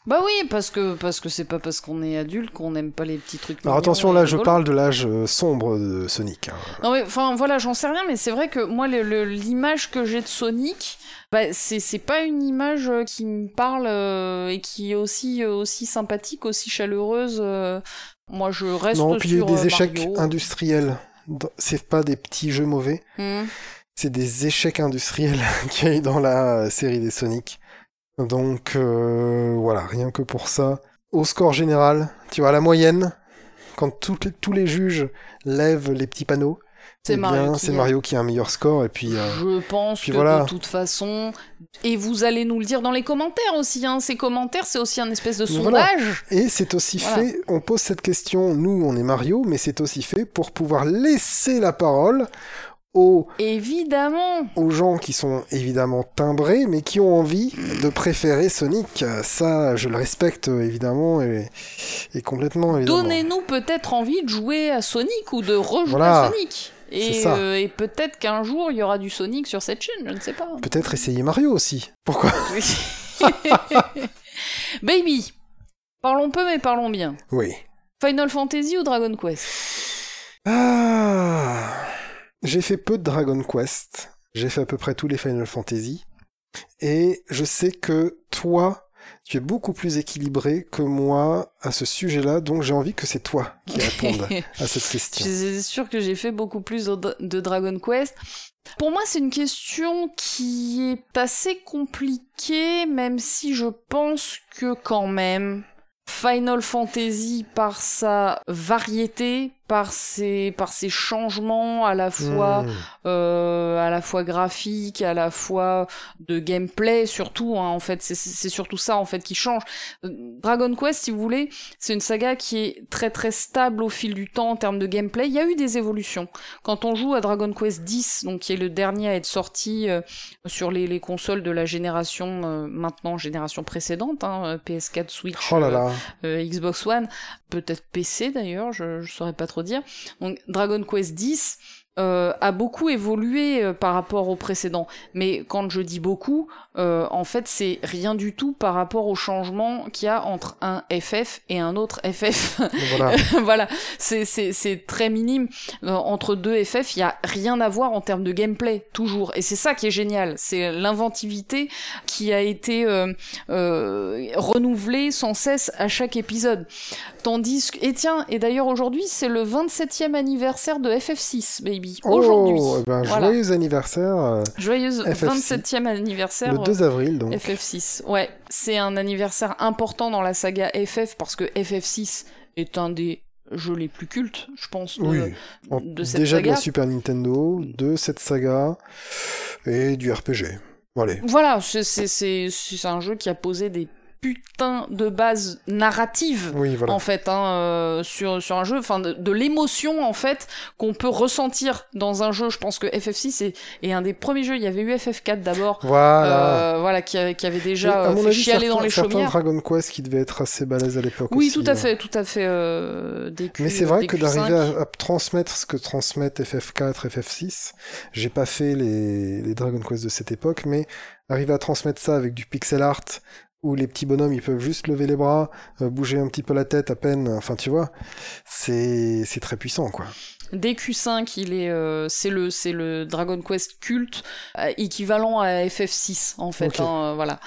Bah oui, parce que parce que c'est pas parce qu'on est adulte qu'on n'aime pas les petits trucs. Alors attention, là, je parle de l'âge euh, sombre de Sonic. hein. Non mais enfin voilà, j'en sais rien, mais c'est vrai que moi l'image que j'ai de Sonic, bah c'est c'est pas une image euh, qui me parle euh, et qui est aussi euh, aussi sympathique, aussi chaleureuse. euh. Moi je reste Non, puis il y a des échecs Mario. industriels. C'est pas des petits jeux mauvais, Hmm. c'est des échecs industriels qu'il y a eu dans la série des Sonic. Donc euh, voilà, rien que pour ça. Au score général, tu vois, la moyenne, quand tous les juges lèvent les petits panneaux, C'est eh Mario bien, qui Mario qui a un meilleur score. Et puis, euh, Je pense puis que voilà. de toute façon, et vous allez nous le dire dans les commentaires aussi, hein, ces commentaires c'est aussi un espèce de voilà. sondage. Et c'est aussi Voilà. fait, on pose cette question, nous on est Mario, mais c'est aussi fait pour pouvoir laisser la parole aux, Évidemment. aux gens qui sont évidemment timbrés, mais qui ont envie de préférer Sonic. Ça, je le respecte évidemment et, et complètement évidemment. Donnez-nous peut-être envie de jouer à Sonic ou de rejouer Voilà. à Sonic. Et, euh, et peut-être qu'un jour il y aura du Sonic sur cette chaîne, je ne sais pas. Peut-être essayer Mario aussi. Pourquoi? Baby, parlons peu mais parlons bien. Oui. Final Fantasy ou Dragon Quest? Ah, j'ai fait peu de Dragon Quest. J'ai fait à peu près tous les Final Fantasy. Et je sais que toi, tu es beaucoup plus équilibré que moi à ce sujet-là, donc j'ai envie que c'est toi qui réponde à cette question. C'est sûr que j'ai fait beaucoup plus de Dragon Quest. Pour moi, c'est une question qui est assez compliquée, même si je pense que quand même, Final Fantasy, par sa variété, par ses, par ses changements à la fois, mmh. euh, à la fois graphiques, à la fois de gameplay, surtout, hein, en fait, c'est surtout ça, en fait, qui change. Dragon Quest, si vous voulez, c'est une saga qui est très très stable au fil du temps en termes de gameplay. Il y a eu des évolutions. Quand on joue à Dragon Quest X, donc qui est le dernier à être sorti euh, sur les, les, consoles de la génération, euh, maintenant génération précédente, hein, PS4, Switch, oh là là. Euh, Xbox One, peut-être PC d'ailleurs, je, je saurais pas trop dire. Donc Dragon Quest X euh, a beaucoup évolué euh, par rapport au précédent. Mais quand je dis beaucoup, euh, en fait, c'est rien du tout par rapport au changement qu'il y a entre un FF et un autre FF. Voilà, voilà. c'est très minime. entre deux FF, il y a rien à voir en termes de gameplay, toujours. Et c'est ça qui est génial. C'est l'inventivité qui a été renouvelée sans cesse à chaque épisode. Tandis que... Et tiens, et d'ailleurs aujourd'hui, c'est le 27e anniversaire de FF6, baby. Oh, aujourd'hui. Eh ben, joyeux anniversaire. Euh, joyeux 27e anniversaire. Le 2 avril, donc. FF6. Ouais, c'est un anniversaire important dans la saga FF parce que FF6 est un des jeux les plus cultes, je pense, de, oui. de cette Déjà saga. de la Super Nintendo, de cette saga et du RPG. Voilà, voilà c'est un jeu qui a posé des putain de base narrative en fait hein, euh, sur sur un jeu enfin de, l'émotion en fait qu'on peut ressentir dans un jeu. Je pense que FF6 est, est un des premiers jeux. Il y avait eu FF4 d'abord. Voilà. Euh, voilà qui, qui, avait déjà euh, fait chialer dans les chaumières. Dragon Quest qui devait être assez balèze à l'époque oui tout à fait tout à fait des mais c'est vrai que d'arriver à, transmettre ce que transmettent FF4 FF6 j'ai pas fait les, les Dragon Quest de cette époque mais arriver à transmettre ça avec du pixel art où les petits bonhommes ils peuvent juste lever les bras, euh, bouger un petit peu la tête à peine, enfin tu vois, c'est c'est très puissant quoi. DQ5, il est, euh, c'est le, c'est le Dragon Quest culte euh, équivalent à FF6 en fait, hein, voilà.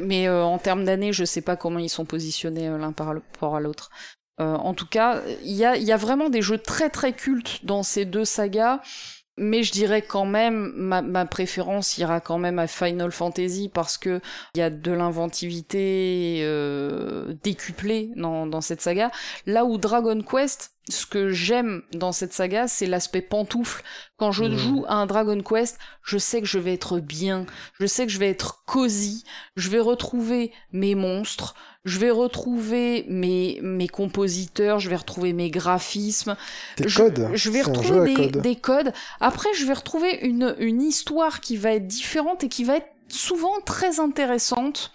Mais en termes d'années, je sais pas comment ils sont positionnés l'un par rapport à l'autre. en tout cas, il y a, y a vraiment des jeux très très cultes dans ces deux sagas. Mais je dirais quand même, ma, ma, préférence ira quand même à Final Fantasy parce que il y a de l'inventivité euh, décuplée dans, dans cette saga. Là où Dragon Quest, ce que j'aime dans cette saga, c'est l'aspect pantoufle. Quand je mmh. joue à un Dragon Quest, je sais que je vais être bien, je sais que je vais être cosy, je vais retrouver mes monstres, je vais retrouver mes, mes compositeurs, je vais retrouver mes graphismes. Des je, codes. Je vais retrouver des, des, codes. Après, je vais retrouver une, une histoire qui va être différente et qui va être souvent très intéressante,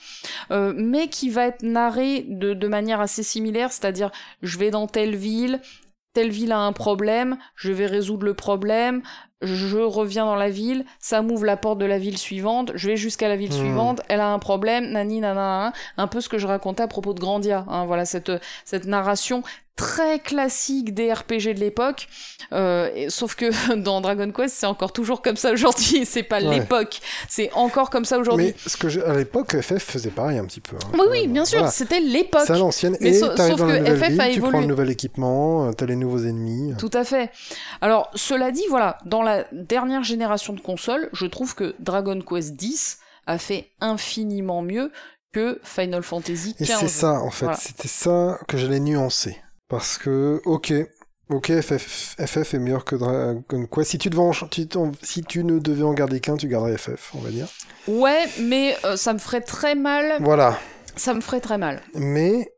euh, mais qui va être narrée de, de manière assez similaire, c'est-à-dire je vais dans telle ville, telle ville a un problème, je vais résoudre le problème, je reviens dans la ville, ça m'ouvre la porte de la ville suivante, je vais jusqu'à la ville hmm. suivante, elle a un problème, nani nana, un peu ce que je racontais à propos de Grandia, hein, voilà cette cette narration très classique des RPG de l'époque, euh, sauf que dans Dragon Quest c'est encore toujours comme ça aujourd'hui, c'est pas l'époque, c'est encore comme ça aujourd'hui. Mais ce que à l'époque FF faisait pareil un petit peu. Hein, oui oui bien sûr, c'était l'époque. C'est l'ancienne et sauf dans que la FF ville, a évolué. Tu prends le nouvel équipement, t'as les nouveaux ennemis. Tout à fait. Alors cela dit voilà, dans la dernière génération de consoles, je trouve que Dragon Quest X a fait infiniment mieux que Final Fantasy XV. Et c'est ça, en fait, c'était ça que j'allais nuancer. Parce que, ok, ok, FF, FF est meilleur que Dragon Quest. Si tu, devais si tu ne devais en garder qu'un, tu garderais FF, on va dire. Ouais, mais euh, ça me ferait très mal. Voilà. Ça me ferait très mal. Mais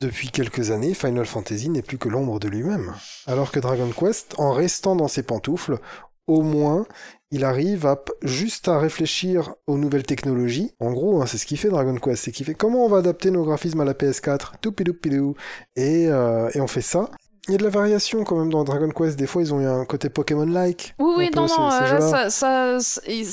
depuis quelques années, Final Fantasy n'est plus que l'ombre de lui-même. Alors que Dragon Quest, en restant dans ses pantoufles, au moins, il arrive juste à réfléchir aux nouvelles technologies. En gros, hein, c'est ce qu'il fait Dragon Quest, c'est qu'il fait comment on va adapter nos graphismes à la PS4, et, euh, et on fait ça. Il y a de la variation quand même dans Dragon Quest. Des fois, ils ont eu un côté Pokémon-like. Oui, oui, non, non, euh, ça,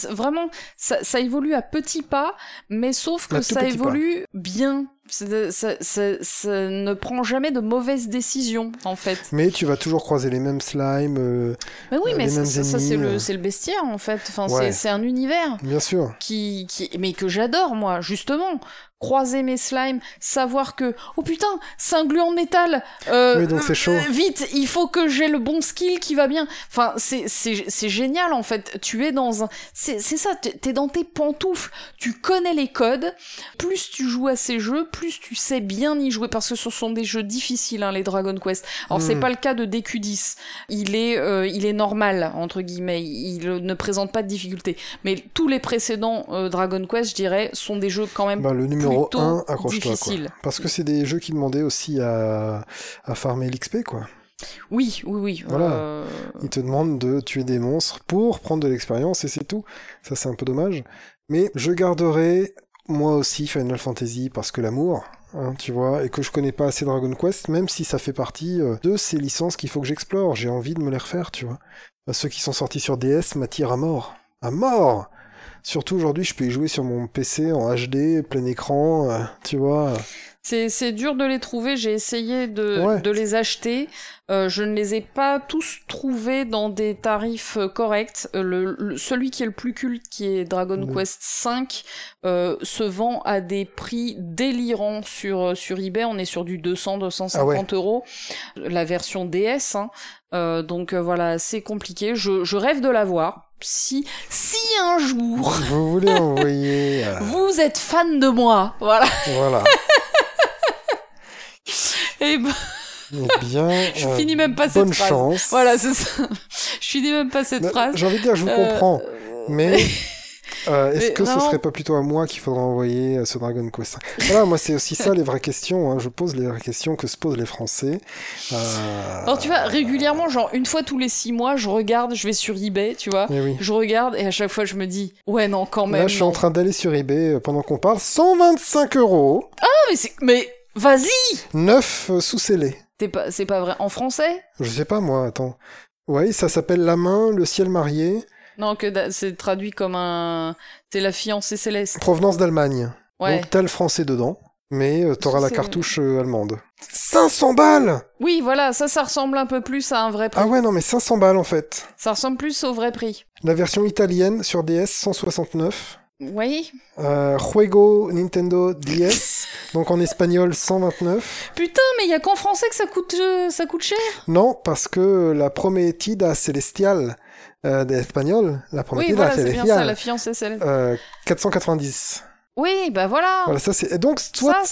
vraiment, ça, évolue à petits pas, mais sauf que ça évolue bien. Ça, ne prend jamais de mauvaises décisions, en fait. Mais tu vas toujours croiser les mêmes slimes. Euh, mais oui, mais ça, c'est le, le, bestiaire, en fait. Enfin, c'est un univers. Bien sûr. Qui, qui, mais que j'adore, moi, justement croiser mes slimes, savoir que oh putain, c'est un gluant de métal. Euh, Oui, donc c'est chaud. euh, vite, il faut que j'ai le bon skill qui va bien. Enfin, c'est c'est c'est génial en fait. Tu es dans un c'est c'est ça, t'es dans tes pantoufles, tu connais les codes. Plus tu joues à ces jeux, plus tu sais bien y jouer parce que ce sont des jeux difficiles hein, les Dragon Quest. Alors c'est Hmm. pas le cas de DQ10. Il est euh, il est normal entre guillemets, il euh, ne présente pas de difficulté. Mais tous les précédents euh, Dragon Quest, je dirais, sont des jeux quand même Bah, le numéro plutôt 1, accroche-toi. Parce que c'est des jeux qui demandaient aussi à, à farmer l'XP, quoi. Oui, oui, oui. Voilà. euh, Ils te demandent de tuer des monstres pour prendre de l'expérience et c'est tout. Ça, c'est un peu dommage. Mais je garderai, moi aussi, Final Fantasy parce que l'amour, hein, tu vois, et que je connais pas assez Dragon Quest, même si ça fait partie euh, de ces licences qu'il faut que j'explore. J'ai envie de me les refaire, tu vois. Ceux qui sont sortis sur DS m'attirent à mort. À mort Surtout aujourd'hui, je peux y jouer sur mon PC en HD, plein écran, euh, tu vois. C'est, c'est dur de les trouver, j'ai essayé de, Ouais. de les acheter. Euh, je ne les ai pas tous trouvés dans des tarifs euh, corrects. Euh, le, le- celui qui est le plus culte, qui est Dragon. Quest V, euh, se vend à des prix délirants sur, euh, sur eBay. On est sur du 200-250 Ah ouais. euros. La version DS. hein. Euh, donc voilà, c'est compliqué. Je, je rêve de l'avoir. Si, si un jour Vous voulez envoyer... euh, vous êtes fan de moi, voilà. voilà. Et ben, Eh bien, je euh, finis même pas cette bonne phrase. chance. Voilà, c'est ça. Je finis même pas cette Mais phrase. J'ai envie de dire, je vous Euh, comprends, mais euh, est-ce que ce serait pas plutôt à moi qu'il faudrait envoyer euh, ce Dragon Quest Voilà, moi c'est aussi ça les vraies questions. hein. Je pose les vraies questions que se posent les Français. Euh, Alors tu vois, régulièrement, genre une fois tous les six mois, je regarde, je vais sur eBay, tu vois. eh oui. Je regarde et à chaque fois je me dis, ouais non quand même. Là, je suis en train d'aller sur eBay euh, pendant qu'on parle. 125 euros, Ah mais c'est, mais vas-y. 9 sous scellés. T'es pas, c'est pas vrai. En français? Je sais pas moi, attends. Oui, ça s'appelle La main, le ciel marié, Non, que c'est traduit comme un, c'est la fiancée céleste. provenance d'Allemagne. Ouais. Donc t'as le français dedans, mais euh, t'auras la cartouche euh, allemande. 500 balles Oui, voilà, ça, ça ressemble un peu plus à un vrai prix. Ah ouais, non mais 500 balles en fait. Ça ressemble plus au vrai prix. La version italienne sur DS 169. Oui. Euh, Juego Nintendo DS, donc en espagnol 129. Putain, mais y a qu'en français que ça coûte, euh, ça coûte cher. Non, parce que la Prometida Celestial euh, d'espagnol, la Oui, Prometida voilà, c'est bien ça, Celestial, la fiancée euh, 490. Oui, bah voilà. Voilà, ça c'est. Donc, soit,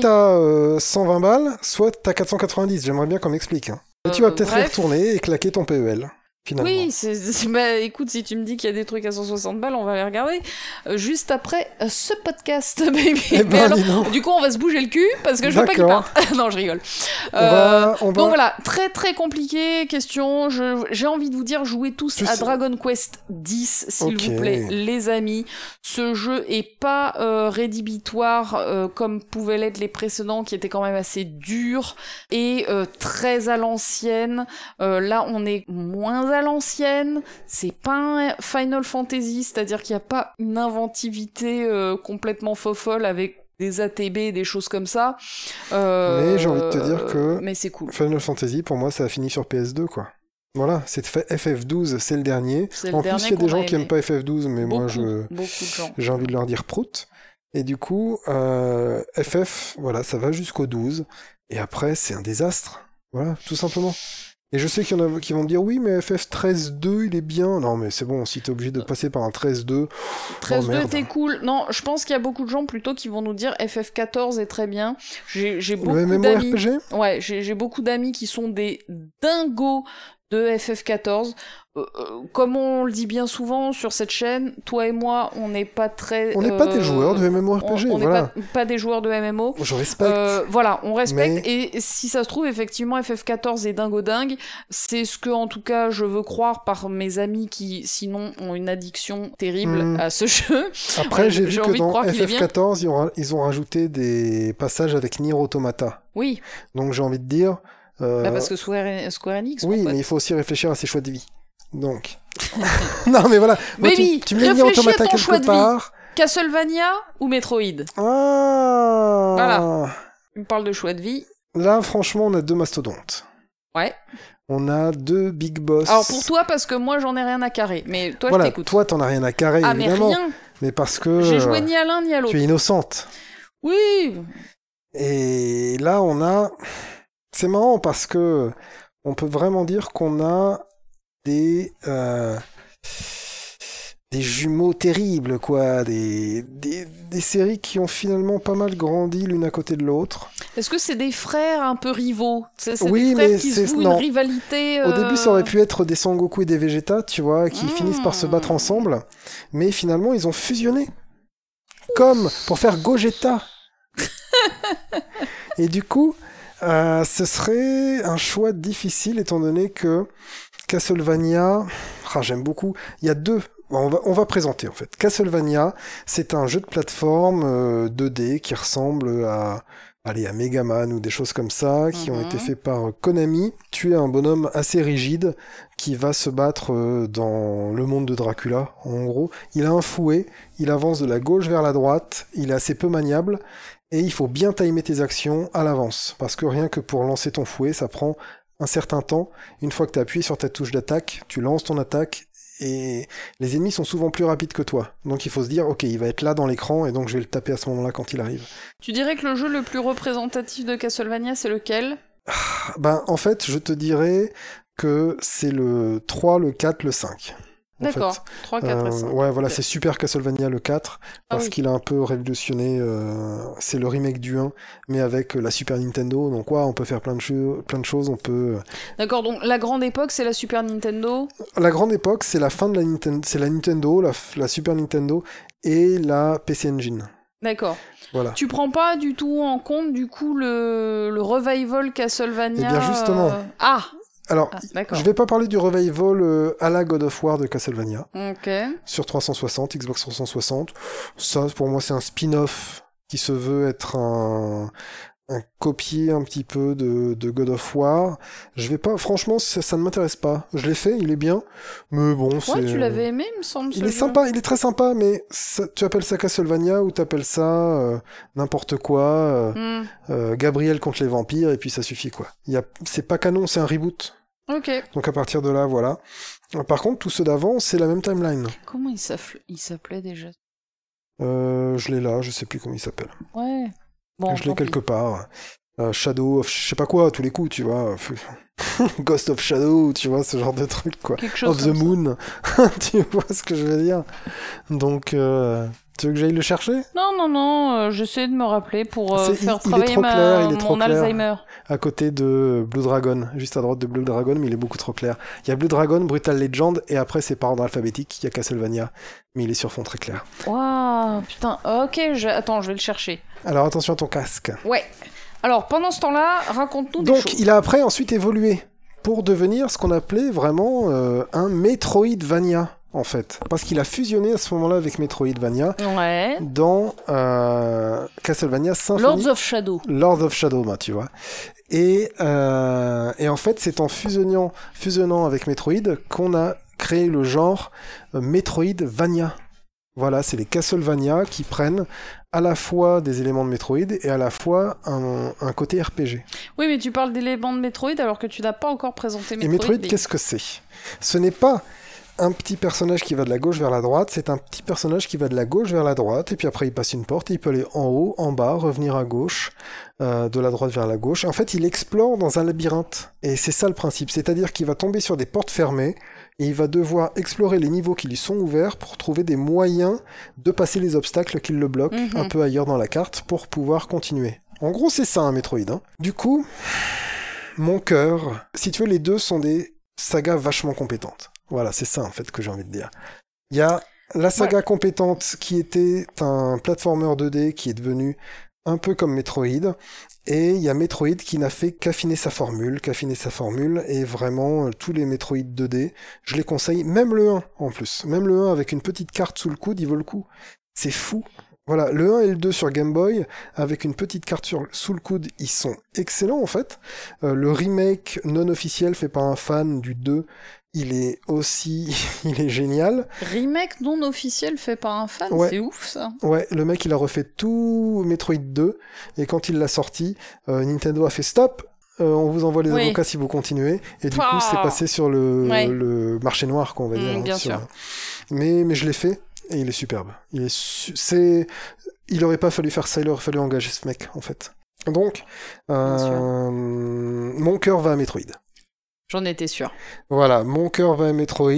t'as euh, 120 balles, soit t'as 490. J'aimerais bien qu'on m'explique. Hein. Tu vas peut-être y retourner et claquer ton PEL, finalement. Oui, c'est, bah, écoute, si tu me dis qu'il y a des trucs à 160 balles, on va les regarder euh, juste après euh, ce podcast, baby. Eh ben, alors, donc. du coup, on va se bouger le cul parce que je veux pas qu'il parte. non, je rigole. On Euh, va, on va... Donc voilà, très très compliqué question. J'ai envie de vous dire, jouez tous à Dragon Quest 10, s'il vous plaît, les amis. Ce jeu est pas rédhibitoire comme pouvaient l'être les précédents, qui étaient quand même assez durs et très à l'ancienne. Là, on est moins à l'ancienne. C'est pas un Final Fantasy, c'est-à-dire qu'il n'y a pas une inventivité euh, complètement fofolle avec des ATB, des choses comme ça. Euh, Mais j'ai envie de te dire que- Mais c'est cool. Final Fantasy, pour moi, ça a fini sur PS2, quoi. Voilà, c'est fait- FF12, c'est le dernier. Le En plus, il y a des gens a qui aiment pas FF12, mais beaucoup, moi, je j'ai envie de leur dire prout. Et du coup, euh, FF, voilà, ça va jusqu'au 12. Et après, c'est un désastre. Voilà, tout simplement. Et je sais qu'il y en a qui vont me dire, oui, mais FF 13.2, il est bien. Non, mais c'est bon, si t'es obligé de passer par un 13.2, 13 Oh, merde. était cool. Non, je pense qu'il y a beaucoup de gens plutôt qui vont nous dire FF14 est très bien. J'ai beaucoup d'amis. Ouais, j'ai beaucoup d'amis qui sont des dingos de FF14. Euh, euh, comme on le dit bien souvent sur cette chaîne, toi et moi, on n'est pas très. On n'est pas euh, des joueurs de On MMORPG, on n'est voilà. pas, pas des joueurs de MMO. Je respecte. Euh, voilà, on respecte. Mais- Et si ça se trouve, effectivement, FF14 est dingo dingue. C'est ce que, en tout cas, je veux croire par mes amis qui, sinon, ont une addiction terrible Hmm. à ce jeu. Après, j'ai vu que dans croire qu'il est bien. FF14, ils ont, ils ont rajouté des passages avec Nier Automata. Oui, Donc j'ai envie de dire. Euh, bah parce que Square, Square Enix. oui, mais il faut aussi réfléchir à ses choix de vie. Donc. non, mais voilà. Moi, Baby, tu, tu Nier réfléchis à ton choix de vie. Castlevania ou Metroid? Ah Voilà. On parle de choix de vie. Là, franchement, on a deux mastodontes. Ouais. On a deux big boss. Alors pour toi, parce que moi, j'en ai rien à carrer. Mais toi, voilà, je t'écoute. toi, t'en as rien à carrer, ah, mais évidemment. rien. Mais parce que J'ai euh, joué ni à l'un ni à tu l'autre. es innocente. Oui. Et là, on a. C'est marrant parce que on peut vraiment dire qu'on a des. euh, des jumeaux terribles, quoi. Des, des, des séries qui ont finalement pas mal grandi l'une à côté de l'autre. Est-ce que c'est des frères un peu rivaux? C'est Oui, des frères mais qui se une rivalité. Au début, ça euh, aurait pu être des Sangoku et des Vegeta, tu vois, qui Mm. finissent par se battre ensemble. Mais finalement, ils ont fusionné. Comme pour faire Gogeta. et du coup, euh, ce serait un choix difficile étant donné que Castlevania, ah, j'aime beaucoup. Il y a deux. On va, on va présenter en fait. Castlevania, c'est un jeu de plateforme euh, 2D qui ressemble à, allez, à Megaman ou des choses comme ça, qui ont Mhm. été faits par euh, Konami. Tu es un bonhomme assez rigide qui va se battre euh, dans le monde de Dracula. En gros, il a un fouet, il avance de la gauche vers la droite, il est assez peu maniable. Et il faut bien timer tes actions à l'avance, parce que rien que pour lancer ton fouet, ça prend un certain temps. Une fois que tu as appuyé sur ta touche d'attaque, tu lances ton attaque, et les ennemis sont souvent plus rapides que toi. Donc il faut se dire, ok, il va être là dans l'écran, et donc je vais le taper à ce moment-là quand il arrive. Tu dirais que le jeu le plus représentatif de Castlevania, c'est lequel? Ben, en fait, je te dirais que c'est le 3, le 4, le 5. D'accord. 3, 4 Euh, et 5. ouais, voilà, c'est Super Castlevania le 4, Ah parce oui. qu'il a un peu révolutionné, euh, c'est le remake du 1, mais avec euh, la Super Nintendo, donc ouais, on peut faire plein de, cho- plein de choses, on peut... D'accord, donc la grande époque, c'est la Super Nintendo. La grande époque, c'est la fin de la Nintendo, c'est la Nintendo, la, Super Nintendo et la PC Engine. D'accord. Voilà. Tu prends pas du tout en compte, du coup, le, le revival Castlevania Eh bien, justement. euh, Ah, Alors, ah je vais pas parler du revival euh, à la God of War de Castlevania Ok. sur 360, Xbox 360. Ça, pour moi, c'est un spin-off qui se veut être un, un copier un petit peu de, de God of War. Je vais pas, franchement, ça, ça ne m'intéresse pas. Je l'ai fait, il est bien, mais bon, c'est. Ouais, tu l'avais aimé, il me semble. Il est jeu. sympa, il est très sympa, mais ça- tu appelles ça Castlevania ou t'appelles ça euh, n'importe quoi, euh, Hmm. euh, Gabriel contre les vampires, et puis ça suffit quoi. Il y a, c'est pas canon, c'est un reboot. Ok. Donc à partir de là, voilà. Par contre, tous ceux d'avant, c'est la même timeline. Comment il s'appelait déjà? Euh, je l'ai là, je sais plus comment il s'appelle. Ouais. Bon, je l'ai quelque part. Euh, Shadow of je sais pas quoi, à tous les coups, tu vois. Ghost of Shadow, tu vois, ce genre de truc quoi. Quelque chose Of the. Moon, tu vois ce que je veux dire. Donc, euh, tu veux que j'aille le chercher? Non, non, non, euh, j'essaie de me rappeler pour euh, C'est- il- faire il est travailler trop ma- clair, il est trop mon clair. Alzheimer. à côté de Blue Dragon, juste à droite de Blue Dragon, mais il est beaucoup trop clair. Il y a Blue Dragon, Brutal Legend, et après c'est par ordre alphabétique, il y a Castlevania, mais il est sur fond très clair. Waouh, putain, ok, je... attends, je vais le chercher. Alors attention à ton casque. Ouais. Alors, pendant ce temps-là, raconte-nous des Donc choses. il a après ensuite évolué pour devenir ce qu'on appelait vraiment euh, un Metroidvania, en fait. Parce qu'il a fusionné à ce moment-là avec Metroidvania Ouais. dans euh, Castlevania Symphony... Lords of Shadow. Lords of Shadow, bah, tu vois. Et, euh, et en fait, c'est en fusionnant, fusionnant avec Metroid qu'on a créé le genre euh, Metroidvania. Voilà, c'est les Castlevania qui prennent à la fois des éléments de Metroid et à la fois un, un côté RPG. Oui, mais tu parles d'éléments de Metroid alors que tu n'as pas encore présenté Metroid. et Metroid, mais- qu'est-ce que c'est? Ce n'est pas un petit personnage qui va de la gauche vers la droite, c'est un petit personnage qui va de la gauche vers la droite, et puis après il passe une porte, et il peut aller en haut, en bas, revenir à gauche, euh, de la droite vers la gauche. En fait, il explore dans un labyrinthe, et c'est ça le principe, c'est-à-dire qu'il va tomber sur des portes fermées, et il va devoir explorer les niveaux qui lui sont ouverts pour trouver des moyens de passer les obstacles qui le bloquent Mhm. un peu ailleurs dans la carte pour pouvoir continuer. En gros, c'est ça un Metroid. hein. Du coup, mon cœur, si tu veux, les deux sont des sagas vachement compétentes. Voilà, c'est ça en fait que j'ai envie de dire. Il y a la saga compétente qui était un platformer 2D qui est devenu un peu comme Metroid, et il y a Metroid qui n'a fait qu'affiner sa formule, qu'affiner sa formule, et vraiment euh, tous les Metroid 2D, je les conseille, même le 1 en plus, même le 1 avec une petite carte sous le coude, il vaut le coup. C'est fou. Voilà, le 1 et le 2 sur Game Boy, avec une petite carte sur- sous le coude, ils sont excellents en fait. Euh, le remake non officiel fait par un fan du 2, il est aussi, il est génial. Remake non officiel fait par un fan, Ouais. c'est ouf ça. Ouais, le mec il a refait tout Metroid 2, et quand il l'a sorti, euh, Nintendo a fait stop, euh, on vous envoie les Oui. avocats si vous continuez, et du coup c'est passé sur le, Ouais. le marché noir, quoi, on va Mm, dire. hein, bien sûr. Mais, mais je l'ai fait, Et il est superbe. Il est, su- c'est, il aurait pas fallu faire ça, il aurait fallu engager ce mec, en fait. Donc, euh, mon cœur va à Metroid. J'en étais sûr. Voilà, mon cœur va à Metroid.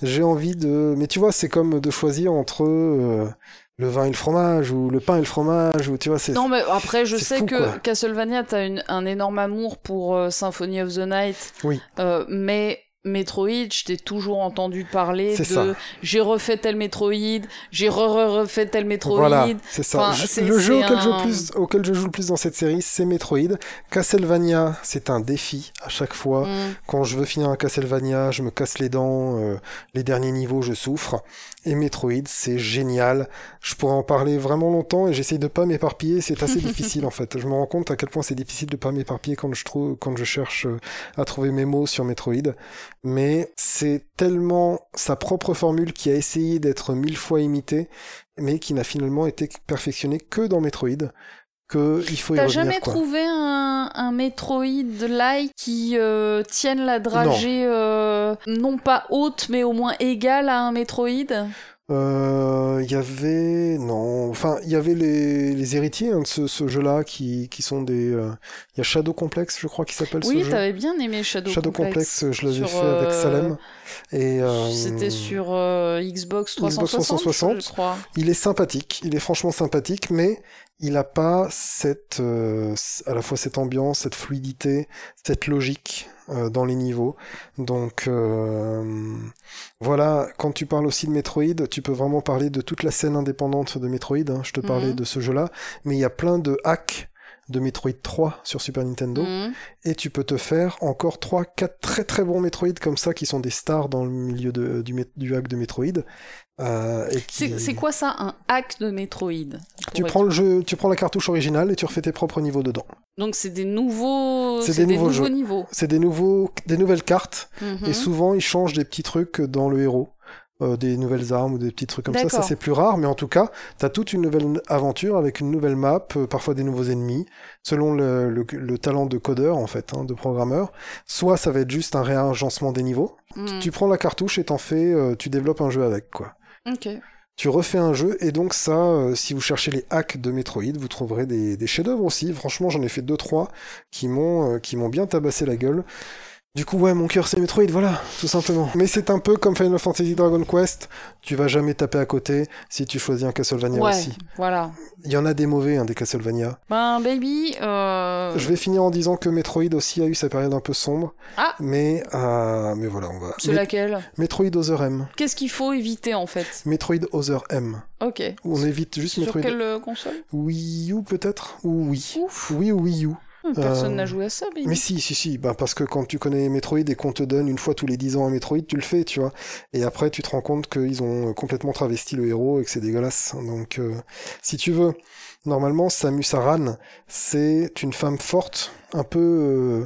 J'ai envie de. Mais tu vois, c'est comme de choisir entre euh, le vin et le fromage, ou le pain et le fromage, ou tu vois, c'est. Non, mais après, je sais fou, que quoi. Castlevania, t'as une- un énorme amour pour euh, Symphony of the Night. Oui. Euh, mais Metroid, je t'ai toujours entendu parler de j'ai refait tel Metroid, j'ai re-refait tel Metroid. Voilà, c'est ça. Enfin, le jeu je plus, auquel je joue le plus dans cette série, c'est Metroid. Castlevania, c'est un défi à chaque fois. Mm. Quand je veux finir un Castlevania, je me casse les dents. euh, les derniers niveaux, je souffre. Et Metroid, c'est génial. Je pourrais en parler vraiment longtemps et j'essaye de pas m'éparpiller. C'est assez difficile en fait. Je me rends compte à quel point c'est difficile de pas m'éparpiller quand je trouve, quand je cherche euh, à trouver mes mots sur Metroid. Mais c'est tellement sa propre formule qui a essayé d'être mille fois imitée, mais qui n'a finalement été perfectionnée que dans Metroid. Que il faut y T'as jamais quoi. trouvé un, un Metroid-like qui euh, tienne la dragée euh, non pas haute mais au moins égale à un Metroid? Euh, Il y avait non, enfin il y avait les, les héritiers hein, de ce, ce jeu-là qui, qui sont des. euh, Il y a Shadow Complex, je crois, qui s'appelle Oui, jeu. t'avais bien aimé Shadow, Shadow Complex, je l'avais fait avec euh, Salem. Et euh, C'était sur euh, Xbox 360, Xbox 360. je crois. il est sympathique, il est franchement sympathique, mais il a pas cette euh, à la fois cette ambiance, cette fluidité, cette logique euh, dans les niveaux. Donc euh, voilà, quand tu parles aussi de Metroid, tu peux vraiment parler de toute la scène indépendante de Metroid. hein. Je te parlais Mhm. de ce jeu-là, mais il y a plein de hacks de Metroid 3 sur Super Nintendo Mhm. et tu peux te faire encore 3 4 très très bons Metroid comme ça qui sont des stars dans le milieu de, du, mé- du hack de Metroid. Euh, qui- C'est quoi ça, un hack de Metroid tu prends le jeu, tu prends la cartouche originale et tu refais tes propres niveaux dedans. Donc c'est des nouveaux, C'est des des, nouveaux nouveaux jeux. niveaux. C'est des nouveaux, des nouvelles cartes Mhm. et souvent ils changent des petits trucs dans le héros. Euh, des nouvelles armes ou des petits trucs comme ça, ça c'est plus rare, mais en tout cas, t'as toute une nouvelle aventure avec une nouvelle map, euh, parfois des nouveaux ennemis, selon le, le- le talent de codeur en fait, hein, de programmeur. Soit ça va être juste un réagencement des niveaux. Mhm. Tu prends la cartouche et t'en fais, euh, tu développes un jeu avec quoi. Tu refais un jeu et donc ça, euh, si vous cherchez les hacks de Metroid, vous trouverez des, chefs-d'œuvre aussi. Franchement, j'en ai fait deux trois qui m'ont euh, qui m'ont bien tabassé la gueule. Du coup, ouais, mon cœur c'est Metroid, voilà, tout simplement. Mais c'est un peu comme Final Fantasy Dragon Quest. Tu vas jamais taper à côté si tu choisis un Castlevania Ouais, aussi. voilà. Il y en a des mauvais, hein, des Castlevania. Ben, baby, euh... Je vais finir en disant que Metroid aussi a eu sa période un peu sombre. Ah. Mais euh, mais voilà, on va. c'est laquelle? Metroid Other M. Qu'est-ce qu'il faut éviter en fait? Metroid Other M. Ok. On évite juste Sur Metroid. quelle euh, console? Wii U peut-être? Ou oui. Ouf. Oui ou Wii U. Personne Euh, n'a joué à ça, baby. Mais si, si, si, bah parce que quand tu connais Metroid et qu'on te donne une fois tous les 10 ans un Metroid, tu le fais, tu vois. Et après, tu te rends compte qu'ils ont euh, complètement travesti le héros et que c'est dégueulasse. Donc, euh, si tu veux, normalement, Samus Aran, c'est une femme forte, un peu euh,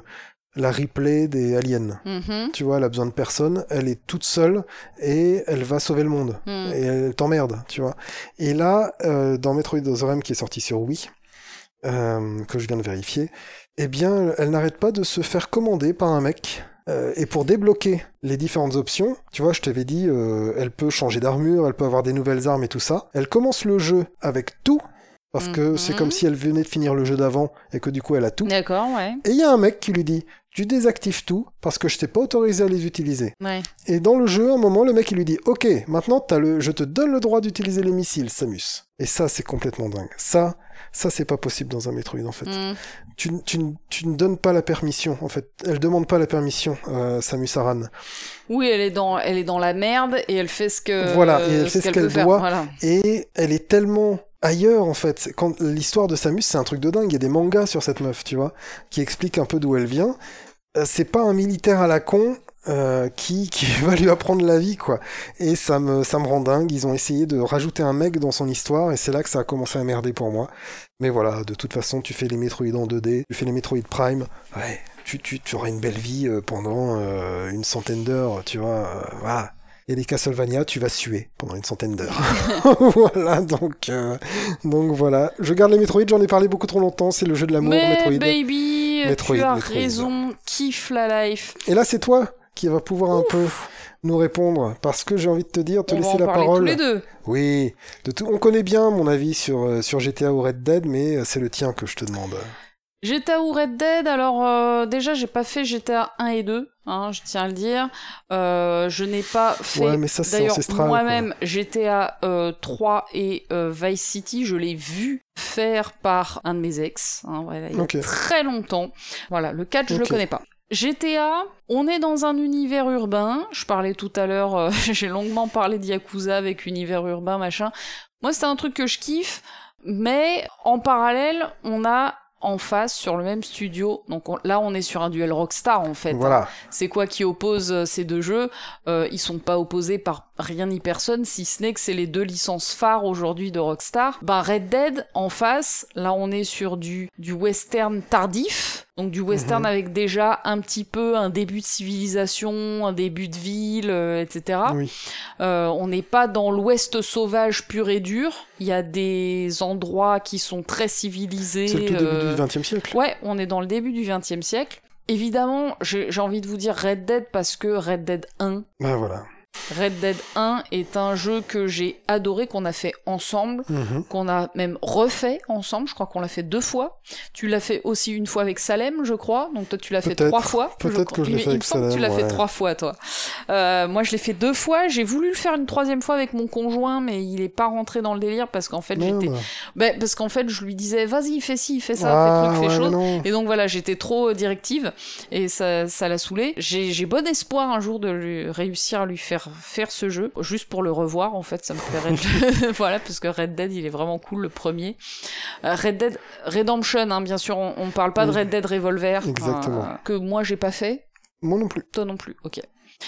la replay des aliens. Mhm. Tu vois, elle a besoin de personne, elle est toute seule et elle va sauver le monde Mhm. et elle t'emmerde, tu vois. Et là, euh, dans Metroid Other M qui est sorti sur Wii, euh, que je viens de vérifier, eh bien, elle n'arrête pas de se faire commander par un mec. Euh, et pour débloquer les différentes options, tu vois, je t'avais dit, euh, elle peut changer d'armure, elle peut avoir des nouvelles armes et tout ça. Elle commence le jeu avec tout, parce que Mhm. c'est comme si elle venait de finir le jeu d'avant et que du coup elle a tout. D'accord, ouais. Et il y a un mec qui lui dit, tu désactives tout parce que je t'ai pas autorisé à les utiliser. Ouais. Et dans le jeu, à un moment, le mec il lui dit Ok, maintenant t'as le, je te donne le droit d'utiliser les missiles, Samus. Et ça, c'est complètement dingue. Ça, ça c'est pas possible dans un Metroid en fait. Mhm. Tu, tu, tu ne donnes pas la permission en fait. Elle demande pas la permission, euh, Samus Aran. Oui, elle est dans, elle est dans la merde et elle fait ce que. Voilà, et elle fait ce qu'elle doit. Voilà. Et elle est tellement ailleurs en fait. Quand l'histoire de Samus, c'est un truc de dingue. Il y a des mangas sur cette meuf, tu vois, qui expliquent un peu d'où elle vient. Euh, C'est pas un militaire à la con. euh, qui, qui va lui apprendre la vie quoi. Et ça me ça rend dingue. Ils ont essayé de rajouter un mec dans son histoire et c'est là que ça a commencé à merder pour moi. Mais voilà de toute façon tu fais les Metroid en 2D tu fais les Metroid Prime. Ouais tu, tu, auras une belle vie euh, pendant une centaine d'heures tu vois voilà et les Castlevania, tu vas suer pendant une centaine d'heures. voilà, donc, euh, donc voilà. Je garde les Metroid, j'en ai parlé beaucoup trop longtemps, c'est le jeu de l'amour, Mais Metroid. baby, Metroid, tu as Metroid. raison, kiffe la life. Et là, c'est toi qui va pouvoir un peu nous répondre parce que j'ai envie de te dire, te On va laisser en la parler parole. tous les deux. Oui, de tout. On connaît bien mon avis sur, euh, sur GTA ou Red Dead, mais euh, c'est le tien que je te demande. GTA ou Red Dead, alors euh, déjà j'ai pas fait GTA 1 et 2, hein, je tiens à le dire. Euh, je n'ai pas fait Ouais, d'ailleurs moi-même GTA euh, 3 et euh, Vice City, je l'ai vu faire par un de mes ex, hein, voilà, il y a très longtemps. Voilà, le 4 je le Ok. connais pas. GTA, on est dans un univers urbain. Je parlais tout à l'heure, euh, j'ai longuement parlé de Yakuza avec univers urbain, machin. Moi, c'est un truc que je kiffe, mais en parallèle, on a en face sur le même studio. Donc on- là, on est sur un duel Rockstar en fait. Voilà. C'est quoi qui oppose euh, ces deux jeux? Euh, Ils sont pas opposés par rien ni personne, si ce n'est que c'est les deux licences phares aujourd'hui de Rockstar. Ben Red Dead en face, là on est sur du du western tardif, donc du western Mhm. avec déjà un petit peu un début de civilisation, un début de ville, euh, etc. Oui. Euh, on n'est pas dans l'ouest sauvage pur et dur. Il y a des endroits qui sont très civilisés. C'est le tout début euh, du XXe siècle. Ouais, on est dans le début du XXe siècle. Évidemment, j'ai j'ai envie de vous dire Red Dead parce que Red Dead 1, Ben voilà. Red Dead 1 est un jeu que j'ai adoré, qu'on a fait ensemble, Mhm. qu'on a même refait ensemble. Je crois qu'on l'a fait deux fois. Tu l'as fait aussi une fois avec Salem, je crois. Donc toi, tu l'as fait trois fois. Peut-être que je l'ai Il- fait il avec me semble que tu l'as fait trois fois, toi. Euh, moi, je l'ai fait deux fois. J'ai voulu le faire une troisième fois avec mon conjoint, mais il est pas rentré dans le délire parce qu'en fait, j'étais, ben, parce qu'en fait, je lui disais, vas-y, fais ci, fais ça, ah, fais truc, fais ouais, chose. non. Et donc voilà, j'étais trop euh, directive et ça, ça l'a saoulé. J'ai, j'ai bon espoir un jour de lui, réussir à lui faire faire ce jeu, juste pour le revoir en fait, ça me plairait. de- voilà, parce que Red Dead, il est vraiment cool le premier. Euh, Red Dead Redemption, hein, bien sûr, on, on parle pas de. Red Dead Revolver, Exactement. euh, que moi j'ai pas fait, Moi non plus. toi non plus. Ok.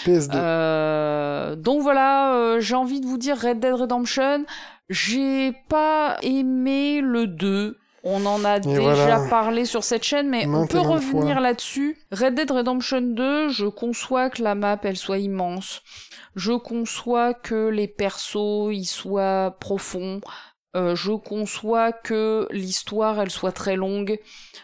PS2. Euh, donc voilà, euh, j'ai envie de vous dire Red Dead Redemption. J'ai pas aimé le 2. On en a déjà voilà. parlé sur cette chaîne, mais on peut revenir là-dessus. Red Dead Redemption 2, je conçois que la map, elle soit immense. Je conçois que les persos, ils soient profonds. Euh, je conçois que l'histoire, elle soit très longue.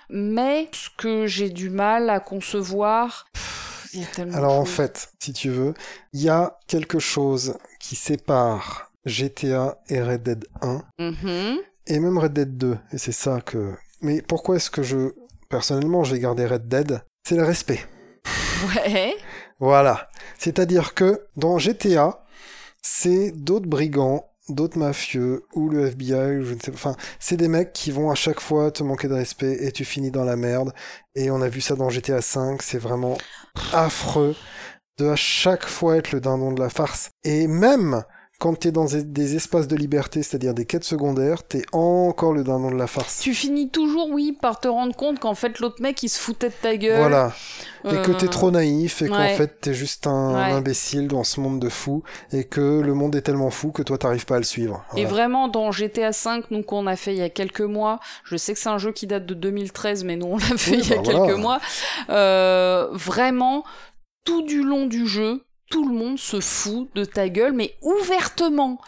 Mais ce que j'ai du mal à concevoir... pff, il y a tellement de Alors en fait, si tu veux, il y a quelque chose qui sépare GTA et Red Dead 1 Mhm. et même Red Dead 2. Et c'est ça que. Mais pourquoi est-ce que je personnellement je vais garder Red Dead? C'est le respect. Ouais. Voilà. C'est-à-dire que dans GTA, c'est d'autres brigands, d'autres mafieux, ou le FBI, ou je ne sais pas. Enfin, c'est des mecs qui vont à chaque fois te manquer de respect et tu finis dans la merde. Et on a vu ça dans GTA 5, c'est vraiment affreux de à chaque fois être le dindon de la farce. Et même quand t'es dans des- espaces de liberté, c'est-à-dire des quêtes secondaires, t'es encore le dindon de la farce. Tu finis toujours, oui, par te rendre compte qu'en fait, l'autre mec, il se foutait de ta gueule. Voilà. Et que t'es Euh, trop naïf et qu'en fait t'es juste un, Ouais. imbécile dans ce monde de fous et que le monde est tellement fou que toi t'arrives pas à le suivre. Et vraiment, dans GTA V, nous qu'on a fait il y a quelques mois, je sais que c'est un jeu qui date de 2013, mais nous on l'a fait Oui, il y a bah quelques voilà. mois. Euh, vraiment, tout du long du jeu, tout le monde se fout de ta gueule, mais ouvertement.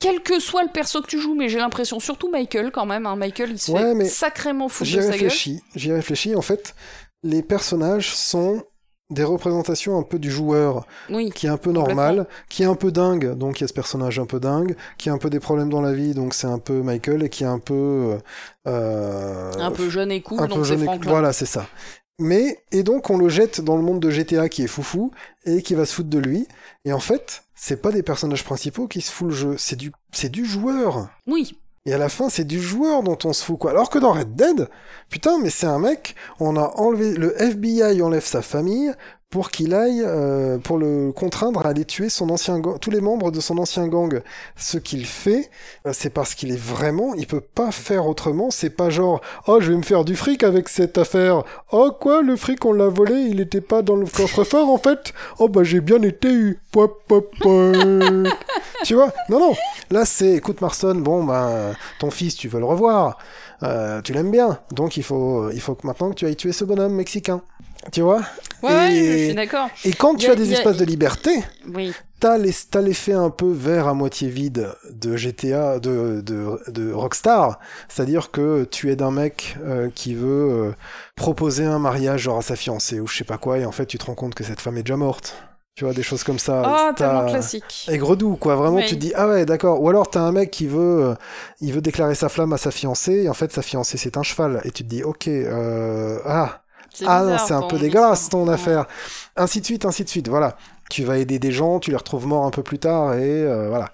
Quel que soit le perso que tu joues, mais j'ai l'impression, surtout Michael quand même, hein, Michael il se Ouais, fait sacrément foutre J'y de sa gueule. j'y réfléchis. En fait, les personnages sont des représentations un peu du joueur, Oui, qui est un peu normal, qui est un peu dingue, donc il y a ce personnage un peu dingue, qui a un peu des problèmes dans la vie, donc c'est un peu Michael, et qui est un peu... euh, un peu jeune et cool, un donc peu jeune et-. Voilà, c'est ça. Mais, et donc on le jette dans le monde de GTA qui est foufou, et qui va se foutre de lui, et en fait, c'est pas des personnages principaux qui se foutent le jeu, c'est du, c'est du joueur. Oui, Et à la fin, c'est du joueur dont on se fout, quoi. Alors que dans Red Dead, putain, mais c'est un mec, on a enlevé, le FBI enlève sa famille pour qu'il aille, euh, pour le contraindre à aller tuer son ancien gang, tous les membres de son ancien gang. Ce qu'il fait, euh, c'est parce qu'il est vraiment, il peut pas faire autrement, c'est pas genre, oh, je vais me faire du fric avec cette affaire. Oh, quoi, le fric, on l'a volé, il était pas dans le coffre-fort, en fait. Oh, bah, j'ai bien été eu. Tu vois? Non, non. Là, c'est, écoute, Marston, bon, ben, ton fils, tu veux le revoir. Euh, tu l'aimes bien. Donc, il faut, il faut que maintenant que tu ailles tuer ce bonhomme mexicain. Tu vois? ouais, ouais, Et- je suis d'accord. Et quand tu a- as des a- espaces de liberté, Oui. t'as l'effet un peu vert à moitié vide de GTA, de, de, de Rockstar. C'est-à-dire que tu es un mec euh, qui veut euh, proposer un mariage genre à sa fiancée ou je sais pas quoi, et en fait tu te rends compte que cette femme est déjà morte. Tu vois, des choses comme ça. Ah, T'as- tellement classique. Aigre-doux, quoi. Vraiment, Oui. tu te dis, ah ouais, d'accord. Ou alors, t'as un mec qui veut, euh, il veut déclarer sa flamme à sa fiancée, et en fait, sa fiancée, c'est un cheval. Et tu te dis, ok, euh, ah, ah non, c'est un peu dégueulasse ton affaire. Ainsi de suite, ainsi de suite. Voilà. Tu vas aider des gens, tu les retrouves morts un peu plus tard, et euh, voilà.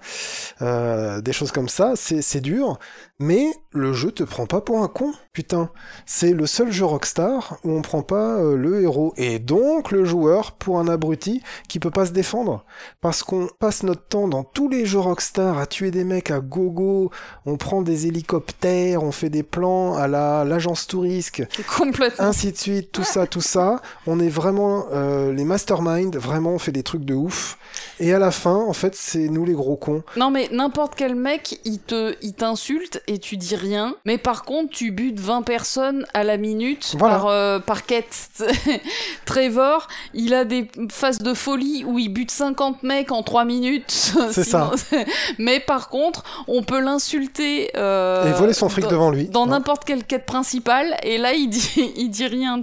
Euh, des choses comme ça, c'est dur, mais le jeu te prend pas pour un con, putain. C'est le seul jeu Rockstar où on prend pas euh, le héros, et donc le joueur pour un abruti qui peut pas se défendre. Parce qu'on passe notre temps dans tous les jeux Rockstar à tuer des mecs à gogo, on prend des hélicoptères, on fait des plans à la l'agence touriste, Complètement. ainsi de suite, tout ça, tout ça. On est vraiment euh, les masterminds, vraiment on fait des trucs de ouf. Et à la fin, en fait, c'est nous les gros cons. Non mais n'importe quel mec, il te, il t'insulte et tu dis rien. Mais par contre, tu butes 20 personnes à la minute Voilà. par, euh, par quête. Trevor, il a des phases de folie où il bute 50 mecs en 3 minutes. C'est ça. mais par contre, on peut l'insulter. euh, Et voler son fric dans- devant lui. Dans n'importe quelle quête principale, et là il dit, il dit rien.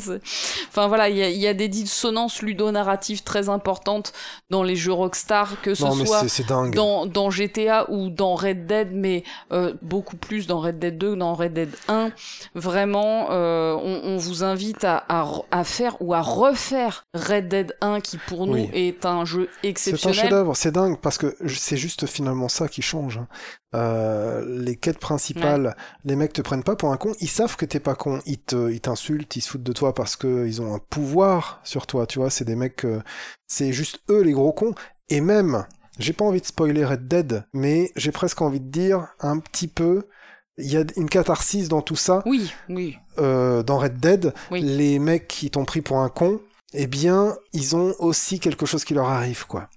Enfin voilà, il y a, il y a des dissonances ludonarratives très importantes dans les jeux Rockstar, que ce Non, soit c'est- c'est dingue. dans, dans GTA ou dans Red Dead, mais euh, beaucoup plus dans Red Dead 2 que dans Red Dead 1. Vraiment, euh, on, on vous invite à, à, re- à faire ou à refaire Red Dead 1, qui pour nous Oui. est un jeu C'est un exceptionnel. chef-d'œuvre, c'est dingue parce que c'est juste finalement ça qui change. hein. Euh, les quêtes principales, les mecs te prennent pas pour un con, ils savent que t'es pas con, ils te, ils t'insultent, ils se foutent de toi parce que ils ont un pouvoir sur toi, tu vois. C'est des mecs, euh, c'est juste eux les gros cons. Et même, j'ai pas envie de spoiler Red Dead, mais j'ai presque envie de dire un petit peu. Il y a une catharsis dans tout ça. Oui, oui. Euh, dans Red Dead, Oui. les mecs qui t'ont pris pour un con, eh bien, ils ont aussi quelque chose qui leur arrive, quoi.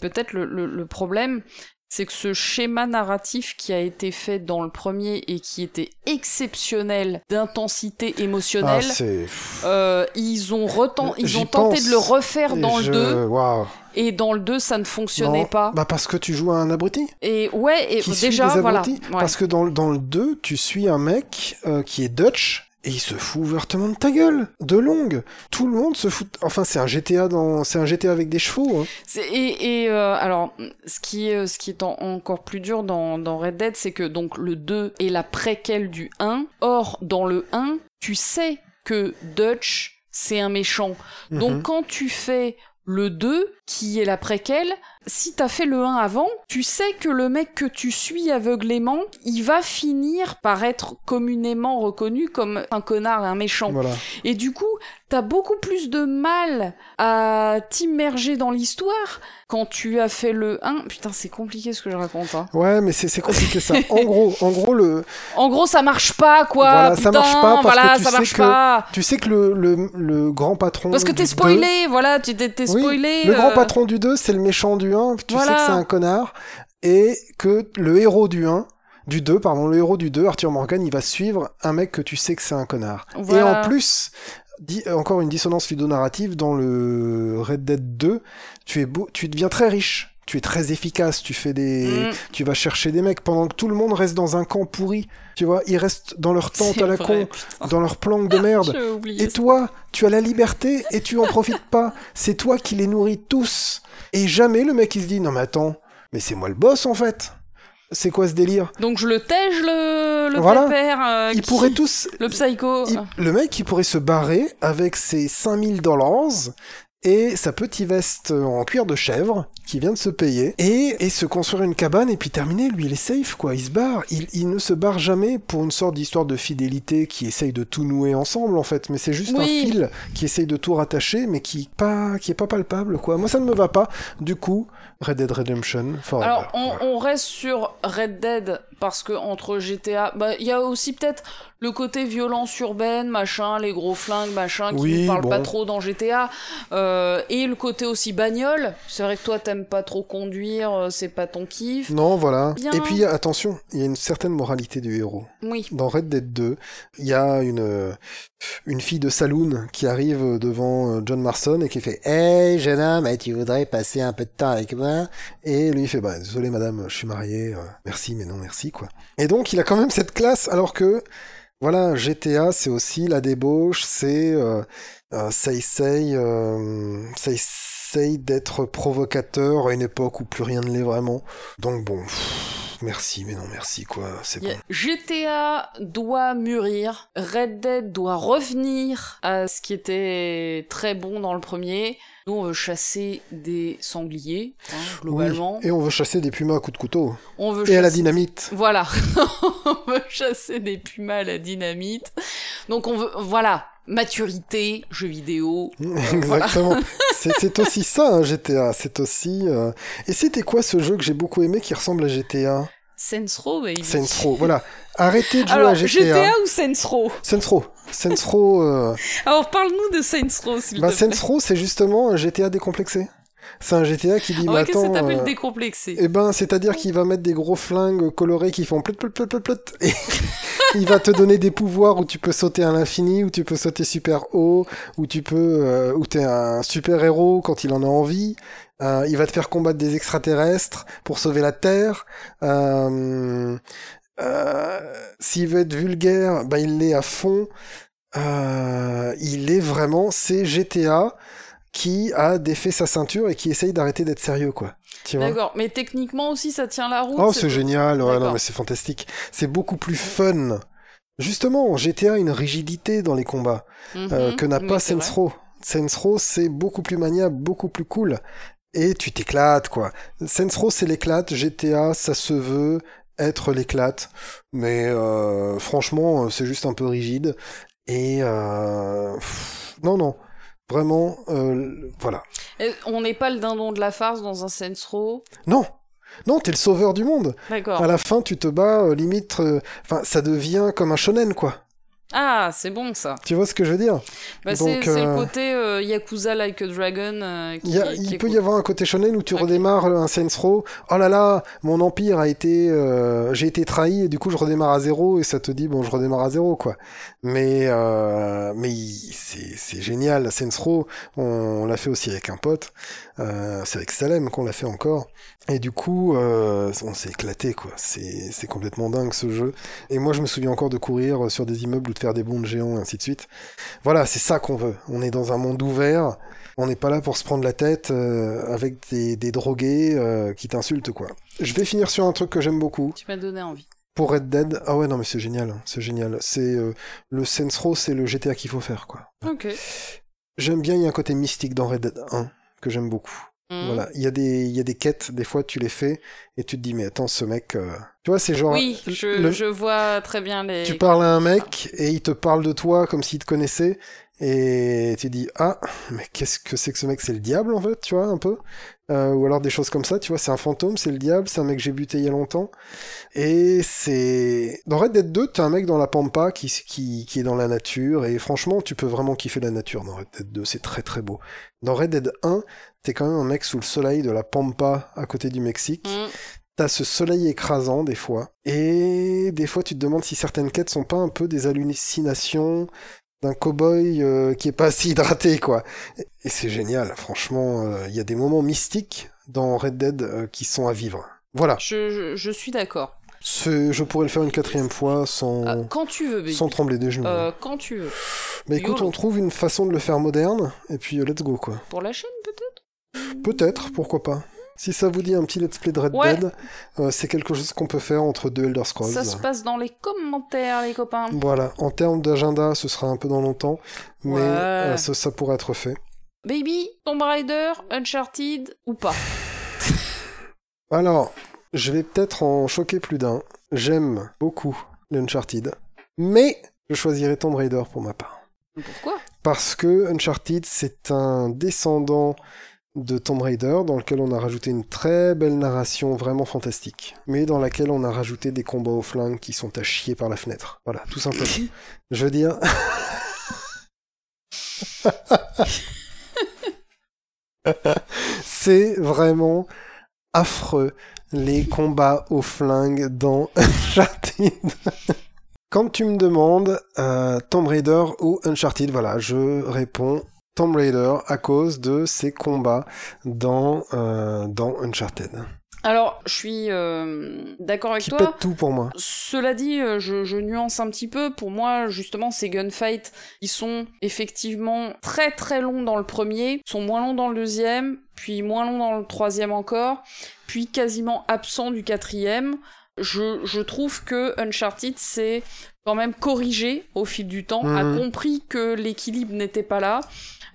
Peut-être le, le, le problème, c'est que ce schéma narratif qui a été fait dans le premier et qui était exceptionnel d'intensité Ah, émotionnelle, c'est. euh, ils ont, retent- ils ont tenté pense de le refaire Et dans je- le 2 Waouh. Et dans le 2 ça ne fonctionnait Non, pas. Bah parce que tu joues à un abruti. Et ouais, et qui suit déjà des voilà. abrutis. Ouais. Parce que dans, le- dans le 2, tu suis un mec euh, qui est Dutch. Et il se fout ouvertement de ta gueule, de longue. Tout le monde se fout. Enfin, c'est un GTA dans, c'est un GTA avec des chevaux. Hein. Et, et euh, alors, ce qui est, ce qui est en- encore plus dur dans, dans Red Dead, c'est que donc le 2 est la préquelle du 1. Or, dans le 1, tu sais que Dutch, c'est un méchant. Donc, Mhm. quand tu fais le 2, qui est la préquelle, si t'as fait le 1 avant, tu sais que le mec que tu suis aveuglément, il va finir par être communément reconnu comme un connard et un méchant. Voilà. Et du coup, t'as beaucoup plus de mal à t'immerger dans l'histoire quand tu as fait le 1. Putain, c'est compliqué ce que je raconte. Hein. Ouais, mais c'est compliqué ça. en gros, en gros, le, En gros, ça marche pas, quoi. Voilà, ça marche pas parce voilà, que tu ça sais marche que pas. tu sais que le, le, le grand patron. Parce que t'es spoilé, voilà, tu t'es deux- Oui, spoilé. le grand euh, patron du 2, c'est le méchant du 1. Tu Voilà. sais que c'est un connard. Et que le héros du 1, du 2, pardon, le héros du 2, Arthur Morgan, il va suivre un mec que tu sais que c'est un connard. Et en plus, encore une dissonance ludonarrative, dans le Red Dead 2, tu, es beau, tu deviens très riche. Tu es très efficace, tu fais des, Mm. tu vas chercher des mecs pendant que tout le monde reste dans un camp pourri. Tu vois, ils restent dans leur tente à la vrai, con, dans leur planque de merde. Et toi, tu as la liberté et tu en profites pas. C'est toi qui les nourris tous. Et jamais le mec il se dit non mais attends, mais c'est moi le boss en fait. C'est quoi ce délire Donc je le tège, le, le Voilà. pépère, euh, Ils qui- pourraient tous Le psycho. il- le mec il pourrait se barrer avec ses 5000 dollars et sa petite veste en cuir de chèvre qui vient de se payer et, et se construire une cabane et puis terminer. Lui il est safe quoi. Il se barre. Il, il ne se barre jamais pour une sorte d'histoire de fidélité qui essaye de tout nouer ensemble en fait. Mais c'est juste un fil qui essaye de tout rattacher mais qui pas qui est pas palpable quoi. Moi ça ne me va pas. Du coup Red Dead Redemption Forever Alors, on, on reste sur Red Dead parce que entre GTA, bah, il y a aussi peut-être le côté violence urbaine, machin, les gros flingues, machin, qui Oui, ne parlent pas trop dans GTA, euh, et le côté aussi bagnole. C'est vrai que toi, t'aimes pas trop conduire, euh, c'est pas ton kiff. non voilà Bien. et puis attention il y a une certaine moralité du héros Oui. dans Red Dead 2, il y a une, euh, une fille de saloon qui arrive devant John Marston et qui fait Hey jeune homme, eh, tu voudrais passer un peu de temps avec moi? Et lui il fait Bah désolé madame, je suis marié, euh, merci mais non merci quoi. Et donc il a quand même cette classe alors que voilà, GTA c'est aussi la débauche, c'est euh, euh, ça essaye, ça, essaye d'être provocateur à une époque où plus rien ne l'est vraiment. Donc bon, merci, mais non merci quoi, c'est bon. GTA doit mûrir, Red Dead doit revenir à ce qui était très bon dans le premier. Nous, on veut chasser des sangliers, hein, globalement. Oui, et on veut chasser des pumas à coups de couteau. On veut Et à la chasser- dynamite. Voilà, on veut chasser des pumas à la dynamite. Donc on veut, voilà, maturité, jeux vidéo. Exactement. C'est aussi ça, un GTA. C'est aussi. euh, Et c'était quoi ce jeu que j'ai beaucoup aimé qui ressemble à GTA Saints Row, baby. Saints Row. Voilà. Arrêtez de jouer Alors, à GTA. GTA. ou Row. Saints Row. euh, Alors parle-nous de Saints Row, s'il Bah, te plaît. Saints Row, c'est justement un GTA décomplexé. C'est un GTA qui dit, Ah mais ouais, qu'est-ce que t'appelles euh, décomplexé eh ben, c'est-à-dire qu'il va mettre des gros flingues colorés qui font plot plot plot plot plot, et il va te donner des pouvoirs où tu peux sauter à l'infini, où tu peux sauter super haut, où tu peux, euh, où t'es un super héros quand il en a envie. Euh, il va te faire combattre des extraterrestres pour sauver la Terre. Euh, euh, S'il veut être vulgaire, bah il l'est à fond. Il est vraiment, c'est GTA qui a défait sa ceinture et qui essaye d'arrêter d'être sérieux, quoi. D'accord, mais techniquement aussi ça tient la route. Oh, c'est génial, ouais, non, mais c'est fantastique. C'est beaucoup plus fun. Justement, GTA a une rigidité dans les combats euh, Mhm, que n'a pas Saints. Row. Saints Row, c'est beaucoup plus maniable, beaucoup plus cool. Et tu t'éclates, quoi. Saints Row, c'est l'éclate. GTA, ça se veut être l'éclate. Mais euh, franchement, euh, c'est juste un peu rigide. Et euh, pff, non, non. Vraiment, euh, voilà. Et On n'est pas le dindon de la farce dans un Saints Row? Non, non, t'es le sauveur du monde. D'accord. À la fin, tu te bats, euh, limite, euh, enfin, ça devient comme un shonen, quoi. Ah, c'est bon ça. Tu vois ce que je veux dire? Bah, c'est euh, le côté euh, Yakuza Like a Dragon euh, qui, Il, y a- qui il est peut cool. y avoir un côté shonen où tu redémarres un Saints Row. Oh là là, mon empire a été, j'ai été trahi et du coup je redémarre à zéro et ça te dit bon je redémarre à zéro quoi. Mais euh, mais c'est génial. Saints Row, on, on l'a fait aussi avec un pote. Euh, c'est avec Salem qu'on l'a fait encore. Et du coup, euh, on s'est éclaté quoi. C'est c'est complètement dingue ce jeu. Et moi je me souviens encore de courir sur des immeubles ou de faire des bonds géants et ainsi de suite. Voilà, c'est ça qu'on veut. On est dans un monde ouvert. On n'est pas là pour se prendre la tête euh, avec des, des drogués euh, qui t'insultent, quoi. Je vais finir sur un truc que j'aime beaucoup. Tu m'as donné envie. Pour Red Dead, ah ouais, non, mais c'est génial, hein, c'est génial. C'est euh, le Saints Row, c'est le GTA qu'il faut faire, quoi. Ok. J'aime bien, il y a un côté mystique dans Red Dead 1 que j'aime beaucoup. Mhm. Voilà, il y, a des- il y a des quêtes, des fois tu les fais et tu te dis, mais attends, ce mec. euh, Tu vois, c'est genre. Oui, je, le- je vois très bien les. Tu parles à un mec et il te parle de toi comme s'il te connaissait et tu dis ah mais qu'est-ce que c'est que ce mec? C'est le diable en fait tu vois un peu. Euh, ou alors des choses comme ça tu vois c'est un fantôme c'est le diable c'est un mec que j'ai buté il y a longtemps. Et c'est dans Red Dead 2 t'as un mec dans la pampa qui, qui qui est dans la nature. Et franchement tu peux vraiment kiffer la nature dans Red Dead 2 c'est très très beau. Dans Red Dead 1 t'es quand même un mec sous le soleil de la pampa à côté du Mexique. Mhm. T'as ce soleil écrasant des fois, et des fois tu te demandes si certaines quêtes sont pas un peu des hallucinations d'un cow-boy euh, qui est pas assez hydraté quoi. Et, c'est génial, franchement, euh, il y a des moments mystiques dans Red Dead euh, qui sont à vivre. Voilà, Je, je, je suis d'accord. Je pourrais le faire une quatrième fois sans, Ah, quand tu veux, baby. sans trembler des genoux. Quand tu veux. Mais écoute, YOLO. on trouve une façon de le faire moderne, et puis let's go quoi. Pour la chaîne, peut-être? Peut-être, pourquoi pas. Si ça vous dit un petit let's play de Red Ouais. Dead, euh, c'est quelque chose qu'on peut faire entre deux Elder Scrolls. Ça se passe dans les commentaires, les copains. Voilà, en termes d'agenda, ce sera un peu dans longtemps, mais Ouais. euh, ça, ça pourrait être fait. Baby, Tomb Raider, Uncharted ou pas? Alors, je vais peut-être en choquer plus d'un. J'aime beaucoup l'Uncharted, mais je choisirai Tomb Raider pour ma part. Pourquoi? Parce que Uncharted, c'est un descendant de Tomb Raider dans lequel on a rajouté une très belle narration vraiment fantastique, mais dans laquelle on a rajouté des combats au flingue qui sont à chier par la fenêtre. Voilà, tout simplement. je veux dire... c'est vraiment affreux les combats au flingue dans Uncharted. Quand tu me demandes euh, Tomb Raider ou Uncharted, voilà, je réponds Tomb Raider à cause de ces combats dans, euh, dans Uncharted. Alors, je suis euh, d'accord avec qui toi. pète tout pour moi. Cela dit, euh, je, je nuance un petit peu. Pour moi, justement, ces gunfights, ils sont effectivement très très longs dans le premier, sont moins longs dans le deuxième, puis moins longs dans le troisième encore, puis quasiment absents du quatrième. Je, je trouve que Uncharted s'est quand même corrigé au fil du temps, a Mhm. compris que l'équilibre n'était pas là.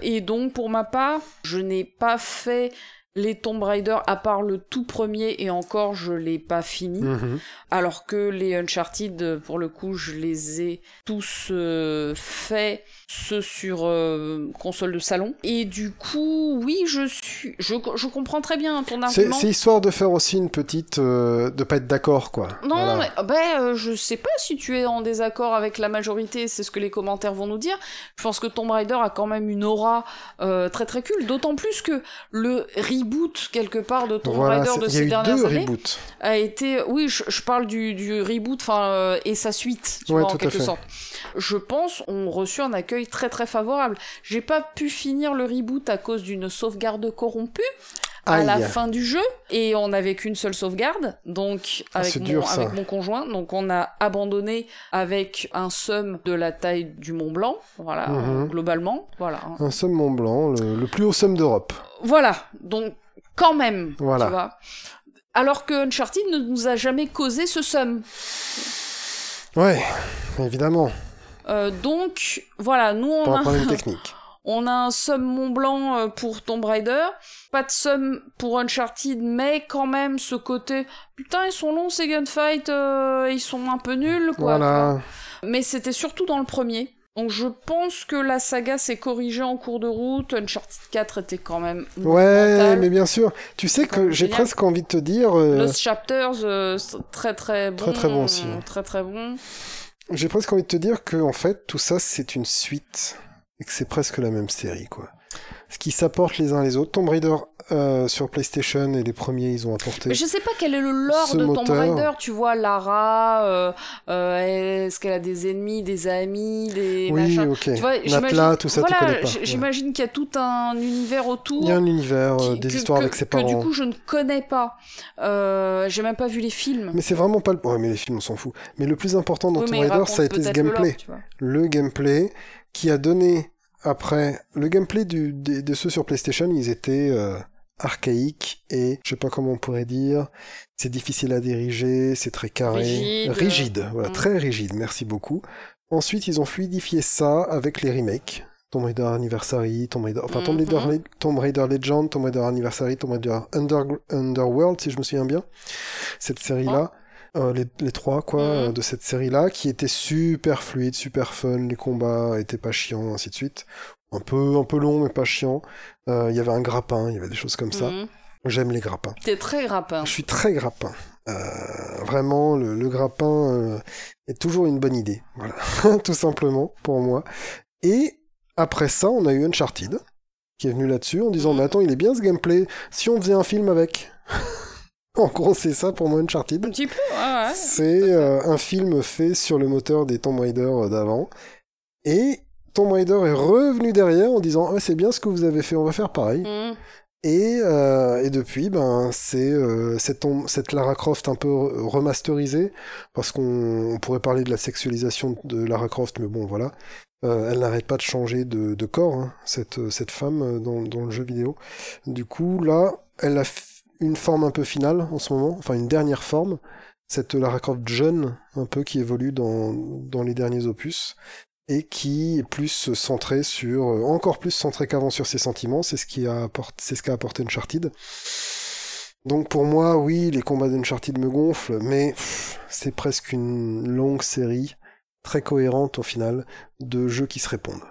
Et donc, pour ma part, je n'ai pas fait les Tomb Raider à part le tout premier et encore je l'ai pas fini. Mhm. Alors que les Uncharted, pour le coup, je les ai tous euh, faits, ceux sur euh, console de salon. Et du coup, oui, je suis, je, je comprends très bien ton argument. c'est histoire de faire aussi une petite. euh, de pas être d'accord, quoi. Non, Voilà. mais ben, euh, je sais pas si tu es en désaccord avec la majorité, c'est ce que les commentaires vont nous dire. Je pense que Tomb Raider a quand même une aura euh, très très cool, d'autant plus que le reboot quelque part de Tomb Voilà, Raider de ces dernières deux années reboots. a été, oui, je, je parle du, du reboot, enfin euh, et sa suite, tu Ouais, vois, en quelque fait. Je pense ont reçu un accueil très très favorable. J'ai pas pu finir le reboot à cause d'une sauvegarde corrompue à la fin du jeu et on n'avait qu'une seule sauvegarde donc Ah, avec mon, dur, ça. avec mon conjoint donc on a abandonné avec un sum de la taille du Mont Blanc voilà Mhm. globalement voilà Un somme Mont Blanc, le, le plus haut somme d'Europe. voilà donc quand même Voilà. tu vois alors que Uncharted ne nous a jamais causé ce sum Ouais, évidemment. Euh, donc voilà nous on Pour a problème technique. On a un somme Mont Blanc euh, pour Tomb Raider, pas de somme pour Uncharted, mais quand même ce côté putain ils sont longs ces gunfights, euh, ils sont un peu nuls quoi. Voilà. Mais c'était surtout dans le premier. Donc je pense que la saga s'est corrigée en cours de route. Uncharted 4 était quand même Ouais, mais bien sûr. Tu sais que j'ai presque envie de te dire. euh, Lost Chapters, euh, très très bon. Très, très bon aussi. Très très bon. J'ai presque envie de te dire que en fait tout ça c'est une suite et que c'est presque la même série quoi. Ce qui s'apporte les uns les autres. Tomb Raider euh, sur PlayStation et les premiers ils ont apporté. Mais je sais pas quel est le lore de Tomb. Raider. Tu vois, Lara, euh, euh, est-ce qu'elle a des ennemis, des amis, des Oui, machins ok. Tu vois, Natla, tout ça voilà, tu connais pas. j- Ouais. J'imagine qu'il y a tout un univers autour. Il y a un univers, euh, qui- des que- histoires que- avec ses que parents. du coup je ne connais pas. Euh, J'ai même pas vu les films. Mais c'est vraiment pas le. Ouais, mais les films on s'en fout. Mais le plus important dans Oui, Tomb Raider ça a été ce le gameplay. lore, le gameplay qui a donné après le gameplay du, de ceux sur PlayStation ils étaient euh, archaïques et je sais pas comment on pourrait dire c'est difficile à diriger c'est très carré Rigide. rigide voilà Mm. très rigide merci beaucoup ensuite ils ont fluidifié ça avec les remakes Tomb Raider Anniversary, Tomb Raider, enfin Tomb. Raider, Tomb Raider Legend, Tomb Raider Anniversary, Tomb Raider Under- Underworld, si je me souviens bien, cette série-là, euh, les, les trois quoi, Mhm. euh, de cette série-là, qui étaient super fluides, super fun, les combats étaient pas chiants, ainsi de suite. Un peu, un peu long, mais pas chiant. Euh, Il y avait un grappin, il y avait des choses comme ça. Mhm. J'aime les grappins. T'es très grappin. Je suis très grappin. Vraiment, le, le grappin est toujours une bonne idée. Voilà, tout simplement pour moi. Et après ça, on a eu Uncharted qui est venu là-dessus en disant Mhm. mais attends, il est bien ce gameplay. Si on faisait un film avec. en gros, c'est ça pour moi Uncharted. Un petit peu, ouais. C'est euh, un film fait sur le moteur des Tomb Raider euh, d'avant. Et Tomb Raider est revenu derrière en disant ah, c'est bien ce que vous avez fait, on va faire pareil. Mhm. Et, euh, et depuis, ben, c'est euh, cette, Lara Croft un peu re- remasterisée, parce qu'on on pourrait parler de la sexualisation de Lara Croft, mais bon, voilà. Euh, elle n'arrête pas de changer de, de corps, hein, cette, cette femme dans, dans le jeu vidéo. Du coup, là, elle a une forme un peu finale en ce moment, enfin une dernière forme, cette Lara Croft jeune, un peu, qui évolue dans, dans les derniers opus et qui est plus centré sur, euh, encore plus centré qu'avant sur ses sentiments, c'est ce qui a apporté, c'est ce qu'a apporté Uncharted. Donc pour moi, oui, les combats d'Uncharted me gonflent, mais c'est presque une longue série, très cohérente au final, de jeux qui se répondent.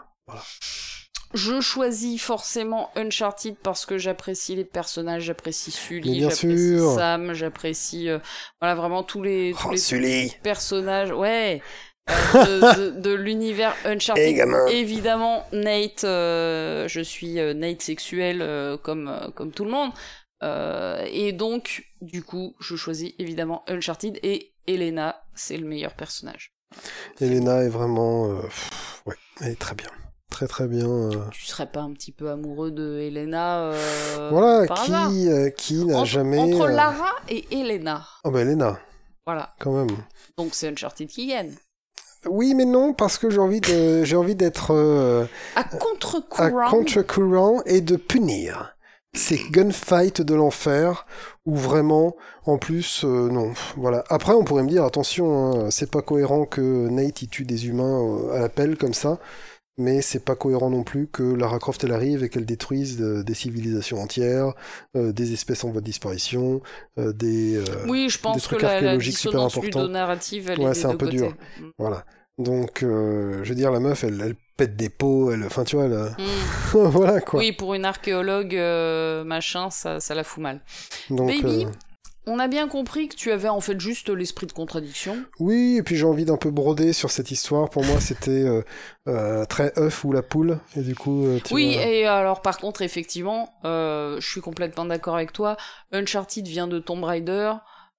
Je choisis forcément Uncharted parce que j'apprécie les personnages, j'apprécie Sully, j'apprécie. Sam, j'apprécie euh, voilà vraiment tous les, tous Oh, les Sully personnages, ouais, euh, de, de- de l'univers Uncharted. Hey, Évidemment, Nate, euh, je suis Nate sexuel comme, comme tout le monde. Et donc, du coup, je choisis évidemment Uncharted et Elena, c'est le meilleur personnage. Elena est vraiment... ouais, elle est très bien. Très très bien. euh, Tu serais pas un petit peu amoureux de Elena euh, voilà, par qui, euh, qui n'a jamais. Entre Lara et Elena. Oh bah Elena, Voilà. quand même. Donc c'est Uncharted qui gagne. Oui, mais non, parce que j'ai envie de, j'ai envie d'être euh, À à contre-courant. contre-courant et de punir ces gunfights de l'enfer où vraiment, en plus, euh, non, voilà. Après, on pourrait me dire, attention, hein, c'est pas cohérent que Nate il tue des humains euh, à la pelle comme ça, mais c'est pas cohérent non plus que Lara Croft elle arrive et qu'elle détruise euh, des civilisations entières, euh, des espèces en voie de disparition, euh, des, euh, Oui, je pense que trucs la, la archéologiques super dissonance importants. elle Ouais, c'est un peu côtés. dur. voilà. Donc, je veux dire, la meuf, elle, elle pète des pots, elle, enfin, tu vois, elle, Mm. voilà quoi. Oui, pour une archéologue, machin, ça, ça la fout mal. Donc, Baby, On a bien compris que tu avais en fait juste l'esprit de contradiction. Oui, et puis j'ai envie d'un peu broder sur cette histoire. Pour moi, c'était euh, euh, très œuf ou la poule, et du coup, euh, tu Oui, vois- et alors par contre, effectivement, euh, je suis complètement d'accord avec toi. Uncharted vient de Tomb Raider.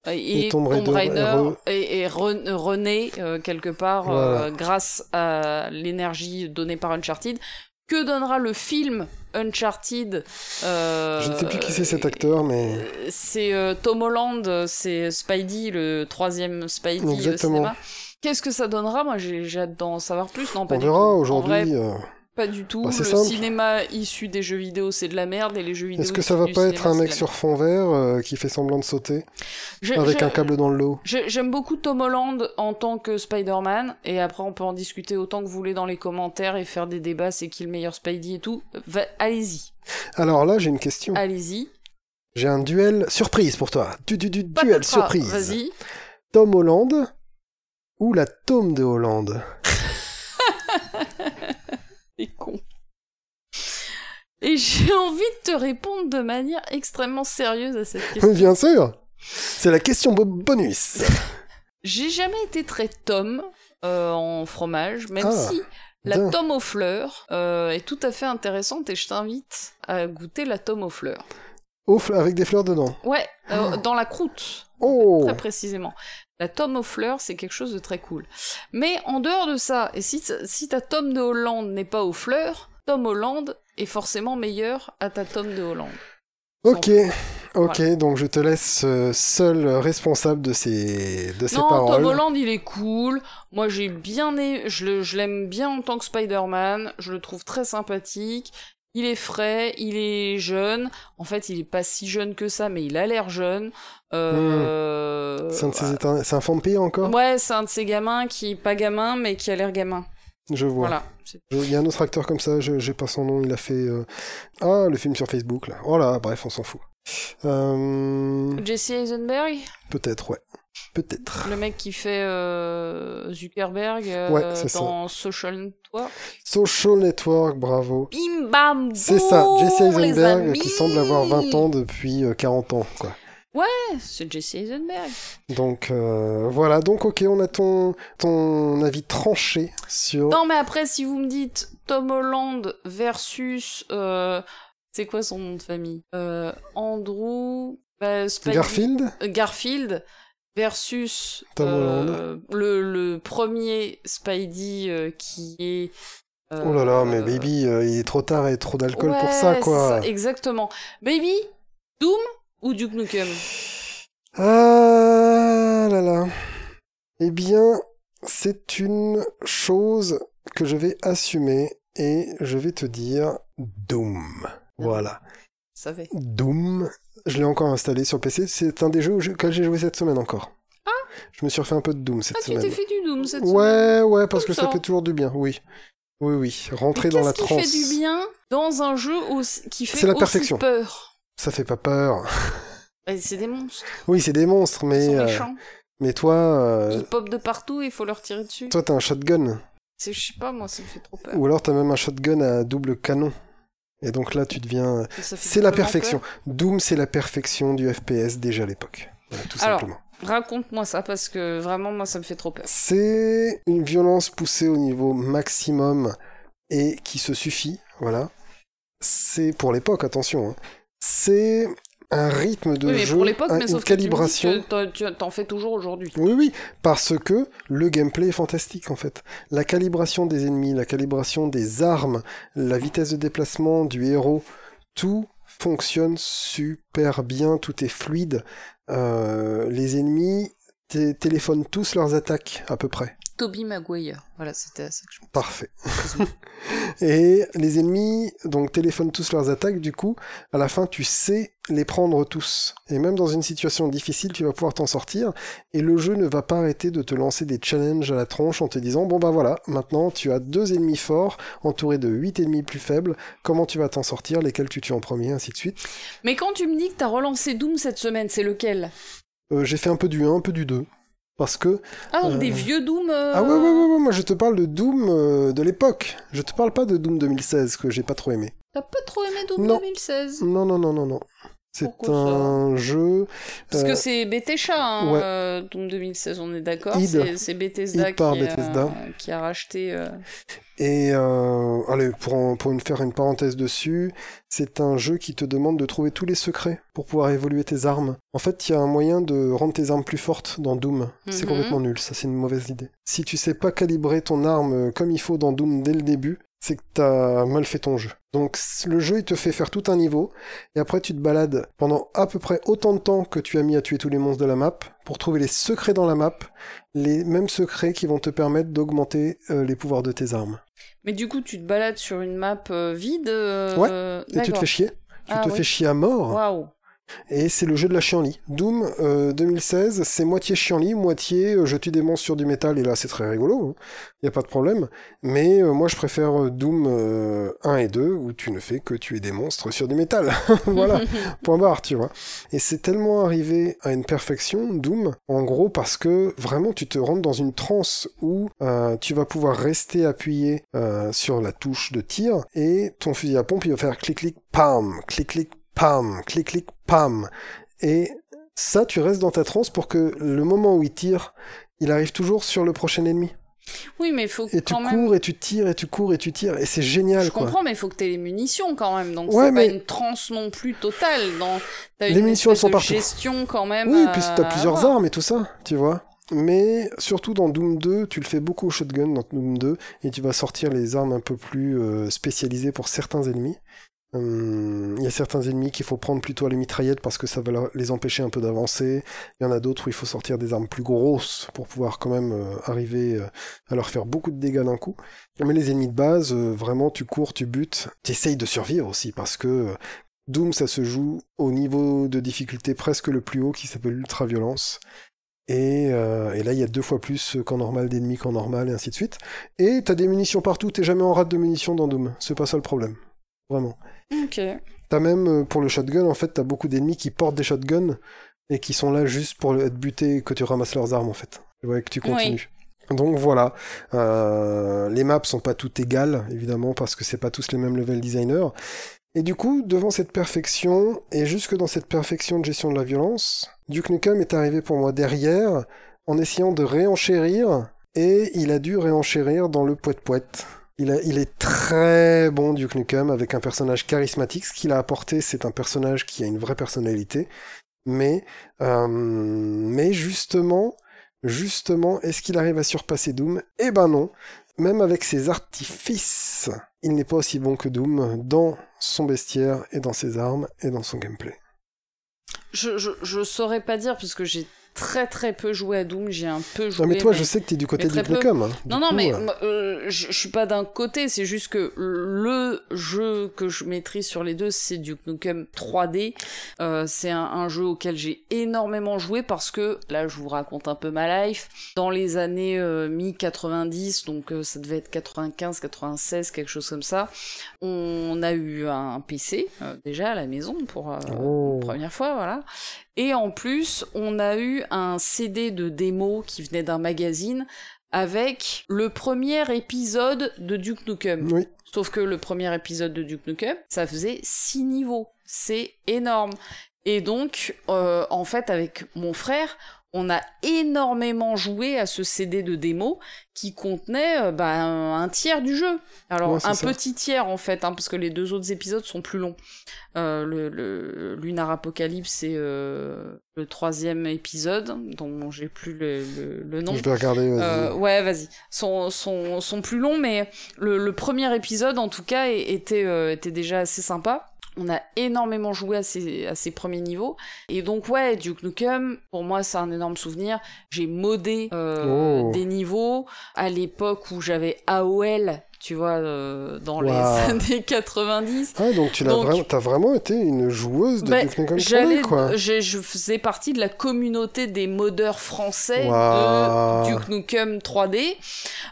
Et, Et Tomb Tomb Raider Raider, est re- est, est re- rené euh, quelque part grâce à l'énergie donnée par Uncharted. Que donnera le film Uncharted euh, je ne sais plus qui c'est cet acteur, mais euh, C'est euh, Tom Holland, c'est Spidey, le troisième Spidey Exactement. cinéma. Qu'est-ce que ça donnera? Moi, j'ai hâte d'en savoir plus. Non, pas on verra aujourd'hui. Pas du tout. Bah, le simple. cinéma issu des jeux vidéo, c'est de la merde, et les jeux vidéo. Est-ce que ça va pas être un mec sur fond vert euh, qui fait semblant de sauter. Je- avec je- un câble dans le lot J'aime beaucoup Tom Holland en tant que Spider-Man, et après on peut en discuter autant que vous voulez dans les commentaires et faire des débats, c'est qui le meilleur Spidey et tout. Allez-y, Alors là, j'ai une question. allez-y. J'ai un duel surprise pour toi. Du, du, du Patatras, duel surprise. Vas-y. Tom Holland ou la tome de Hollande T'es con. Et j'ai envie de te répondre de manière extrêmement sérieuse à cette question. Bien sûr C'est la question bo- bonus J'ai jamais été très tome euh, en fromage, même Ah, si la bien. tome aux fleurs euh, est tout à fait intéressante et je t'invite à goûter la tome aux fleurs. Au fl- Avec des fleurs dedans. Ouais, euh, dans la croûte, Oh très précisément. La tome aux fleurs, c'est quelque chose de très cool. Mais en dehors de ça, et si, si ta tome de Hollande n'est pas aux fleurs, Tom Holland est forcément meilleur à ta tome de Hollande. Ok, ok, donc je te laisse euh, seul responsable de ces, de ces non, paroles. Tom Holland, il est cool. Moi, j'ai bien aimé, je l'aime bien en tant que Spider-Man. Je le trouve très sympathique. Il est frais, il est jeune. En fait, il est pas si jeune que ça, mais il a l'air jeune. Euh, C'est un, de ces étern- c'est un vampire encore? Ouais, c'est un de ces gamins qui pas gamin, mais qui a l'air gamin. Je vois. Voilà. Il y a un autre acteur comme ça, je j'ai pas son nom, il a fait... euh, Ah, le film sur Facebook, là. Oh là, bref, on s'en fout. Euh, Jesse Eisenberg, Peut-être, ouais. Peut-être. le mec qui fait euh, Zuckerberg euh, Ouais, c'est ça. dans Social Network? Social Network, bravo. Bim bam C'est ça, Jesse Eisenberg, qui semble avoir 20 ans depuis euh, 40 ans, quoi. C'est Jesse Eisenberg. Donc, euh, voilà, donc ok, on a ton, ton avis tranché sur... Non, mais après, si vous me dites Tom Holland versus. euh, c'est quoi son nom de famille? Euh, Andrew. bah, Spidey- Garfield Garfield versus. Tom euh, le, le premier Spidey qui est. Oh là là, mais Baby, il est trop tard et trop d'alcool pour ouais, ça, quoi. exactement. Baby, Doom ou Duke Nukem Ah là là. Eh bien, c'est une chose que je vais assumer et je vais te dire Doom. Voilà. Ça fait. Doom, je l'ai encore installé sur PC. C'est un des jeux auxquels j'ai joué cette semaine encore. Je me suis refait un peu de Doom cette Ah, tu t'es semaine. fait du Doom cette semaine Ouais, ouais, parce que ça ça. fait toujours du bien, oui. Oui, oui. Rentrer dans la qu'est-ce qui transe. fait du bien dans un jeu aussi- qui fait C'est la aussi perfection. peur? Ça fait pas peur. Bah, C'est des monstres, Oui, c'est des monstres, ils mais, sont euh, méchants. mais toi, euh, Ils popent de partout et il faut leur tirer dessus. toi, t'as un shotgun. Je sais pas, moi, ça me fait trop peur. Ou alors t'as même un shotgun à double canon. Et donc là, tu deviens. C'est la perfection. peur. Doom, c'est la perfection du FPS déjà à l'époque. Voilà, tout Alors. simplement. Raconte-moi ça parce que vraiment, moi, ça me fait trop peur. C'est une violence poussée au niveau maximum et qui se suffit. Voilà. C'est pour l'époque, attention. hein. C'est un rythme de oui, mais jeu, pour l'époque, un- mais une sauf calibration. que tu t'en fais toujours aujourd'hui. Oui, oui, parce que le gameplay est fantastique en fait. La calibration des ennemis, la calibration des armes, la vitesse de déplacement du héros, tout fonctionne super bien, tout est fluide. Euh, les ennemis té- téléphonent tous leurs attaques à peu près. Toby Maguire. Voilà, c'était à ça que je Parfait. Et les ennemis donc téléphonent tous leurs attaques, du coup, à la fin tu sais les prendre tous. Et même dans une situation difficile, tu vas pouvoir t'en sortir. Et le jeu ne va pas arrêter de te lancer des challenges à la tronche en te disant bon bah voilà, maintenant tu as deux ennemis forts entourés de huit ennemis plus faibles. Comment tu vas t'en sortir? Lesquels tu tues en premier, ainsi de suite. Mais quand tu me dis que t'as relancé Doom cette semaine, c'est lequel? Euh, J'ai fait un peu du 1, un peu du 2. Parce que Ah, donc Euh, des vieux Doom. euh, ah ouais ouais ouais, ouais, moi je te parle de Doom euh, de l'époque. Je te parle pas de Doom 2016 que j'ai pas trop aimé. T'as pas trop aimé Doom Non. 2016 Non non non non non. C'est ça un jeu Parce euh, que c'est Bethesda, hein, ouais. euh, Doom 2016, on est d'accord. C'est- Bethesda, qui, a- Bethesda. qui a racheté. euh, Et euh, allez, pour, en- pour une, faire une parenthèse dessus, c'est un jeu qui te demande de trouver tous les secrets pour pouvoir évoluer tes armes. En fait, il y a un moyen de rendre tes armes plus fortes dans Doom. C'est Mhm. complètement nul, ça c'est une mauvaise idée. Si tu sais pas calibrer ton arme comme il faut dans Doom dès le début, c'est que t'as mal fait ton jeu. Donc le jeu il te fait faire tout un niveau, et après tu te balades pendant à peu près autant de temps que tu as mis à tuer tous les monstres de la map, pour trouver les secrets dans la map, les mêmes secrets qui vont te permettre d'augmenter euh, les pouvoirs de tes armes. Mais du coup, tu te balades sur une map euh, vide. euh, Ouais, Et tu te fais chier. Tu Ah te fais chier à mort. Waouh. Et c'est le jeu de la chienlit. Doom euh, 2016, c'est moitié chienlit, moitié euh, je tue des monstres sur du métal, et là c'est très rigolo, il y a pas de problème. Mais euh, moi je préfère euh, Doom euh, 1 et 2, où tu ne fais que tuer des monstres sur du métal. voilà, point barre, tu vois. Et c'est tellement arrivé à une perfection, Doom, en gros, parce que vraiment tu te rentres dans une transe où euh, tu vas pouvoir rester appuyé euh, sur la touche de tir, et ton fusil à pompe il va faire clic-clic, pam, clic-clic, pam, clic-clic, pam. Et ça, tu restes dans ta transe pour que le moment où il tire, il arrive toujours sur le prochain ennemi. Oui, mais il faut Et tu même. cours et tu tires et tu cours et tu tires et c'est génial Je quoi. comprends, mais il faut que tu aies les munitions quand même. Donc Ouais, c'est mais- pas une transe non plus totale. Dans... Les une munitions, elles sont de partout. gestion quand même. Oui, à- puis t'as à plusieurs armes et tout ça, tu vois. Mais surtout dans Doom 2, tu le fais beaucoup au shotgun dans Doom 2 et tu vas sortir les armes un peu plus euh, spécialisées pour certains ennemis. Hum, Il y a certains ennemis qu'il faut prendre plutôt à la mitraillette parce que ça va les empêcher un peu d'avancer. Il y en a d'autres où il faut sortir des armes plus grosses pour pouvoir quand même euh, arriver euh, à leur faire beaucoup de dégâts d'un coup. Mais les ennemis de base, euh, vraiment, tu cours, tu butes, tu essayes de survivre aussi parce que Doom, ça se joue au niveau de difficulté presque le plus haut qui s'appelle l'ultra-violence. Et, et là, il y a deux fois plus qu'en normal d'ennemis qu'en normal, et ainsi de suite. Et t'as des munitions partout, t'es jamais en rate de munitions dans Doom. C'est pas ça le problème. Vraiment. Ok. T'as même, euh, pour le shotgun, en fait, t'as beaucoup d'ennemis qui portent des shotguns et qui sont là juste pour être butés et que tu ramasses leurs armes, en fait. Et que tu continues. Donc voilà, Euh, les maps sont pas toutes égales, évidemment, parce que c'est pas tous les mêmes level designers. Et du coup, devant cette perfection, et jusque dans cette perfection de gestion de la violence, Duke Nukem est arrivé pour moi derrière, en essayant de réenchérir, et il a dû réenchérir dans le poète-poète. Il, est très bon, Duke Nukem, avec un personnage charismatique. Ce qu'il a apporté, c'est un personnage qui a une vraie personnalité. Mais, euh, mais justement, justement, est-ce qu'il arrive à surpasser Doom? Eh ben non. Même avec ses artifices, il n'est pas aussi bon que Doom dans son bestiaire et dans ses armes et dans son gameplay. Je, je, je saurais pas dire parce que j'ai très très peu joué à Doom. J'ai un peu joué. Non mais toi, mais- je sais que t'es du côté mais du peu. Nukem. hein. Du Non, non, coup, mais euh, euh, je, je suis pas d'un côté, c'est juste que le jeu que je maîtrise sur les deux, c'est Duke Nukem 3D. Euh, c'est un, un jeu auquel j'ai énormément joué parce que, là, je vous raconte un peu ma life. Dans les années euh, mi-90, donc euh, ça devait être 95, 96, quelque chose comme ça, on a eu un PC, euh, déjà à la maison, pour euh, Oh. la première fois, voilà. Et en plus, on a eu un CD de démo qui venait d'un magazine avec le premier épisode de Duke Nukem. Oui. Sauf que le premier épisode de Duke Nukem, ça faisait six niveaux. c'est énorme. Et donc, euh, en fait, avec mon frère, on a énormément joué à ce CD de démo qui contenait euh, bah, un, tiers du jeu. Alors Ouais, un ça. petit tiers en fait, hein, parce que les deux autres épisodes sont plus longs. Euh, le, le Lunar Apocalypse, c'est euh, le troisième épisode, dont j'ai plus le, le, le nom. Je vais regarder. ouais, vas-y. Sont, sont, sont plus longs, mais le, premier épisode, en tout cas, était, était déjà assez sympa. On a énormément joué à ces, à ces premiers niveaux. Et donc, ouais, Duke Nukem, pour moi, c'est un énorme souvenir. J'ai modé euh, Oh. des niveaux à l'époque où j'avais AOL, tu vois, euh, dans les années 90. Ah, donc tu donc- vraiment, t'as vraiment été une joueuse de Ben, Duke Nukem 3D, J'allais, quoi. je faisais partie de la communauté des modeurs français Waouh. de Duke Nukem 3D.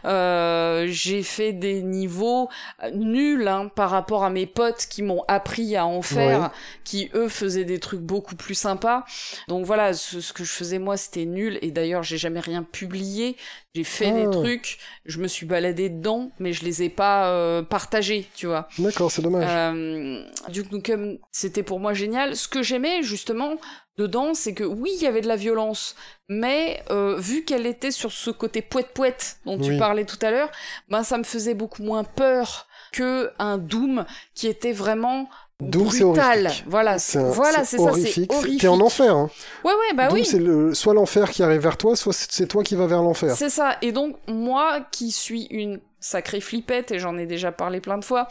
Euh, j'ai fait des niveaux nuls hein, par rapport à mes potes qui m'ont appris à en faire, qui eux faisaient des trucs beaucoup plus sympas. Donc voilà, ce, ce que je faisais moi, c'était nul. Et d'ailleurs, j'ai jamais rien publié. J'ai fait Ah. des trucs, je me suis baladé dedans, mais je les ai pas euh, partagés, tu vois. D'accord, c'est dommage. Euh, Duke Nukem, c'était pour moi génial. Ce que j'aimais justement dedans, c'est que oui, il y avait de la violence, mais euh, vu qu'elle était sur ce côté poète-poète dont tu parlais tout à l'heure, ben ça me faisait beaucoup moins peur que un Doom qui était vraiment Doom, brutal. Voilà, C'est voilà, c'est ça, horrifique. T'es en enfer. Hein. Ouais, ouais, bah Doom, oui. c'est le... soit l'enfer qui arrive vers toi, soit c'est toi qui vas vers l'enfer. C'est ça. Et donc, moi qui suis une sacrée flippette, et j'en ai déjà parlé plein de fois,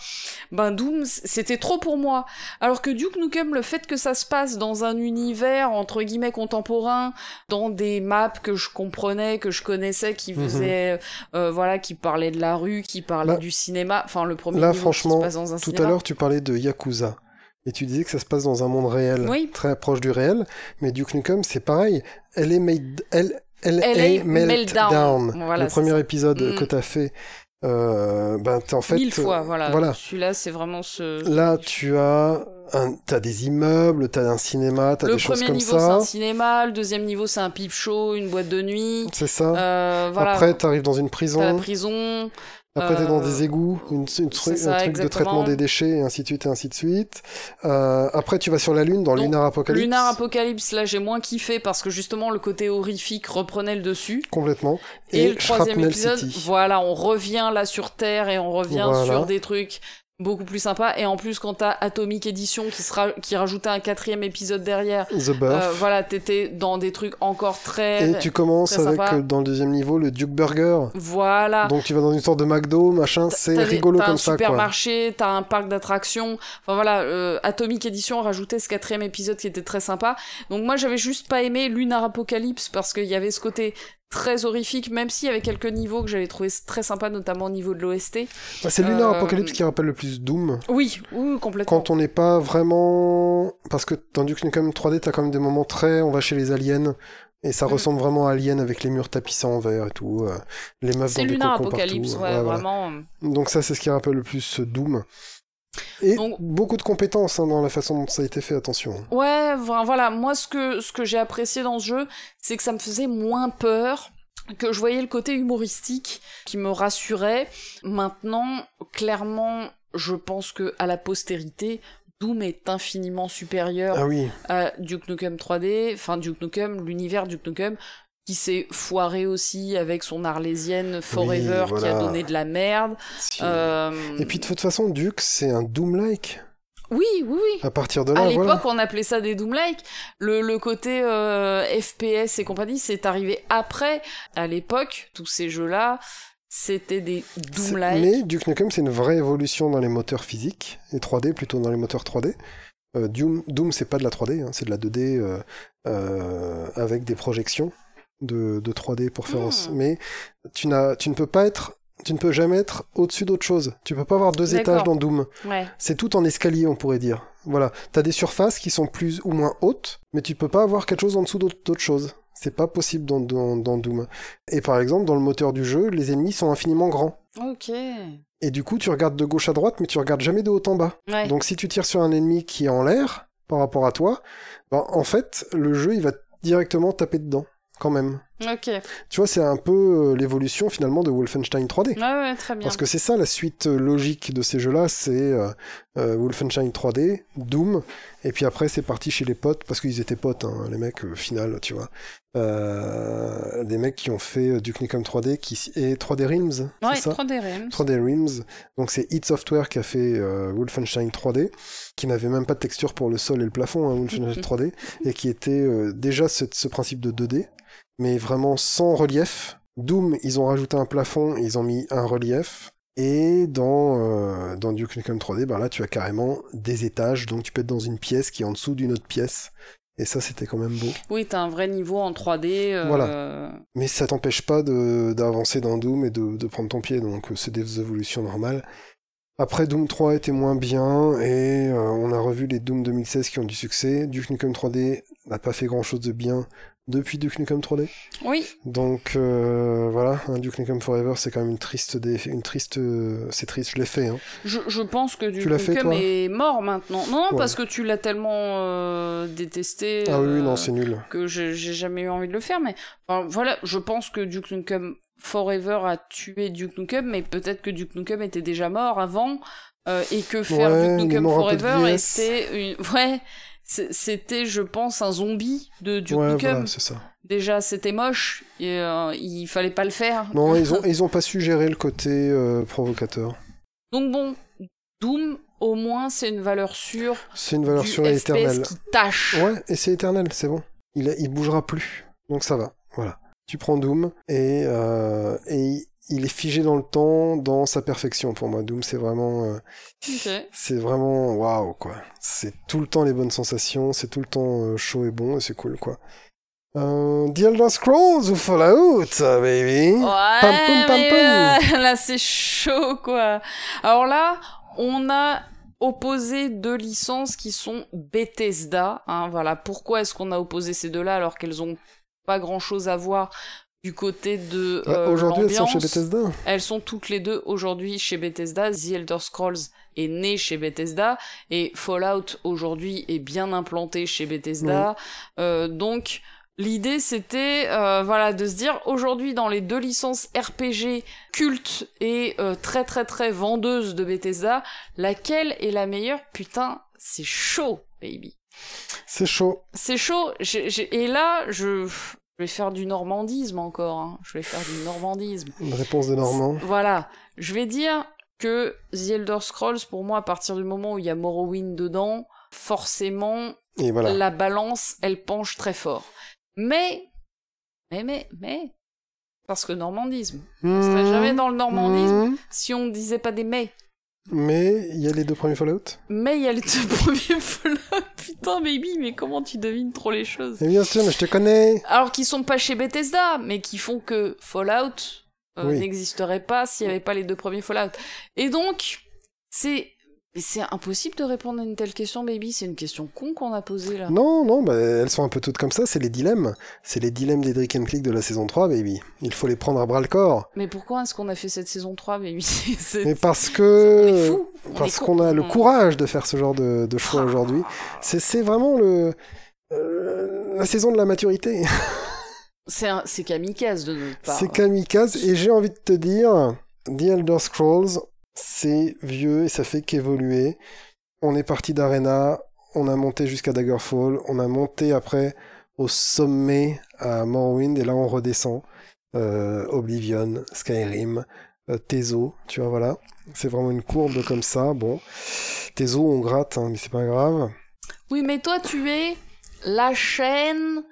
ben Doom, c'était trop pour moi. Alors que Duke Nukem, le fait que ça se passe dans un univers, entre guillemets, contemporain, dans des maps que je comprenais, que je connaissais, qui Mhm. faisaient, euh, voilà, qui parlaient de la rue, qui parlaient du cinéma, enfin, le premier Là, niveau qui franchement, se passe dans un Tout cinéma. à l'heure, tu parlais de Yakuza. Et tu disais que ça se passe dans un monde réel, Oui. très proche du réel. Mais Duke Nukem, c'est pareil. Elle est made... Elle... Elle LA est Meltdown. Meltdown. Voilà, le premier épisode Mm. que t'as fait, euh, ben en fait... Mille fois, euh, voilà. voilà. Celui-là, c'est vraiment ce... Là, tu as un... t'as des immeubles, t'as un cinéma, t'as le des choses premier comme niveau, c'est ça. un cinéma. Le deuxième niveau, c'est un peep show, une boîte de nuit. C'est ça. Euh, voilà. Après, t'arrives dans une T'as la prison. Après, t'es dans euh, des égouts, une, un truc de traitement des déchets, et ainsi de suite, et ainsi de suite. Euh, après, tu vas sur la Lune, dans Donc, Lunar Apocalypse. Lunar Apocalypse, là, j'ai moins kiffé parce que justement, le côté horrifique reprenait le dessus. Complètement. Et, Et, le troisième Shrapnel épisode, City. voilà, on revient là sur Terre et on revient Voilà. sur des trucs beaucoup plus sympas. Et en plus, quand t'as Atomic Edition qui, sera, qui rajoutait un quatrième épisode derrière, The Buff. euh, voilà, t'étais dans des trucs encore très... et tu commences avec, sympa. euh, dans le deuxième niveau, le Duke Burger. Voilà. Donc tu vas dans une sorte de McDo, machin, c'est T'as rigolo t'as comme un ça, quoi. supermarché, t'as un parc d'attractions. Enfin voilà, euh, Atomic Edition rajoutait ce quatrième épisode qui était très sympa. Donc moi j'avais juste pas aimé Lunar Apocalypse parce qu'il y avait ce côté très horrifique, même s'il y avait quelques niveaux que j'avais trouvé très sympa, notamment au niveau de l'OST. Bah, c'est Lunar Euh, Apocalypse qui rappelle le plus Doom. Oui, oui, complètement. Quand on n'est pas vraiment... Parce que dans Duke Nukem 3D, t'as quand même des moments très... On va chez les aliens. Et ça Mm. ressemble vraiment à Alien avec les murs tapissés en verre et tout. euh, les meufs dans des Lunar cocons Apocalypse, partout. ouais, ouais, voilà. vraiment. Donc ça, c'est ce qui rappelle le plus Doom. Et Donc- beaucoup de compétences hein, dans la façon dont ça a été fait, attention. Ouais, voilà, moi ce que, ce que j'ai apprécié dans ce jeu, c'est que ça me faisait moins peur, que je voyais le côté humoristique qui me rassurait. Maintenant, clairement, je pense que à la postérité, Doom est infiniment supérieur Ah oui, à Duke Nukem 3D, enfin Duke Nukem, l'univers Duke Nukem, qui s'est foiré aussi avec son arlésienne Forever qui a donné de la merde. si. Euh, Et puis de toute façon, Duke, c'est un Doom-like. oui, oui, oui. À partir de à là, l'époque, voilà. on appelait ça des Doom-like. Le, le côté euh, FPS et compagnie, c'est arrivé après. À l'époque, tous ces jeux-là, c'était des Doom-like. Mais Duke Nukem, c'est une vraie évolution dans les moteurs physiques, et 3D, plutôt dans les moteurs 3D. Euh, Doom, Doom c'est pas de la 3D, hein, c'est de la 2D euh, euh, avec des projections de, de 3D pour faire... En- Mais tu, n'as, tu ne peux pas être... Tu ne peux jamais être au-dessus d'autre chose. Tu peux pas avoir deux étages dans Doom. Ouais. C'est tout en escalier, on pourrait dire. Voilà. T'as des surfaces qui sont plus ou moins hautes, mais tu peux pas avoir quelque chose en dessous d'autre d'autre chose. C'est pas possible dans, dans, dans Doom. Et par exemple, dans le moteur du jeu, les ennemis sont infiniment grands. Ok. Et du coup, tu regardes de gauche à droite, mais tu regardes jamais de haut en bas. Ouais. Donc si tu tires sur un ennemi qui est en l'air, par rapport à toi, ben, en fait, le jeu, il va directement taper dedans, quand même. Ok. Ouais, Tu vois, c'est un peu euh, l'évolution finalement de Wolfenstein 3D. ouais, très bien. Parce que c'est ça la suite euh, logique de ces jeux-là, c'est euh, Wolfenstein 3D, Doom, et puis après c'est parti chez les potes, parce qu'ils étaient potes, hein, les mecs, au final, tu vois. Euh, des mecs qui ont fait Duke Nukem 3D qui, et 3D Realms, Ouais, ça? 3D Realms. 3D Realms, donc c'est Hit Software qui a fait euh, Wolfenstein 3D, qui n'avait même pas de texture pour le sol et le plafond, hein, Wolfenstein 3D, et qui était déjà ce, ce principe de 2D, mais vraiment sans relief. Doom, ils ont rajouté un plafond, ils ont mis un relief. Et dans, euh, dans Duke Nukem 3D, ben là tu as carrément des étages, donc tu peux être dans une pièce qui est en dessous d'une autre pièce. Et ça c'était quand même beau. Oui, t'as un vrai niveau en 3D. euh, Voilà. Mais ça t'empêche pas de- d'avancer dans Doom et de, de prendre ton pied, donc euh, c'est des évolutions normales. Après, Doom 3 était moins bien, et euh, on a revu les Doom 2016 qui ont du succès. Duke Nukem 3D n'a pas fait grand chose de bien depuis Duke Nukem 3D. Oui, Donc euh, voilà, un Duke Nukem Forever, c'est quand même une triste, dé- une triste, euh, c'est triste, je l'ai fait. Hein. je, je pense que Duke Nukem est mort maintenant. Non, Ouais. parce que tu l'as tellement euh, détesté. Ah oui, euh, non, c'est nul. que j'ai jamais eu envie de le faire, mais enfin, voilà, je pense que Duke Nukem Forever a tué Duke Nukem, mais peut-être que Duke Nukem était déjà mort avant, et que faire Ouais, Duke Nukem Forever était une... Ouais, c'était, je pense, un zombie de Duke ouais, voilà, c'est ça. Déjà, c'était moche, et euh, il fallait pas le faire. Non, ils ont, ils ont pas su gérer le côté euh, provocateur. Donc bon, Doom, au moins, c'est une valeur sûre C'est une valeur du sûre et FPS éternelle. qui tâche. Ouais, et c'est éternel, c'est bon. Il, il bougera plus. Donc ça va. Voilà. Tu prends Doom et, euh, et il est figé dans le temps, dans sa perfection pour moi. Doom, c'est vraiment, euh, c'est vraiment waouh quoi. C'est tout le temps les bonnes sensations, c'est tout le temps euh, chaud et bon et c'est cool quoi. Euh, The Elder Scrolls ou Fallout, baby? Ouais, Pam, pum, pam, mais pum. euh, là c'est chaud quoi. Alors là, on a opposé deux licences qui sont Bethesda. Hein, voilà, pourquoi est-ce qu'on a opposé ces deux-là alors qu'elles ont pas grand-chose à voir du côté de Ouais, euh, Aujourd'hui, elles sont chez. Bethesda. Elles sont toutes les deux aujourd'hui chez Bethesda. The Elder Scrolls est né chez Bethesda et Fallout aujourd'hui est bien implanté chez Bethesda. Euh, donc l'idée c'était euh, voilà de se dire aujourd'hui dans les deux licences RPG cultes et euh, très très très vendeuses de Bethesda, laquelle est la meilleure? Putain, c'est chaud, baby. C'est chaud. C'est chaud. Et là, je... je vais faire du normandisme encore. hein. Je vais faire du normandisme. Une réponse de Normand. Voilà. Je vais dire que The Elder Scrolls, pour moi, à partir du moment où il y a Morrowind dedans, forcément, Et voilà. la balance, elle penche très fort. Mais, mais, mais, mais, parce que normandisme. On serait Mmh. jamais dans le normandisme Mmh. si on ne disait pas des mais. Mais il y a les deux premiers Fallout. Mais il y a les deux premiers Fallout. Putain, baby, mais comment tu devines trop les choses Et bien sûr, mais je te connais. Alors qu'ils sont pas chez Bethesda, mais qui font que Fallout euh, Oui. n'existerait pas s'il n'y avait pas les deux premiers Fallout. Et donc, c'est mais c'est impossible de répondre à une telle question, baby. C'est une question con qu'on a posée là. Non, non, bah, elles sont un peu toutes comme ça, c'est les dilemmes. C'est les dilemmes des Drake and Click de la saison 3, baby. Il faut les prendre à bras le corps. Mais pourquoi est-ce qu'on a fait cette saison 3, baby? C'est- Mais parce que... est Parce qu'on a le courage de faire ce genre de, de choix Ah. aujourd'hui. C'est c'est vraiment le... euh, la saison de la maturité. C'est un- c'est kamikaze de notre part. C'est kamikaze, et j'ai envie de te dire, The Elder Scrolls, c'est vieux et ça fait qu'évoluer. On est parti d'Arena, on a monté jusqu'à Daggerfall, on a monté après au sommet à Morrowind, et là on redescend. Euh, Oblivion, Skyrim, euh, Tezo, tu vois, voilà. C'est vraiment une courbe comme ça, bon. Tezo, on gratte, hein, mais c'est pas grave. Oui, mais toi, tu es la chaîne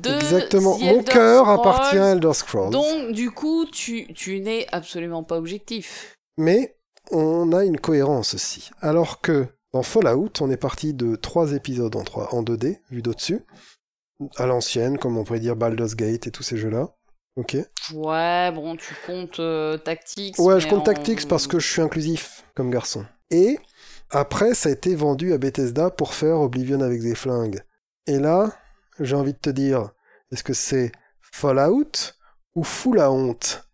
de. Exactement, The mon Elder cœur Scrolls. appartient à Elder Scrolls. Donc, du coup, tu, tu n'es absolument pas objectif. Mais on a une cohérence aussi. Alors que dans Fallout, on est parti de trois épisodes en, 3, en 2D, vu d'au-dessus, à l'ancienne, comme on pourrait dire Baldur's Gate et tous ces jeux-là. Ok. Ouais, bon, tu comptes euh, Tactics. Ouais, je compte en- Tactics parce que je suis inclusif comme garçon. Et après, ça a été vendu à Bethesda pour faire Oblivion avec des flingues. Et là, j'ai envie de te dire, est-ce que c'est Fallout ou Full la honte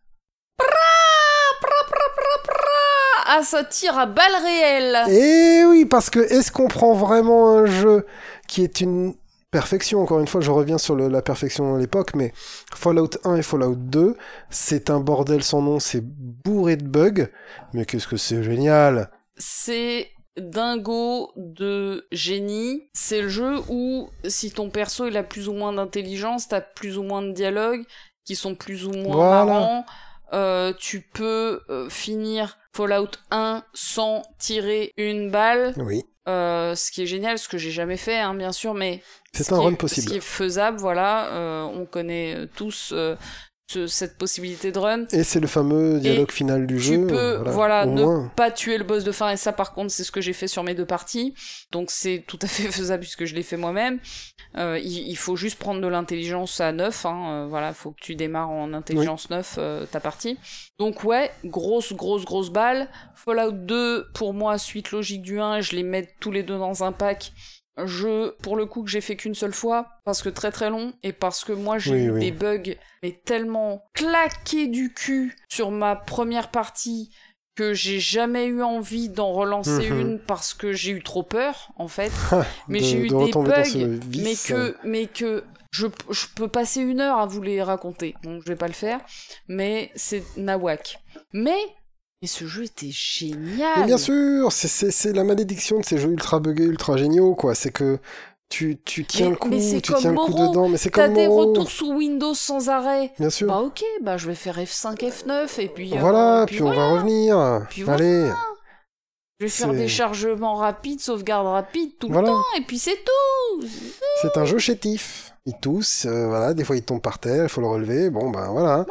Ah, ça tire à balles réelles Eh oui, parce que est-ce qu'on prend vraiment un jeu qui est une perfection? Encore une fois, je reviens sur le- la perfection à l'époque, mais Fallout 1 et Fallout 2, c'est un bordel sans nom, c'est bourré de bugs, mais qu'est-ce que c'est génial c'est dingo de génie. C'est le jeu où si ton perso il a plus ou moins d'intelligence, t'as plus ou moins de dialogues qui sont plus ou moins Voilà. marrants. Euh, tu peux euh, finir Fallout 1 sans tirer une balle, Oui, euh, ce qui est génial, ce que j'ai jamais fait, hein, bien sûr, mais c'est ce un run est- possible. Ce qui est faisable, voilà. euh, on connaît tous euh, cette possibilité de run. Et c'est le fameux dialogue final du tu jeu. peux, voilà, au ne moins. pas tuer le boss de fin et ça par contre c'est ce que j'ai fait sur mes deux parties donc c'est tout à fait faisable puisque je l'ai fait moi-même Euh, il, il faut juste prendre de l'intelligence à 9 hein, euh, voilà faut que tu démarres en intelligence 9 euh, ta partie donc ouais grosse grosse grosse balle Fallout 2 pour moi suite logique du 1 je les mets tous les deux dans un pack jeu pour le coup que j'ai fait qu'une seule fois parce que très très long et parce que moi j'ai Oui, eu oui. des bugs mais tellement claqués du cul sur ma première partie que j'ai jamais eu envie d'en relancer Mhm. une parce que j'ai eu trop peur en fait mais j'ai eu de des bugs mais que mais que je, je peux passer une heure à vous les raconter donc je vais pas le faire mais c'est nawak mais mais ce jeu était génial Mais bien sûr, c'est- la malédiction de ces jeux ultra buggés, ultra géniaux, quoi. C'est que tu, tu tiens Mais- le coup, mais tu tiens le coup dedans, mais c'est T'as comme des Moreau. retours sous Windows sans arrêt. Bien sûr. Bah ok, bah je vais faire F5, F9 et puis. euh, voilà, puis puis, on voilà. va revenir. Puis voilà. Allez, Je vais faire des chargements rapides, sauvegarde rapide tout Voilà. le temps et puis c'est tout. c'est un jeu chétif. Il tousse, euh, voilà, des fois il tombe par terre, il faut le relever. Bon, ben voilà.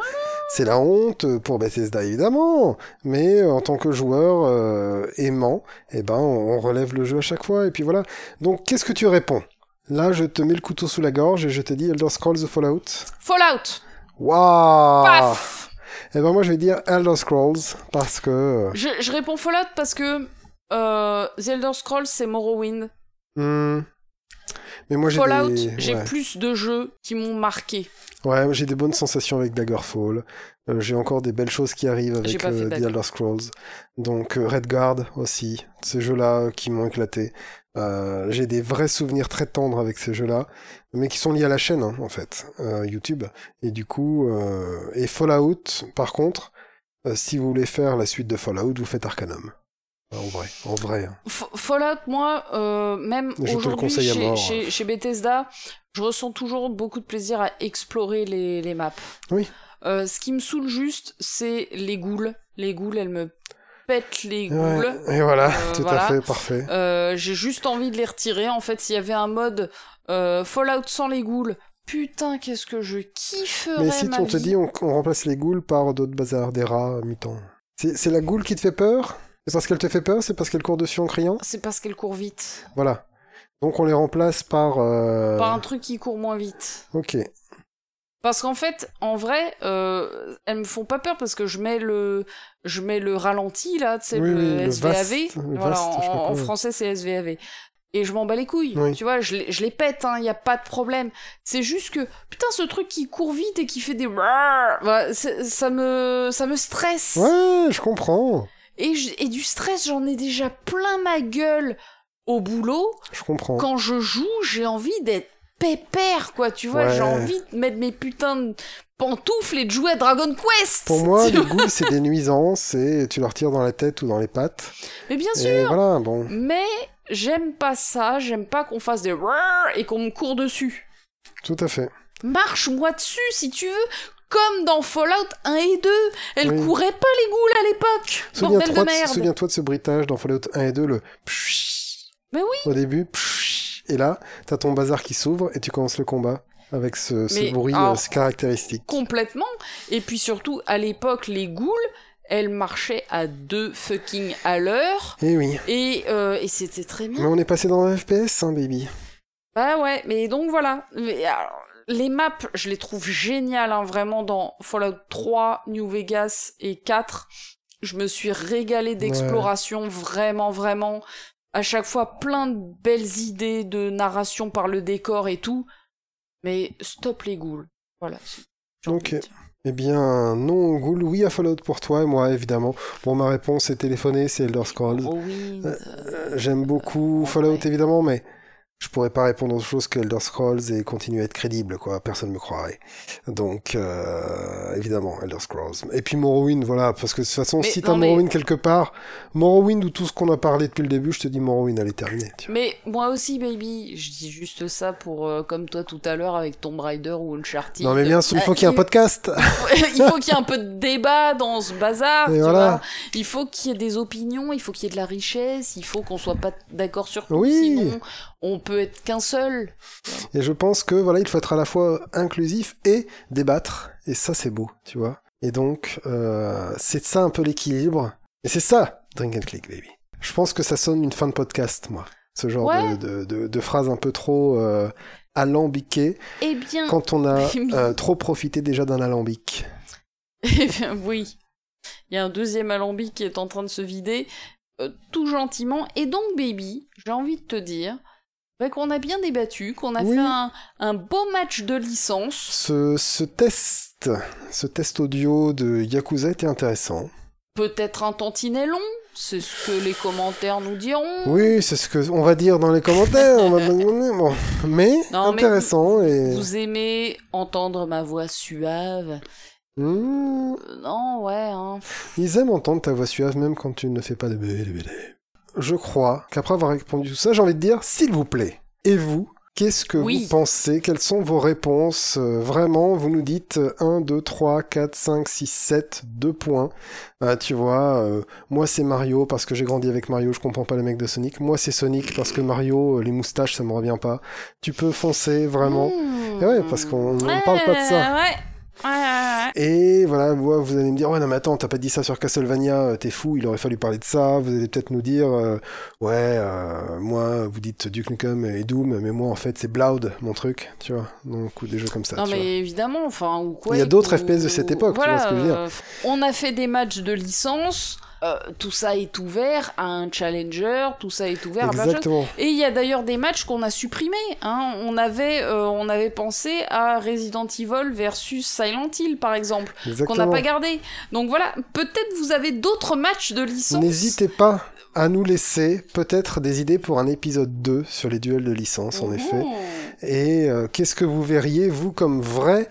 C'est la honte pour Bethesda évidemment, mais euh, en tant que joueur euh, aimant, eh ben on relève le jeu à chaque fois et puis voilà. Donc qu'est-ce que tu réponds? Là, je te mets le couteau sous la gorge et je te dis Elder Scrolls The Fallout? Fallout. Waouh Paf. Eh ben moi je vais dire Elder Scrolls parce que Je, je réponds Fallout parce que euh, The Elder Scrolls c'est Morrowind. hmm, mais moi j'ai Fallout, des j'ai ouais. plus de jeux qui m'ont marqué. Ouais, j'ai des bonnes sensations avec Daggerfall. Euh, j'ai encore des belles choses qui arrivent avec euh, The. Elder Scrolls. Donc euh, Redguard aussi, ces jeux-là euh, qui m'ont éclaté. Euh, j'ai des vrais souvenirs très tendres avec ces jeux-là, mais qui sont liés à la chaîne hein, en fait, YouTube. Et du coup, et Fallout, par contre, si vous voulez faire la suite de Fallout, vous faites Arcanum. En vrai, en vrai. hein. F- Fallout, moi, euh, même aujourd'hui à chez, mort. chez, chez Bethesda, je ressens toujours beaucoup de plaisir à explorer les, les maps. Oui. Euh, ce qui me saoule juste, c'est les ghouls. Les ghouls, elles me pètent les ghouls. Ouais, et voilà, Euh, tout voilà. à fait, parfait. Euh, J'ai juste envie de les retirer. En fait, s'il y avait un mode euh, Fallout sans les ghouls, putain, qu'est-ce que je kifferais Mais si ma on te dit on, on remplace les ghouls par d'autres bazars, des rats mutants. C'est c'est la ghoul qui te fait peur? C'est parce qu'elle te fait peur C'est parce qu'elle court dessus en criant? C'est parce qu'elle court vite. Voilà. Donc on les remplace par... euh, Par un truc qui court moins vite. Ok. Parce qu'en fait, en vrai, euh, elles me font pas peur parce que je mets le, je mets le ralenti là, tu sais, Oui, le SVAV. vaste, voilà, vaste, en, français c'est SVAV. Et je m'en bats les couilles. Oui. Tu vois, je les, je les pète, hein, y a pas de problème. C'est juste que, putain, ce truc qui court vite et qui fait des, Bah, ça me, ça me stresse. Ouais, je comprends. Et, je- et du stress, j'en ai déjà plein ma gueule au boulot. Je comprends. Quand je joue, j'ai envie d'être pépère, quoi. Tu vois, Ouais. j'ai envie de mettre mes putains de pantoufles et de jouer à Dragon Quest. Pour moi, vois ghouls, c'est des nuisances et tu leur tires dans la tête ou dans les pattes. Mais bien sûr. Et voilà, bon. Mais j'aime pas ça. J'aime pas qu'on fasse des et qu'on me court dessus. Tout à fait. Marche-moi dessus si tu veux. Comme dans Fallout 1 et 2. Elles Oui. couraient pas les ghouls à l'époque. Bordel de merde. souviens-toi de ce bruitage dans Fallout 1 et 2, le... Mais oui. Au début, et là, t'as ton bazar qui s'ouvre et tu commences le combat avec ce, ce Mais, bruit alors, euh, caractéristique. Complètement. Et puis surtout, à l'époque, les ghouls, elles marchaient à deux fucking à l'heure. Eh oui. Et, euh, et c'était très bien. Mais on est passé dans un FPS, hein, baby. Bah ouais, mais donc voilà. Mais, alors, les maps, je les trouve géniales, hein, vraiment, dans Fallout 3, New Vegas et 4. Je me suis régalée d'exploration, vraiment, vraiment. À chaque fois, plein de belles idées de narration par le décor et tout. Mais stop les ghouls. Voilà. Ok. Eh bien, non, Ghoul, oui à Fallout pour toi et moi, évidemment. Bon, ma réponse est téléphonée, c'est Elder Scrolls. Oh oui. Euh, J'aime beaucoup Fallout, Ouais. évidemment, mais je pourrais pas répondre autre chose que Elder Scrolls et continuer à être crédible, quoi. Personne me croirait. Donc, euh, évidemment, Elder Scrolls. Et puis Morrowind, voilà, parce que de toute façon, Mais si t'as mais- Morrowind quelque part, Morrowind ou tout ce qu'on a parlé depuis le début, je te dis Morrowind, elle est terminée. Mais moi aussi, baby, je dis juste ça pour, euh, comme toi tout à l'heure avec Tomb Raider ou Uncharted. Non mais bien sûr, il faut Euh, qu'il y ait un podcast. il faut qu'il y ait un peu de débat dans ce bazar. Tu voilà. vois. Il faut qu'il y ait des opinions, il faut qu'il y ait de la richesse, il faut qu'on soit pas d'accord sur tout. Oui. Sinon, on peut être qu'un seul. Et je pense que voilà, il faut être à la fois inclusif et débattre. Et ça, c'est beau, tu vois. Et donc, euh, c'est ça un peu l'équilibre. Et c'est ça, Drink and Click, baby. Je pense que ça sonne une fin de podcast, moi. Ce genre Ouais. de, de, de, de phrase un peu trop euh, alambiquée Eh bien, quand on a euh, trop profité déjà d'un alambic. eh bien, oui. Il y a un deuxième alambic qui est en train de se vider, euh, tout gentiment. Et donc, baby, j'ai envie de te dire bah, qu'on a bien débattu, qu'on a Oui. fait un, un beau match de licence. Ce, ce test, ce test audio de Yakuza était intéressant. Peut-être un tantinet long, c'est ce que les commentaires nous diront. Oui, c'est ce que on va dire dans les commentaires. on va- bon, mais Non, mais intéressant et. Vous aimez entendre ma voix suave Hmm, Euh, Non, ouais, hein. ils aiment entendre ta voix suave même quand tu ne fais pas de bélé. Je crois qu'après avoir répondu tout ça, j'ai envie de dire, s'il vous plaît, et vous, qu'est-ce que Oui. vous pensez? Quelles sont vos réponses? Euh, Vraiment, vous nous dites euh, 1, 2, 3, 4, 5, 6, 7, 2 points. Ah, tu vois, euh, moi c'est Mario parce que j'ai grandi avec Mario, je comprends pas le mec de Sonic. Moi c'est Sonic parce que Mario, euh, les moustaches, ça me revient pas. Tu peux foncer, vraiment. Mmh. Et ouais, parce qu'on- on parle pas de ça. Ouais, ouais, ouais, ouais. Et voilà, vous allez me dire, ouais, non, mais attends, t'as pas dit ça sur Castlevania, euh, t'es fou, il aurait fallu parler de ça. Vous allez peut-être nous dire, euh, ouais, euh, moi, vous dites Duke Nukem et Doom, mais moi, en fait, c'est Blood, mon truc, tu vois. Donc, ou des jeux comme ça, Non tu mais vois. évidemment, enfin ou quoi. Il y a d'autres FPS de cette époque, tu vois ce que je veux dire. on a fait des matchs de licence, euh, tout ça est ouvert à un challenger, tout ça est ouvert à plein de choses. Et il y a d'ailleurs des matchs qu'on a supprimés. Hein. On, avait, euh, on avait pensé à Resident Evil versus Silent Hill, par exemple, qu'on n'a pas gardé. Donc voilà, peut-être vous avez d'autres matchs de licence. N'hésitez pas à nous laisser peut-être des idées pour un épisode 2 sur les duels de licence, en effet. Et euh, qu'est-ce que vous verriez, vous, comme vrai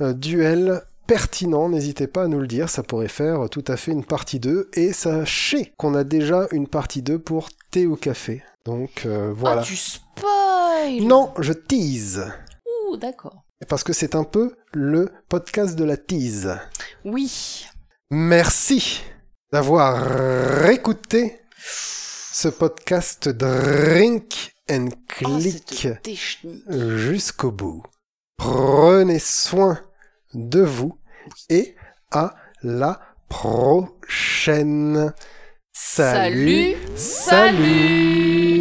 euh, duel pertinent N'hésitez pas à nous le dire, ça pourrait faire tout à fait une partie 2. Et sachez qu'on a déjà une partie 2 pour thé au café. Donc euh, voilà. Ah, tu spoil Non, je tease. Ouh, d'accord. Parce que c'est un peu le podcast de la tease. Oui. Merci d'avoir écouté ce podcast Drink and Oh, Click jusqu'au bout. Prenez soin de vous et à la prochaine. Salut, salut. salut